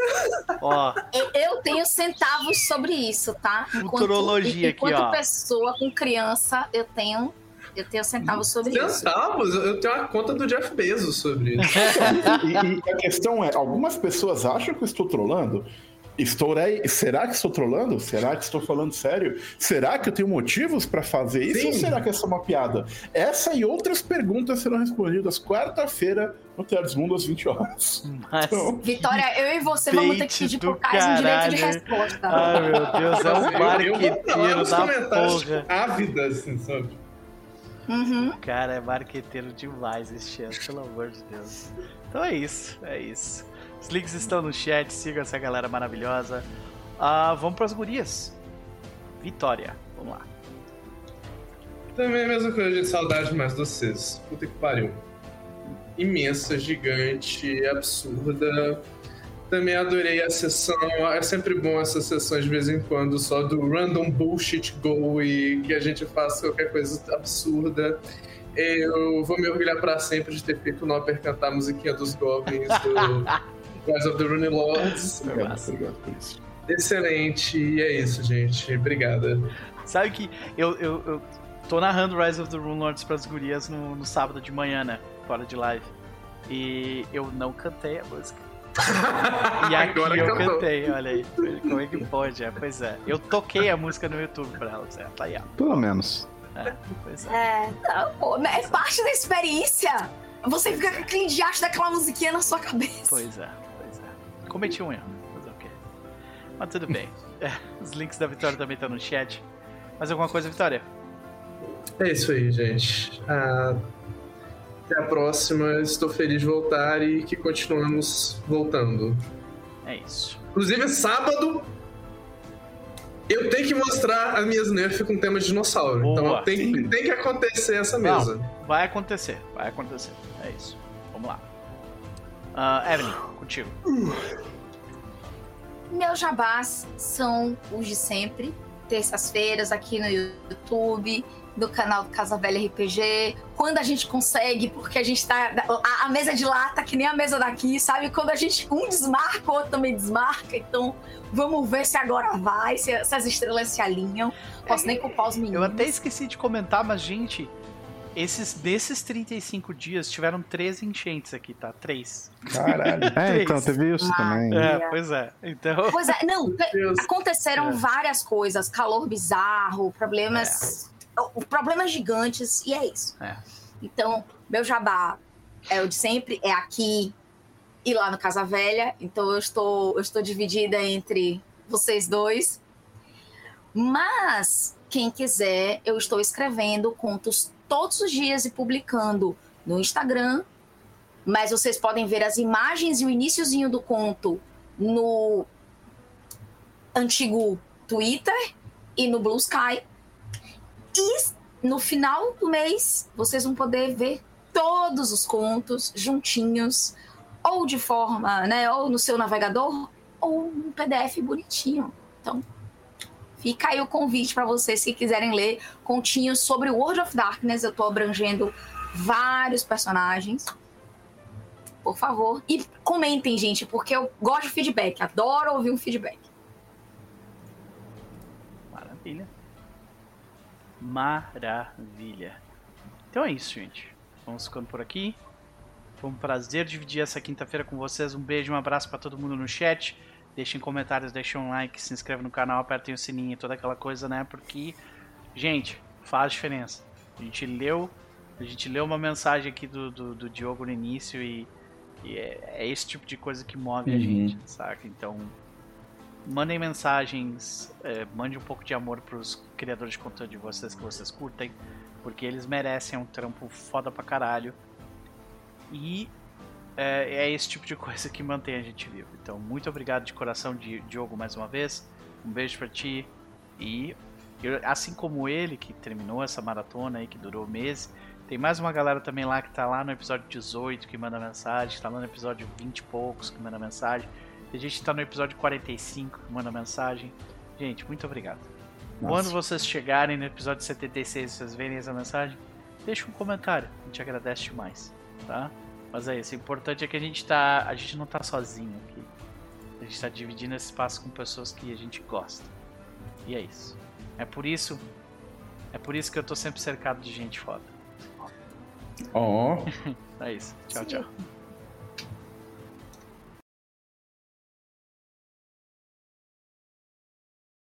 Speaker 1: Ó,
Speaker 3: Eu, tenho centavos sobre isso, tá?
Speaker 1: Futurologia aqui,
Speaker 3: enquanto
Speaker 1: ó.
Speaker 3: pessoa com criança, eu tenho, eu tenho centavos sobre isso.
Speaker 5: Centavos? Eu tenho uma conta do Jeff Bezos sobre isso. [LAUGHS]
Speaker 2: E, e a questão é: algumas pessoas acham que eu estou trolando. Estou, será que estou trolando? Será que estou falando sério? Será que eu tenho motivos para fazer isso?
Speaker 5: Sim.
Speaker 2: Ou será que é só uma piada? Essa e outras perguntas serão respondidas quarta-feira no Teatro Mundo às 20 horas.
Speaker 1: mas.
Speaker 2: Então,
Speaker 3: Vitória, eu e você vamos ter que pedir
Speaker 1: do
Speaker 3: pro Caio um direito de resposta.
Speaker 1: Ai, meu Deus, é um marqueteiro da porra.
Speaker 5: ávidas, assim, sabe?
Speaker 3: Uhum.
Speaker 1: Cara, é marqueteiro demais esse ano, pelo amor de Deus. Então é isso, é isso. Os links estão no chat, sigam essa galera maravilhosa. Ah, vamos pras gurias. Vitória, vamos lá.
Speaker 5: Também a mesma coisa, gente. Saudade mais de vocês. Puta que pariu. Imensa, gigante, absurda. Também adorei a sessão. É sempre bom essas sessões de vez em quando, só do random bullshit go e que a gente faça qualquer coisa absurda. Eu vou me orgulhar pra sempre de ter feito o Nopper cantar a musiquinha dos Goblins do [LAUGHS] Rise of the Rune Lords.
Speaker 2: obrigado,
Speaker 1: massa.
Speaker 2: obrigado por isso.
Speaker 5: Excelente. E é isso, gente. Obrigada.
Speaker 1: Sabe que eu, eu, eu tô narrando Rise of the Rune Lords pras gurias no, no sábado de manhã, né? Fora de live. E eu não cantei a música. [LAUGHS] E aqui
Speaker 5: Agora
Speaker 1: eu
Speaker 5: cantou.
Speaker 1: cantei, olha aí. Como é que pode? É, pois é. Eu toquei a música no YouTube pra elas. É, tá aí, ó.
Speaker 4: Pelo menos.
Speaker 1: É, pois é.
Speaker 3: É, não, pô, né, é parte da experiência. Você fica com aquele diacho daquela musiquinha na sua cabeça.
Speaker 1: É, pois é. Cometi um erro, mas ok. Mas tudo bem. [LAUGHS] É, os links da Vitória também estão no chat. Mais alguma coisa, Vitória?
Speaker 5: É isso aí, gente. Ah, até a próxima. Estou feliz de voltar e que continuamos voltando.
Speaker 1: É isso.
Speaker 5: Inclusive, sábado eu tenho que mostrar as minhas nerfs com tema de dinossauro.
Speaker 1: Boa.
Speaker 5: então tem, tem que acontecer essa mesa.
Speaker 1: Vai acontecer, vai acontecer. É isso. Ah, Evelyn, contigo.
Speaker 3: Meus jabás são os de sempre. Terças-feiras aqui no YouTube, do canal do Casa Velha RPG. Quando a gente consegue, porque a gente tá. A, a mesa de lá tá que nem a mesa daqui, sabe? Quando a gente um desmarca, o outro também desmarca. Então, vamos ver se agora vai, se, se as estrelas se alinham. Posso nem culpar os meninos.
Speaker 1: Eu até esqueci de comentar, mas, gente, esses, desses 35 dias tiveram três enchentes aqui, tá? Três.
Speaker 2: Caralho. [LAUGHS]
Speaker 4: É,
Speaker 1: Três.
Speaker 4: então, teve isso
Speaker 3: Ah,
Speaker 4: também.
Speaker 1: É,
Speaker 3: É.
Speaker 1: pois é. Então.
Speaker 3: Pois é, não, [LAUGHS] aconteceram
Speaker 1: É.
Speaker 3: várias coisas, calor bizarro, problemas, o- problemas gigantes, e é isso.
Speaker 1: É.
Speaker 3: Então, meu jabá é o de sempre, é aqui e lá no Casa Velha. Então eu estou, eu estou dividida entre vocês dois. Mas quem quiser, eu estou escrevendo contos todos os dias e publicando no Instagram. Mas vocês podem ver as imagens e o iníciozinho do conto no antigo Twitter e no Blue Sky. E no final do mês, vocês vão poder ver todos os contos juntinhos, ou de forma, né, ou no seu navegador, ou num PDF bonitinho. Então, fica aí o convite para vocês que quiserem ler continhos sobre World of Darkness. Eu estou abrangendo vários personagens. Por favor. E comentem, gente, porque eu gosto de feedback. Adoro ouvir um feedback.
Speaker 1: Maravilha. Maravilha. Então é isso, gente. Vamos ficando por aqui. Foi um prazer dividir essa quinta-feira com vocês. Um beijo, um abraço pra todo mundo no chat. Deixem comentários, deixem um like, se inscreve no canal, apertem o sininho toda aquela coisa, né? Porque, gente, faz diferença. A gente leu, a gente leu uma mensagem aqui do, do, do Diogo no início e, e é, é esse tipo de coisa que move a
Speaker 2: Uhum.
Speaker 1: gente, saca? Então, mandem mensagens, é, mande um pouco de amor pros criadores de conteúdo de vocês que vocês curtem, porque eles merecem um trampo foda pra caralho. E é, é esse tipo de [LAUGHS] coisa que mantém a gente vivo. Então, muito obrigado de coração, Di- Diogo, mais uma vez. Um beijo pra ti. E eu- assim como ele, que terminou essa maratona aí, que durou meses, Tem mais uma galera também lá que tá lá no episódio 18 que manda mensagem, tá lá no episódio 20 e poucos que manda mensagem. Tem gente que tá no episódio 45 que manda mensagem. Gente, muito obrigado.
Speaker 2: Nossa.
Speaker 1: Quando vocês chegarem no episódio 76 e vocês verem essa mensagem, deixa um comentário. A gente agradece demais, tá? Mas é isso. O importante é que a gente tá. A gente não tá sozinho aqui. A gente tá dividindo esse espaço com pessoas que a gente gosta. E é isso. É por isso. É por isso que eu tô sempre cercado de gente foda.
Speaker 2: Ó. [LAUGHS]
Speaker 1: É isso. Tchau,
Speaker 3: Sim.
Speaker 1: tchau.